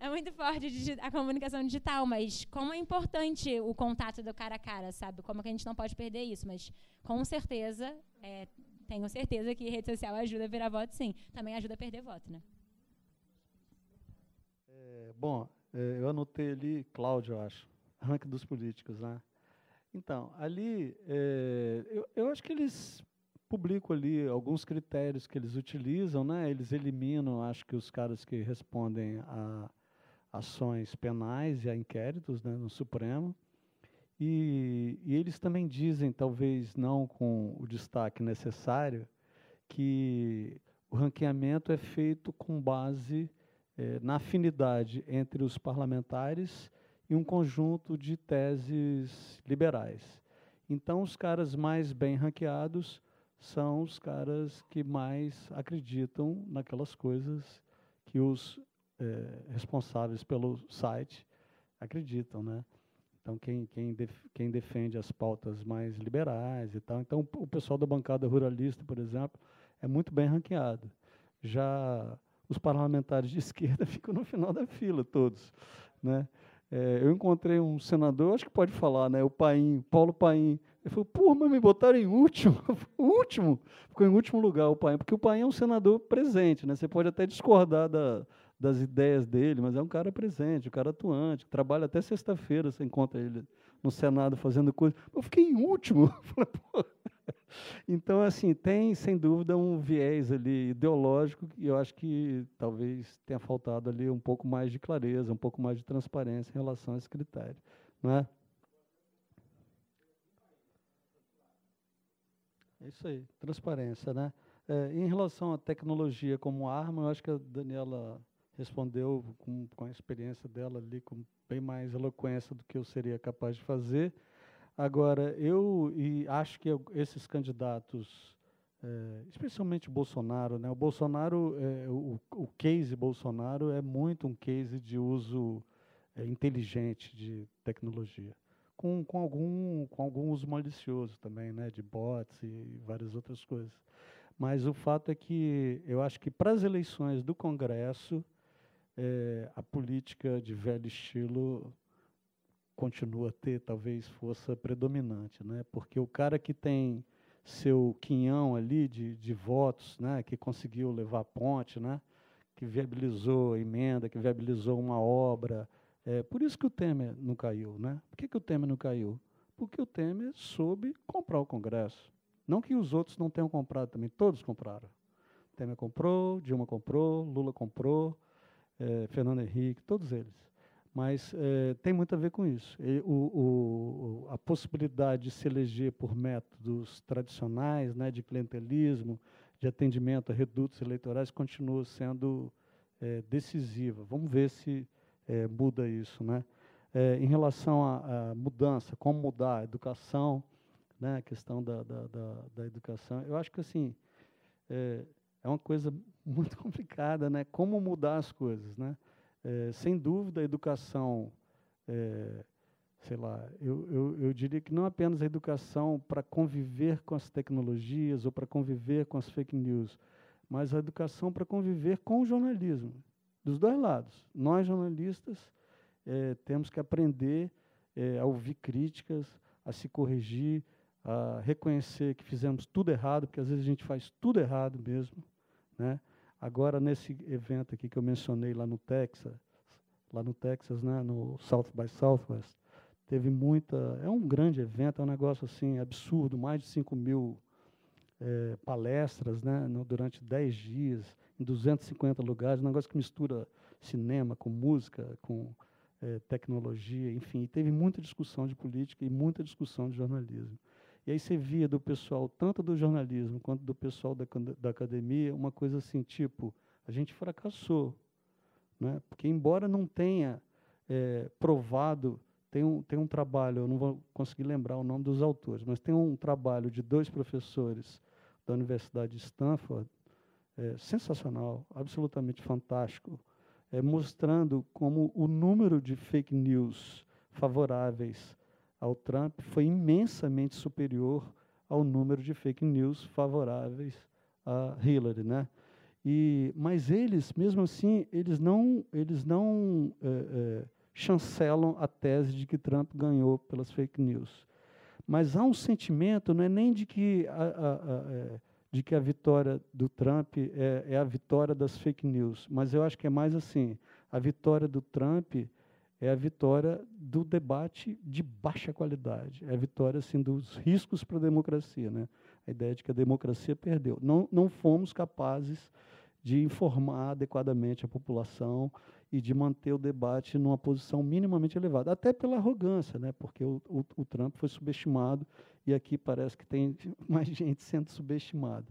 é muito forte a comunicação digital, mas como é importante o contato do cara a cara, sabe? Como que a gente não pode perder isso, mas com certeza, é, tenho certeza que rede social ajuda a virar voto, sim. Também ajuda a perder voto, né? É, bom, é, eu anotei ali, Cláudio, eu acho, ranking dos políticos, né? Então, ali, é, eu, eu acho que eles publicam ali alguns critérios que eles utilizam, né? Eles eliminam, acho que os caras que respondem a ações penais e a inquéritos né, no Supremo. E, e eles também dizem, talvez não com o destaque necessário, que o ranqueamento é feito com base eh, na afinidade entre os parlamentares e um conjunto de teses liberais. Então, os caras mais bem ranqueados são os caras que mais acreditam naquelas coisas que os eh, responsáveis pelo site acreditam, né? Então, quem, quem, def, quem defende as pautas mais liberais e tal. Então, o pessoal da bancada ruralista, por exemplo, é muito bem ranqueado. Já os parlamentares de esquerda ficam no final da fila, todos. Né? É, eu encontrei um senador, acho que pode falar, né? o Paim, Paulo Paim. Ele falou, pô, mas me botaram em último. último? Ficou em último lugar o Paim, porque o Paim é um senador presente. Né? Você pode até discordar da, das ideias dele, mas é um cara presente, um cara atuante, que trabalha até sexta-feira, você encontra ele no Senado fazendo coisa. Eu fiquei em último. Então, assim, tem, sem dúvida, um viés ali ideológico e eu acho que talvez tenha faltado ali um pouco mais de clareza, um pouco mais de transparência em relação a esse critério. Não é? É isso aí, transparência, né? É, em relação à tecnologia como arma, eu acho que a Daniela respondeu com, com a experiência dela ali, com bem mais eloquência do que eu seria capaz de fazer. Agora, eu e acho que esses candidatos, é, especialmente Bolsonaro, né? o Bolsonaro, é, o, o case Bolsonaro é muito um case de uso é, inteligente de tecnologia, com, com, algum, com algum uso malicioso também, né? de bots e várias outras coisas. Mas o fato é que eu acho que para as eleições do Congresso, é, a política de velho estilo continua a ter talvez força predominante, né? Porque o cara que tem seu quinhão ali de, de votos, né? Que conseguiu levar a ponte, né? Que viabilizou a emenda, que viabilizou uma obra. É, por isso que o Temer não caiu, né? Por que, que o Temer não caiu? Porque o Temer soube comprar o Congresso. Não que os outros não tenham comprado também, todos compraram. Temer comprou, Dilma comprou, Lula comprou, é, Fernando Henrique, todos eles. Mas é, tem muito a ver com isso. E, o, o, a possibilidade de se eleger por métodos tradicionais, né, de clientelismo, de atendimento a redutos eleitorais, continua sendo é, decisiva. Vamos ver se muda isso. Né? Em relação à, mudança, como mudar a educação, né, a questão da, da, da, da educação, eu acho que assim é, é uma coisa muito complicada, né? Como mudar as coisas, né? É, sem dúvida, a educação, é, sei lá, eu, eu, eu, diria que não apenas a educação para conviver com as tecnologias ou para conviver com as fake news, mas a educação para conviver com o jornalismo, dos dois lados. Nós, jornalistas, é, temos que aprender é, a ouvir críticas, a se corrigir, a reconhecer que fizemos tudo errado, porque às vezes a gente faz tudo errado mesmo, né? Agora, nesse evento aqui que eu mencionei lá no Texas, lá no Texas, né, no South by Southwest, teve muita. É um grande evento, é um negócio assim absurdo mais de 5 mil é, palestras né, no, durante 10 dias, em 250 lugares, um negócio que mistura cinema com música, com é, tecnologia, enfim. E teve muita discussão de política e muita discussão de jornalismo. E aí você via do pessoal, tanto do jornalismo quanto do pessoal da, da academia, uma coisa assim, tipo, a gente fracassou. Né? Porque, embora não tenha é, provado, tem um, tem um trabalho, eu não vou conseguir lembrar o nome dos autores, mas tem um trabalho de dois professores da Universidade de Stanford, é, sensacional, absolutamente fantástico, é, mostrando como o número de fake news favoráveis ao Trump foi imensamente superior ao número de fake news favoráveis a Hillary, né? E, mas eles, mesmo assim, eles não, eles não é, é, chancelam a tese de que Trump ganhou pelas fake news. Mas há um sentimento, não é nem de que a, a, a, é, de que a vitória do Trump é, é, a vitória das fake news, mas eu acho que é mais assim: a vitória do Trump é a vitória do debate de baixa qualidade, é a vitória assim dos riscos para a democracia, né? A ideia de que a democracia perdeu. Não, não fomos capazes de informar adequadamente a população e de manter o debate numa posição minimamente elevada, até pela arrogância, né? porque o, o, o Trump foi subestimado e aqui parece que tem mais gente sendo subestimada.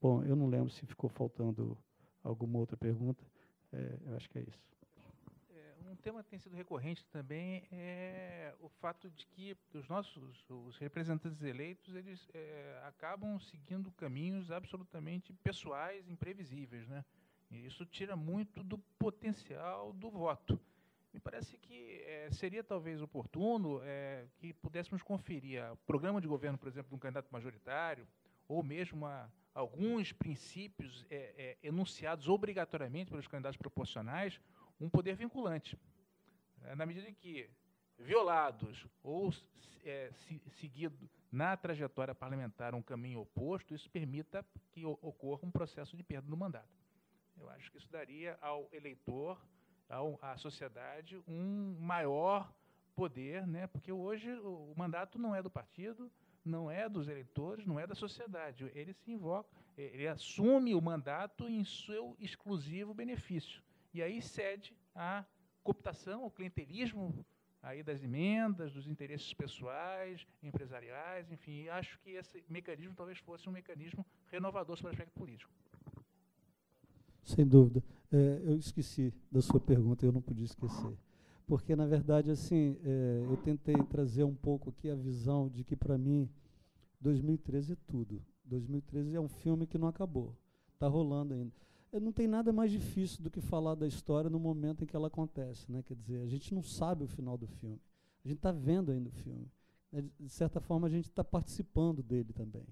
Bom, eu não lembro se ficou faltando alguma outra pergunta. É, eu acho que é isso tema que tem sido recorrente também é o fato de que os nossos os representantes eleitos eles é, acabam seguindo caminhos absolutamente pessoais, imprevisíveis, né? E isso tira muito do potencial do voto. Me parece que é, seria talvez oportuno é, que pudéssemos conferir o programa de governo, por exemplo, de um candidato majoritário, ou mesmo a, alguns princípios é, é, enunciados obrigatoriamente pelos candidatos proporcionais, um poder vinculante. É, na medida em que violados ou é, se, seguido na trajetória parlamentar um caminho oposto, isso permita que ocorra um processo de perda do mandato. Eu acho que isso daria ao eleitor, ao, à sociedade, um maior poder, né? porque hoje o, o mandato não é do partido, não é dos eleitores, não é da sociedade. Ele se invoca, ele assume o mandato em seu exclusivo benefício e aí cede à cooptação, ao clientelismo aí das emendas, dos interesses pessoais, empresariais, enfim, acho que esse mecanismo talvez fosse um mecanismo renovador sobre o aspecto político. Sem dúvida. É, eu esqueci da sua pergunta, eu não podia esquecer. Porque, na verdade, assim, é, eu tentei trazer um pouco aqui a visão de que, para mim, 2013 é tudo. 2013 é um filme que não acabou. Está rolando ainda não tem nada mais difícil do que falar da história no momento em que ela acontece. Né? Quer dizer, a gente não sabe o final do filme. A gente está vendo ainda o filme. Né? De certa forma, a gente está participando dele também.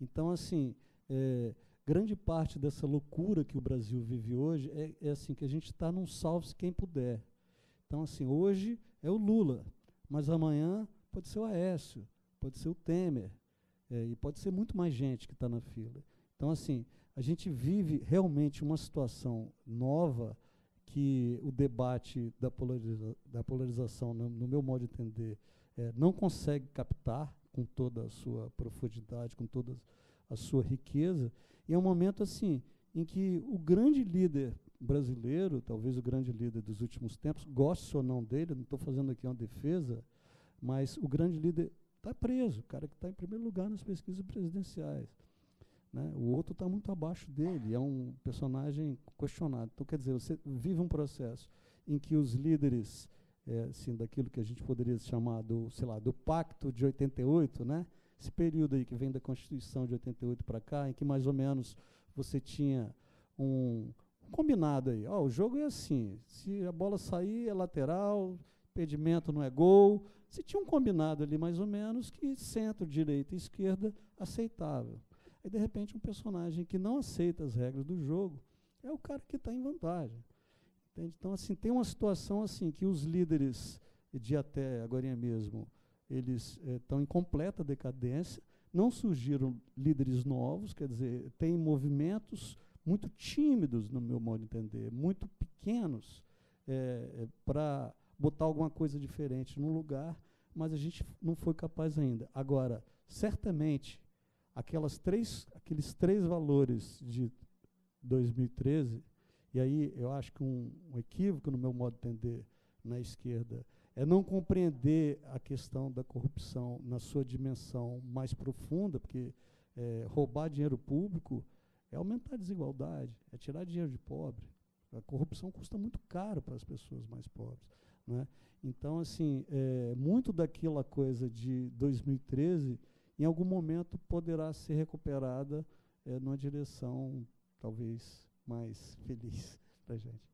Então, assim, é, grande parte dessa loucura que o Brasil vive hoje é, é assim que a gente está num salve-se quem puder. Então, assim, hoje é o Lula, mas amanhã pode ser o Aécio, pode ser o Temer, é, e pode ser muito mais gente que está na fila. Então, assim, a gente vive realmente uma situação nova que o debate da, polariza da polarização, no, no, meu modo de entender, é, não consegue captar com toda a sua profundidade, com toda a sua riqueza. E é um momento assim em que o grande líder brasileiro, talvez o grande líder dos últimos tempos, goste ou não dele, não estou fazendo aqui uma defesa, mas o grande líder está preso, o cara que está em primeiro lugar nas pesquisas presidenciais. Né? O outro está muito abaixo dele, é um personagem questionado. Então, quer dizer, você vive um processo em que os líderes, é, assim, daquilo que a gente poderia chamar do, sei lá, do Pacto de 88, né? esse período aí que vem da Constituição de 88 para cá, em que mais ou menos você tinha um, combinado aí. Oh, o jogo é assim, se a bola sair é lateral, impedimento não é gol. Você tinha um combinado ali mais ou menos que centro, direita e esquerda aceitável. Aí, de repente, um personagem que não aceita as regras do jogo é o cara que está em vantagem. Entende? Então, assim, tem uma situação assim que os líderes de até agora mesmo, eles estão eh, em completa decadência, não surgiram líderes novos, quer dizer, tem movimentos muito tímidos, no meu modo de entender, muito pequenos, é, para botar alguma coisa diferente no lugar, mas a gente não foi capaz ainda. Agora, certamente, aquelas três, aqueles três valores de 2013, e aí eu acho que um, um equívoco no meu modo de entender na esquerda é não compreender a questão da corrupção na sua dimensão mais profunda, porque é, roubar dinheiro público é aumentar a desigualdade, é tirar dinheiro de pobre. A corrupção custa muito caro para as pessoas mais pobres. Né? Então, assim, é, muito daquela coisa de 2013 em algum momento poderá ser recuperada é, numa direção talvez mais feliz para a gente.